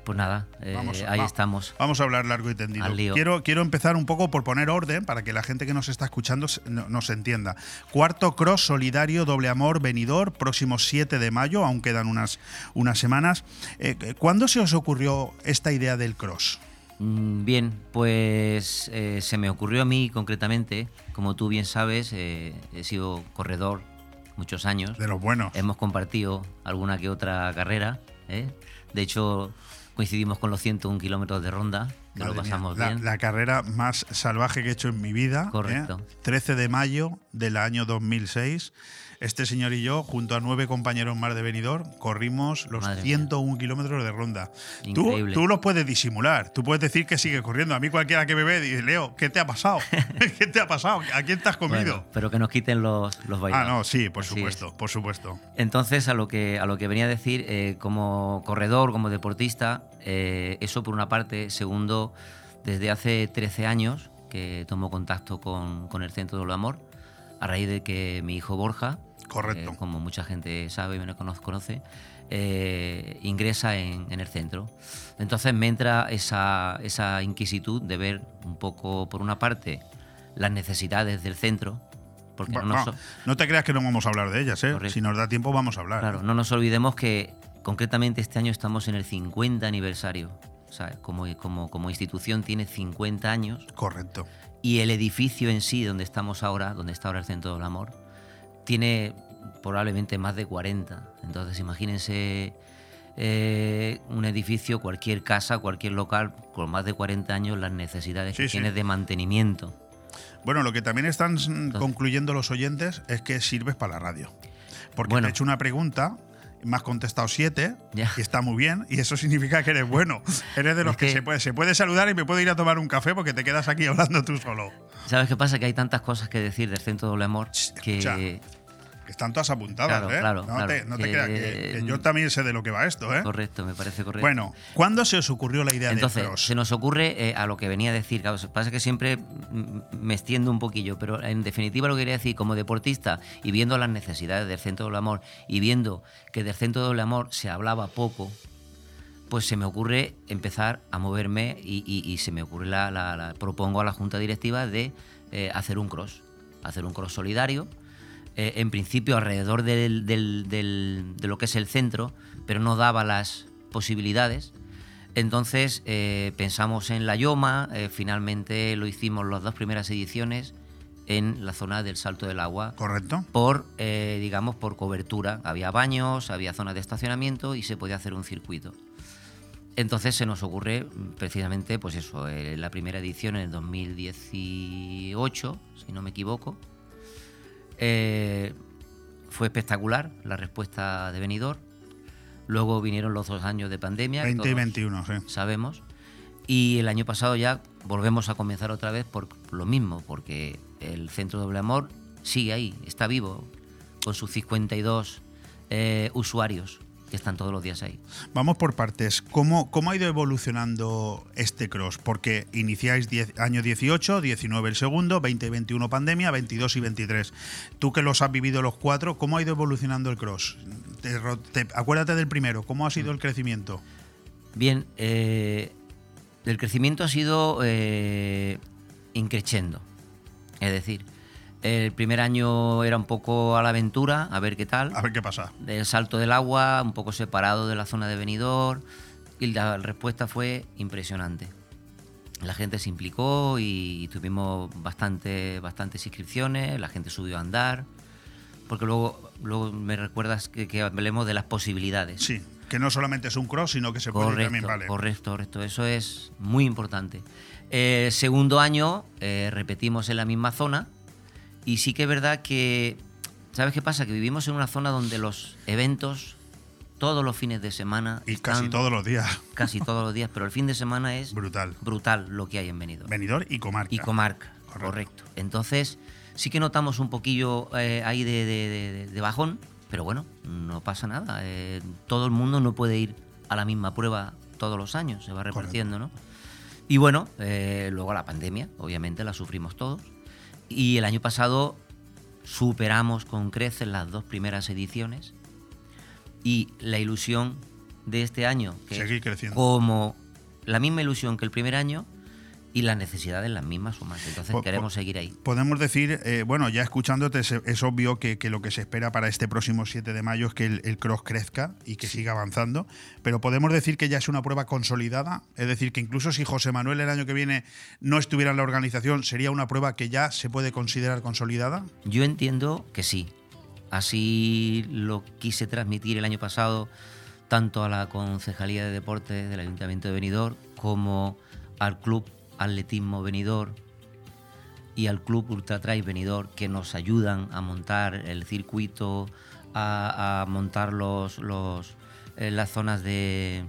Pues nada, eh, Vamos, ahí va- estamos. Vamos a hablar largo y tendido. Al lío. Quiero, quiero empezar un poco por poner orden para que la gente que nos está escuchando no- nos entienda. Cuarto Cross Solidario Doble Amor Venidor, próximo 7 de mayo, aún quedan unas, unas semanas. Eh, ¿Cuándo se os ocurrió esta idea del cross? Mm, Bien, pues eh, se me ocurrió a mí concretamente, como tú bien sabes, he sido corredor muchos años. De los buenos. Hemos compartido alguna que otra carrera. De hecho, coincidimos con los 101 kilómetros de ronda, que Madre lo mía, pasamos la, bien. la carrera más salvaje que he hecho en mi vida. ¿eh? Correcto. 13 de mayo del año 2006. Este señor y yo, junto a nueve compañeros más de Benidorm, corrimos los Madre 101 kilómetros de ronda. Tú, los puedes disimular, tú puedes decir que sigue corriendo. A mí cualquiera que me ve dice, Leo, ¿qué te ha pasado? ¿Qué te ha pasado? ¿A quién te has comido? Bueno, pero que nos quiten los, los ah, no, sí, por supuesto, por supuesto. Entonces, a lo que, a lo que venía a decir, eh, como corredor, como deportista, eh, eso por una parte. Segundo, desde hace 13 años que tomo contacto con, con el Centro del Amor, a raíz de que mi hijo Borja, Correcto. eh, como mucha gente sabe y me cono- conoce, eh, ingresa en, en el centro. Entonces me entra esa, esa inquisitud de ver un poco, por una parte, las necesidades del centro, porque Bueno, no, nos- no te creas que no vamos a hablar de ellas, ¿eh? Si nos da tiempo, vamos a hablar. Claro, no nos olvidemos que concretamente este año estamos en el 50 aniversario. Como, como, como institución tiene 50 años. Correcto. Y el edificio en sí, donde estamos ahora, donde está ahora el Centro del Amor, tiene probablemente más de 40. Entonces, imagínense eh, un edificio, cualquier casa, cualquier local, con más de 40 años, las necesidades que Sí, tiene de mantenimiento. Bueno, lo que también están concluyendo los oyentes es que sirves para la radio. Porque Bueno. te he hecho una pregunta, me has contestado siete, y está muy bien, y eso significa que eres bueno. Eres de los Es que, que- se, puede, se puede saludar y me puedo ir a tomar un café porque te quedas aquí hablando tú solo. ¿Sabes qué pasa? Que hay tantas cosas que decir del Centro Doble Amor que... escucha, Que están todas apuntadas, Claro, ¿eh? claro, no, claro. te, no te Que- creas, que, que yo también sé de lo que va esto, ¿eh? Correcto, me parece correcto. Bueno, ¿cuándo se os ocurrió la idea Entonces, de Frost? se nos ocurre eh, a lo que venía a decir, claro, pasa que siempre mm, me extiendo un poquillo, pero en definitiva lo que quería decir, como deportista y viendo las necesidades del Centro del Amor y viendo que del Centro del Amor se hablaba poco, pues se me ocurre empezar a moverme y, y- y se me ocurre la, la- la- propongo a la Junta Directiva de eh, hacer un cross, hacer un cross solidario, eh, en principio alrededor del- del- del- de lo que es el centro, pero no daba las posibilidades. Entonces eh, pensamos en la Yoma, eh, finalmente lo hicimos las dos primeras ediciones en la zona del Salto del Agua. Correcto. Por, eh, digamos, por cobertura. Había baños, había zonas de estacionamiento y se podía hacer un circuito. Entonces se nos ocurre precisamente, pues eso, eh, la primera edición en el 2018, si no me equivoco. Eh, fue espectacular la respuesta de Benidorm. Luego vinieron los dos años de pandemia. que 20 y todos 21, sí. Sabemos. Y el año pasado ya volvemos a comenzar otra vez por lo mismo, porque el Centro Doble Amor sigue ahí, está vivo, con sus 52 eh, usuarios que están todos los días ahí. Vamos por partes. ¿Cómo, cómo ha ido evolucionando este cross? Porque iniciáis 10 año 18, 19 el segundo, 20 y 21 pandemia, 22 y 23. Tú que los has vivido los cuatro, ¿cómo ha ido evolucionando el cross? Te ro- te- acuérdate del primero, ¿cómo ha sido el crecimiento? Bien, eh, el crecimiento ha sido eh, increciendo. Es decir, el primer año era un poco a la aventura, a ver qué tal. A ver qué pasa. El salto del agua, un poco separado de la zona de venidor. Y la respuesta fue impresionante. La gente se implicó y tuvimos bastante, bastantes inscripciones, la gente subió a andar. Porque luego, luego me recuerdas que, que hablemos de las posibilidades. Sí, que no solamente es un cross, sino que se puede también, vale. correcto, correcto. Eso es muy importante. Eh, segundo año eh, repetimos en la misma zona y sí que es verdad que, ¿sabes qué pasa? Que vivimos en una zona donde los eventos todos los fines de semana Y casi todos los días. casi todos los días, pero el fin de semana es brutal, brutal lo que hay en Benidorm. Benidorm y comarca. Y comarca, correcto. Entonces sí que notamos un poquillo eh, ahí de, de- de- de bajón, pero bueno, no pasa nada. eh, todo el mundo no puede ir a la misma prueba todos los años, se va repartiendo, ¿no? Y bueno, eh, luego la pandemia, obviamente la sufrimos todos. Y el año pasado superamos con creces las dos primeras ediciones. Y la ilusión de este año, que Seguir es creciendo. como la misma ilusión que el primer año y las necesidades las mismas o más. Entonces Po- queremos seguir ahí. Podemos decir, eh, bueno, ya escuchándote, es, es obvio que, que lo que se espera para este próximo 7 de mayo es que el, el cross crezca y que siga avanzando, pero podemos decir que ya es una prueba consolidada, es decir, que incluso si José Manuel el año que viene no estuviera en la organización, sería una prueba que ya se puede considerar consolidada. Yo entiendo que sí. Así lo quise transmitir el año pasado tanto a la Concejalía de Deportes del Ayuntamiento de Benidorm como al Club Atletismo Benidorm y al Club Ultra Trail Benidorm que nos ayudan a montar el circuito, a, a montar los, los, eh, las zonas de,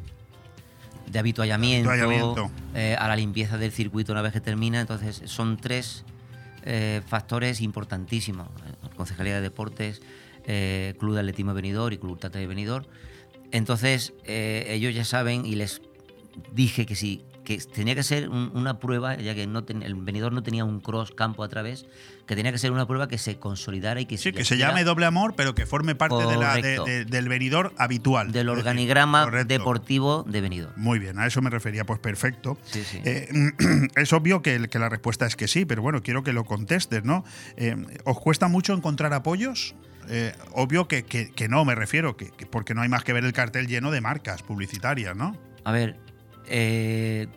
de habituallamiento, Habituallamiento. eh, a la limpieza del circuito una vez que termina. Entonces son tres eh, factores importantísimos. Concejalía de Deportes, Club de Atletismo Benidorm y Club Ultra Trail Benidorm. Entonces ellos ya saben y les dije que sí, que tenía que ser un- una prueba, ya que no ten- el venidor no tenía un cross campo a través, que tenía que ser una prueba que se consolidara y que Sí, se que se llame doble amor, pero que forme parte de la, de- Correcto. de- del venidor habitual. del decir, organigrama deportivo de venidor. Muy bien, a eso me refería, pues perfecto. Sí, sí. Eh, es obvio que, la respuesta es que sí, pero bueno, quiero que lo contestes, ¿no? Eh, ¿Os cuesta mucho encontrar apoyos? Eh, obvio que, que- que no, me refiero, que, que porque no hay más que ver el cartel lleno de marcas publicitarias, ¿no? A ver, eh,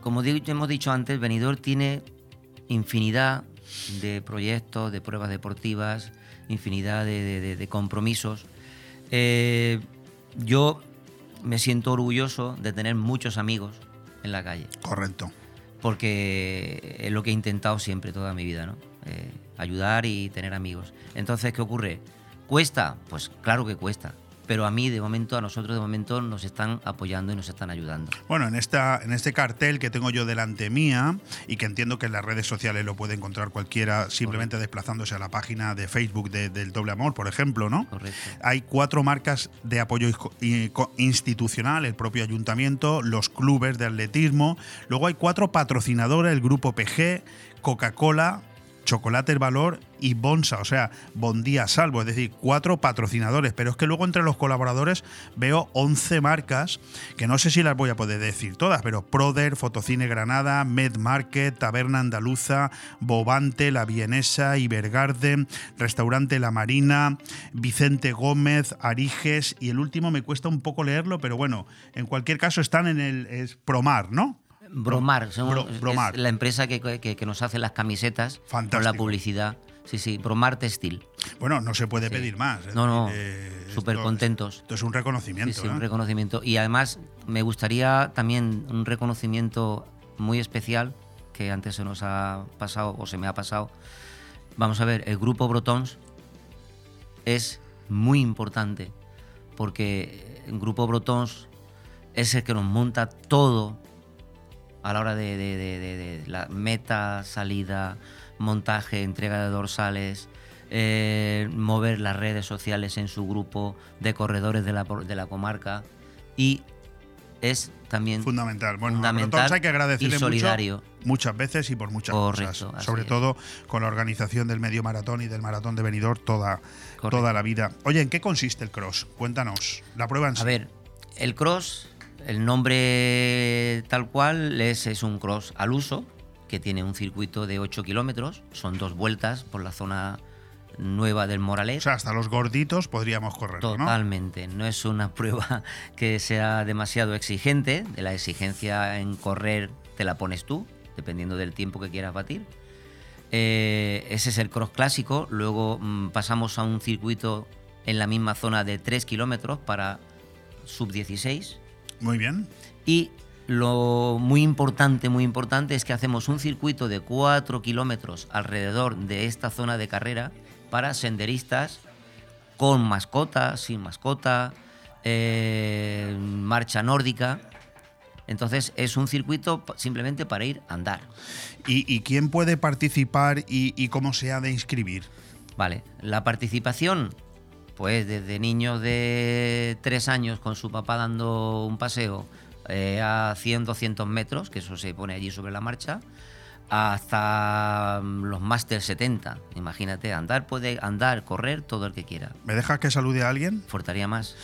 como hemos dicho antes, Benidorm tiene infinidad de proyectos, de pruebas deportivas, infinidad de, de- de- de compromisos. Eh, yo me siento orgulloso de tener muchos amigos en la calle. Correcto. Porque es lo que he intentado siempre toda mi vida, ¿no? Eh, ayudar y tener amigos. Entonces, ¿qué ocurre? ¿Cuesta? Pues claro que cuesta. Pero a mí, de momento, a nosotros, de momento, nos están apoyando y nos están ayudando. Bueno, en, esta, en este cartel que tengo yo delante mía y que entiendo que en las redes sociales lo puede encontrar cualquiera simplemente desplazándose a la página de Facebook de- del Doble Amor, por ejemplo, ¿no? Correcto. Hay cuatro marcas de apoyo institucional, el propio ayuntamiento, los clubes de atletismo. Luego hay cuatro patrocinadores, el grupo PG, Coca-Cola, Chocolates Valor y Bonsa, o sea, Bondía Salvo, es decir, cuatro patrocinadores. Pero es que luego entre los colaboradores veo 11 marcas, que no sé si las voy a poder decir todas, pero Proder, Fotocine Granada, Med Market, Taberna Andaluza, Bobante, La Vienesa, Ibergarden, Restaurante La Marina, Vicente Gómez, Ariges y el último me cuesta un poco leerlo, pero bueno, en cualquier caso están en el es Promar, ¿no? Bromar, Bro- es Bromar. la empresa que, que- que nos hace las camisetas con la publicidad. Sí, sí, Bromar Textil. Bueno, no se puede Sí. pedir más. es No, no, eh, súper contentos. Esto es un reconocimiento. Sí, sí, un ¿eh? reconocimiento. Y además me gustaría también un reconocimiento muy especial que antes se nos ha pasado o se me ha pasado. Vamos a ver, el grupo Brotons es muy importante porque el grupo Brotons es el que nos monta todo a la hora de, de- de- de- la meta, salida, montaje, entrega de dorsales, eh, mover las redes sociales en su grupo de corredores de la, de la comarca y es también fundamental. Bueno, fundamental Brotons hay que agradecerle y solidario. mucho muchas veces y por muchas Correcto, cosas. Sobre es. todo con la organización del medio maratón y del maratón de Benidorm toda, Correcto. toda la vida. Oye, ¿en qué consiste el cross? Cuéntanos. La prueba en sí. A ver, el cross, el nombre tal cual es, es un cross al uso, que tiene un circuito de 8 kilómetros, son dos vueltas por la zona nueva del Moralet. O sea, hasta los gorditos podríamos correr, ¿no? Totalmente, ¿no? es una prueba que sea demasiado exigente, de la exigencia en correr te la pones tú, dependiendo del tiempo que quieras batir. Eh, ese es el cross clásico, luego mm, pasamos a un circuito en la misma zona de 3 kilómetros para sub 16 Muy bien. y lo muy importante, muy importante es que hacemos un circuito de 4 kilómetros alrededor de esta zona de carrera para senderistas con mascota, sin mascota, eh, marcha nórdica. Entonces es un circuito simplemente para ir a andar. ¿Y, y quién puede participar y, y cómo se ha de inscribir? Vale, la participación, pues desde niños de 3 años con su papá dando un paseo eh, a 100, 200 metros, que eso se pone allí sobre la marcha, hasta mm, los Master 70. Imagínate, andar puede andar, correr todo el que quiera. ¿Me dejas que salude a alguien? Faltaría más.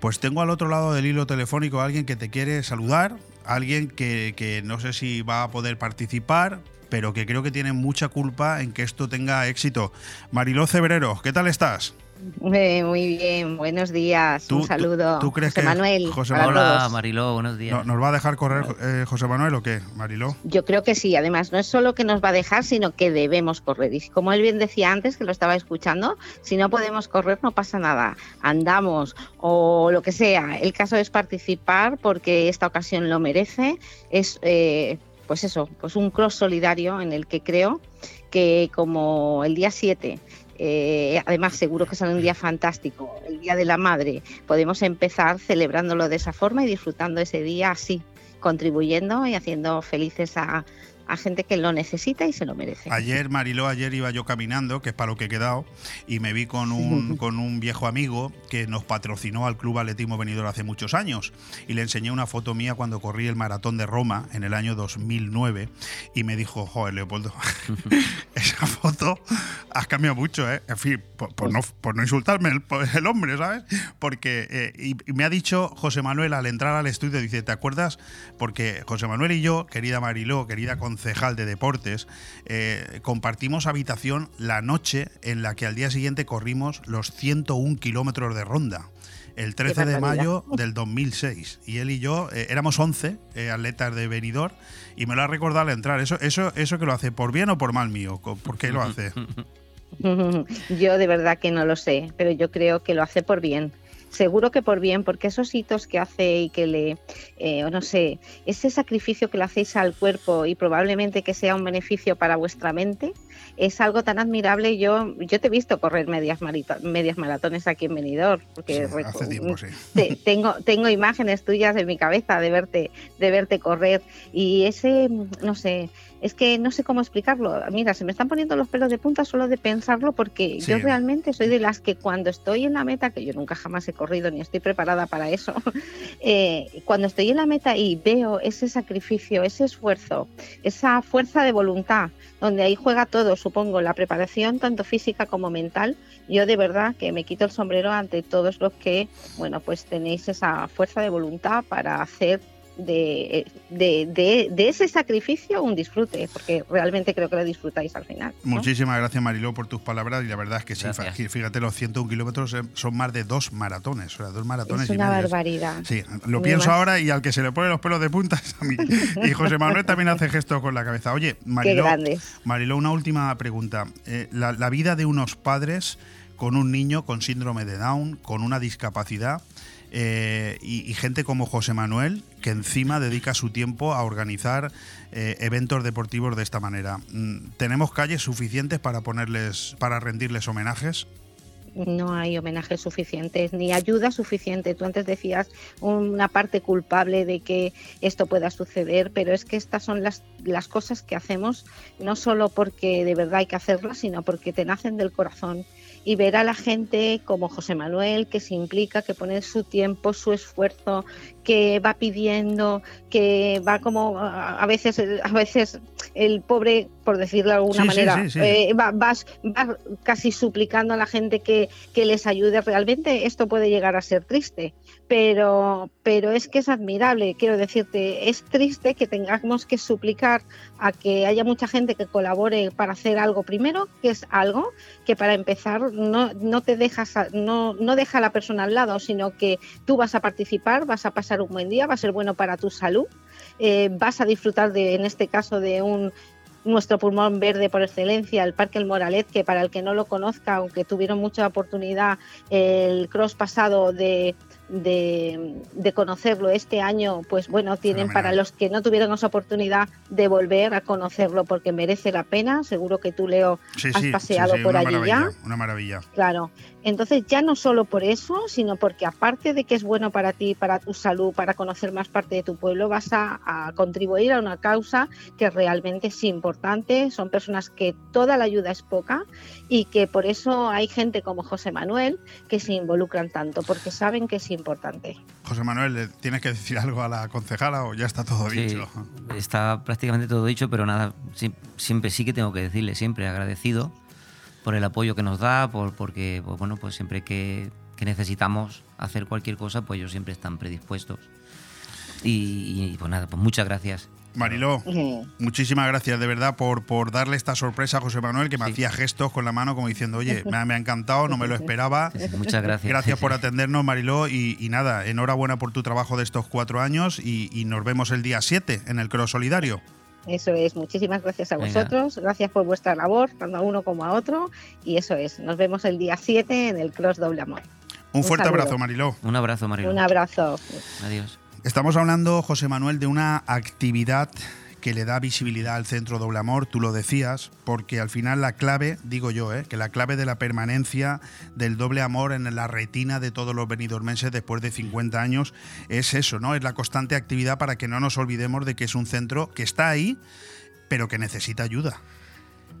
Pues tengo al otro lado del hilo telefónico a alguien que te quiere saludar, alguien que, que no sé si va a poder participar, pero que creo que tiene mucha culpa en que esto tenga éxito. Mariló Cebrero, ¿qué tal estás? Eh, muy bien, buenos días, ¿Tú- un saludo. tú crees José que Manuel. José Manuel- Hola. Mariló, buenos días. ¿No- ¿Nos va a dejar correr eh, José Manuel o qué, Mariló? Yo creo que sí, además no es solo que nos va a dejar, sino que debemos correr. Y como él bien decía antes, que lo estaba escuchando, si no podemos correr no pasa nada, andamos o lo que sea. El caso es participar porque esta ocasión lo merece. Es, eh, pues eso, pues un cross solidario en el que creo que como el día 7 eh, además, seguro que será un día fantástico, el Día de la Madre. Podemos empezar celebrándolo de esa forma y disfrutando ese día así, contribuyendo y haciendo felices a, a gente que lo necesita y se lo merece. Ayer, Mariló, ayer iba yo caminando, que es para lo que he quedado, y me vi con un, con un viejo amigo que nos patrocinó al Club Atletismo Venidor hace muchos años. Y le enseñé una foto mía cuando corrí el maratón de Roma en el año 2009. Y me dijo, joder, Leopoldo, esa foto has cambiado mucho, ¿eh? En fin, por, por no, por no insultarme el, el hombre, ¿sabes? Porque, eh, y, me ha dicho José Manuel al entrar al estudio, dice, ¿te acuerdas? Porque José Manuel y yo, querida Mariló, querida concejal de deportes, eh, compartimos habitación la noche en la que al día siguiente corrimos los 101 kilómetros de ronda. el 13 de mayo del 2006. Y él y yo eh, éramos 11 eh, atletas de Benidorm y me lo ha recordado al entrar. Eso, eso, eso que lo hace por bien o por mal mío. ¿Por qué lo hace? Yo de verdad que no lo sé, pero yo creo que lo hace por bien. Seguro que por bien, porque esos hitos que hace y que le, eh, o no sé, ese sacrificio que le hacéis al cuerpo y probablemente que sea un beneficio para vuestra mente, es algo tan admirable. Yo, yo te he visto correr medias, marito- medias maratones aquí en Benidorm, porque Hace tiempo, sí. te- tengo, tengo imágenes tuyas en mi cabeza de verte, de verte correr y ese, no sé, es que no sé cómo explicarlo. Mira, se me están poniendo los pelos de punta solo de pensarlo porque yo realmente soy de las que cuando estoy en la meta, que yo nunca jamás he corrido ni estoy preparada para eso, eh, cuando estoy en la meta y veo ese sacrificio, ese esfuerzo, esa fuerza de voluntad, donde ahí juega todo, supongo, la preparación tanto física como mental, yo de verdad que me quito el sombrero ante todos los que, bueno, pues tenéis esa fuerza de voluntad para hacer de, de, de- de ese sacrificio un disfrute, porque realmente creo que lo disfrutáis al final. ¿no? Muchísimas gracias, Mariló, por tus palabras. Y la verdad es que sí, Gracias. fíjate, los 101 kilómetros eh, son más de dos maratones. O sea, dos maratones Es una barbaridad. Sí, lo Muy pienso más. ahora y al que se le ponen los pelos de punta es a mí. Y José Manuel también hace gestos con la cabeza. Oye, Mariló. Mariló una última pregunta. Eh, la, la vida de unos padres con un niño con síndrome de Down, con una discapacidad, eh, y, y gente como José Manuel, que encima dedica su tiempo a organizar eh, eventos deportivos de esta manera. Mm, ¿Tenemos calles suficientes para ponerles, para rendirles homenajes? No hay homenajes suficientes ni ayuda suficiente. Tú antes decías una parte culpable de que esto pueda suceder, pero es que estas son las, las cosas que hacemos no solo porque de verdad hay que hacerlas, sino porque te nacen del corazón. Y ver a la gente como José Manuel que se implica, que pone su tiempo, su esfuerzo, que va pidiendo, que va como a veces, a veces el pobre, por decirlo de alguna Sí, manera, sí, sí. eh, va, vas- va casi suplicando a la gente que, que les ayude. Realmente esto puede llegar a ser triste, pero, pero es que es admirable. Quiero decirte, es triste que tengamos que suplicar a que haya mucha gente que colabore para hacer algo primero, que es algo que para empezar no, no te dejas, no, no deja a la persona al lado, sino que tú vas a participar, vas a pasar un buen día, va a ser bueno para tu salud, eh, vas a disfrutar de, en este caso, de un nuestro pulmón verde por excelencia, el Parque El Moralet, que para el que no lo conozca, aunque tuvieron mucha oportunidad el cross pasado de, de, de conocerlo este año, pues bueno, tienen Fenomenal. para los que no tuvieron esa oportunidad de volver a conocerlo porque merece la pena. Seguro que tú, Leo, Sí, has sí, paseado sí, sí, por allí maravilla, ya. Una maravilla. Claro. Entonces ya no solo por eso, sino porque aparte de que es bueno para ti, para tu salud, para conocer más parte de tu pueblo, vas a, a contribuir a una causa que realmente es importante. Son personas que toda la ayuda es poca y que por eso hay gente como José Manuel que se involucran tanto, porque saben que es importante. José Manuel, ¿le ¿tienes que decir algo a la concejala o ya está todo Sí, dicho? está prácticamente todo dicho, pero nada, siempre sí que tengo que decirle, siempre agradecido por el apoyo que nos da, por, porque pues, bueno, pues siempre que, que necesitamos hacer cualquier cosa, pues ellos siempre están predispuestos. Y, y, pues nada, pues muchas gracias. Mariló, muchísimas gracias de verdad por, por darle esta sorpresa a José Manuel, que me hacía gestos con la mano como diciendo, oye, me ha, me ha encantado, no me lo esperaba. Muchas gracias. Gracias por atendernos, Mariló, y, y nada, enhorabuena por tu trabajo de estos cuatro años y, y nos vemos el día 7 en el Cross Solidario. Eso es, muchísimas gracias a Venga. vosotros, gracias por vuestra labor, tanto a uno como a otro, y eso es, nos vemos el día 7 en el Cross Doble Amor. Un fuerte saludo. abrazo, Mariló. Un abrazo, Mariló. Un abrazo. Adiós. Estamos hablando, José Manuel, de una actividad que le da visibilidad al centro Doble Amor, tú lo decías, porque al final la clave, digo yo, ¿eh? que la clave de la permanencia del doble amor en la retina de todos los benidormenses después de 50 años es eso, ¿no? Es la constante actividad para que no nos olvidemos de que es un centro que está ahí, pero que necesita ayuda.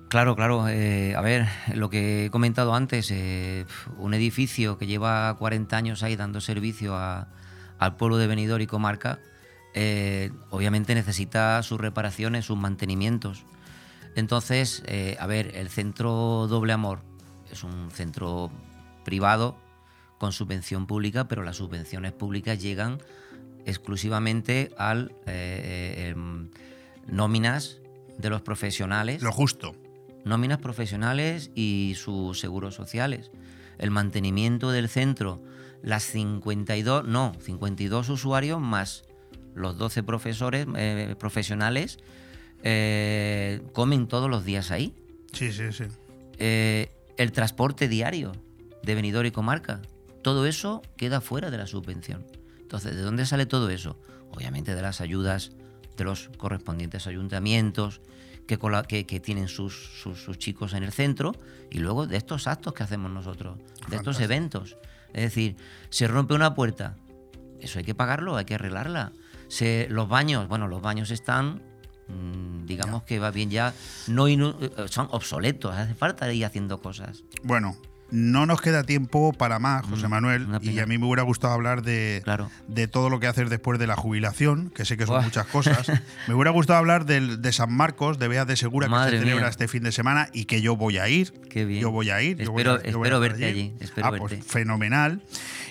Claro, claro. eh, a ver, lo que he comentado antes, eh, un edificio que lleva 40 años ahí dando servicio al pueblo de Benidorm y comarca, eh, obviamente necesita sus reparaciones, sus mantenimientos. Entonces, eh, a ver, el centro Doble Amor es un centro privado con subvención pública, pero las subvenciones públicas llegan exclusivamente al eh, em, nóminas de los profesionales. Lo justo. Nóminas profesionales y sus seguros sociales. El mantenimiento del centro las 52, no, 52 usuarios más los 12 profesores eh, profesionales eh, comen todos los días ahí. Sí, sí, sí. Eh, el transporte diario de venidor y comarca, todo eso queda fuera de la subvención. Entonces, ¿de dónde sale todo eso? Obviamente de las ayudas de los correspondientes ayuntamientos que, cola- que- que tienen sus, sus- sus chicos en el centro y luego de estos actos que hacemos nosotros, de estos eventos. Es decir, se rompe una puerta, eso hay que pagarlo, hay que arreglarla. Se, los baños, bueno, los baños están, mm, digamos que va bien ya, no eh, son obsoletos, hace falta ir haciendo cosas. Bueno, no nos queda tiempo para más, Mm, José Manuel, y a mí me hubiera gustado hablar de, de todo lo que haces después de la jubilación, que sé que son muchas cosas. me hubiera gustado hablar del, de San Marcos, de Beas de Segura, que se celebra mía. este fin de semana y que yo voy a ir. Qué bien. Yo voy a ir. yo voy Espero- a- yo voy a espero estar verte allí, espero Ah, pues verte. fenomenal.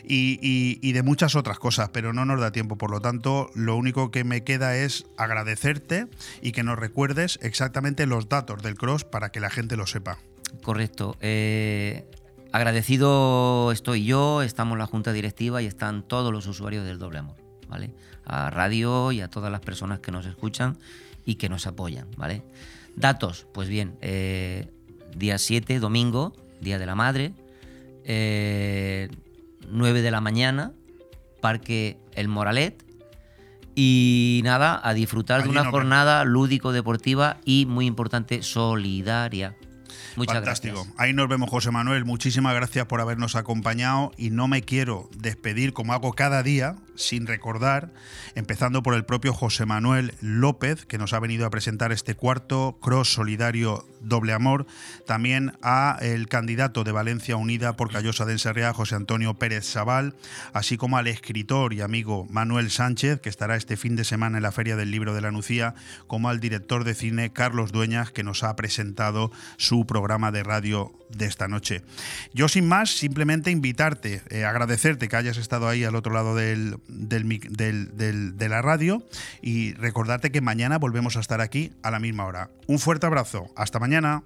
Y, y- y de muchas otras cosas, pero no nos da tiempo. Por lo tanto, lo único que me queda es agradecerte y que nos recuerdes exactamente los datos del cross para que la gente lo sepa. Correcto. Eh, agradecido estoy yo, estamos la junta directiva y están todos los usuarios del Doble Amor, ¿vale? A radio y a todas las personas que nos escuchan y que nos apoyan, ¿vale? Datos, pues bien, eh, día 7, domingo, Día de la Madre, eh, 9 de la mañana, Parque El Moralet, y nada, a disfrutar Allí de una jornada lúdico-deportiva y, muy importante, solidaria. Muchas Fantástico. gracias. Ahí nos vemos, José Manuel. Muchísimas gracias por habernos acompañado y no me quiero despedir como hago cada día sin recordar, empezando por el propio José Manuel López, que nos ha venido a presentar este cuarto Cross Solidario Doble Amor, también a el candidato de Valencia Unida por Callosa de Enserrea, José Antonio Pérez Sabal, así como al escritor y amigo Manuel Sánchez, que estará este fin de semana en la Feria del Libro de la Nucía, como al director de cine Carlos Dueñas, que nos ha presentado su programa de radio de esta noche. Yo sin más, simplemente invitarte, eh, agradecerte que hayas estado ahí al otro lado del, del de la radio y recordarte que mañana volvemos a estar aquí a la misma hora. Un fuerte abrazo, hasta mañana.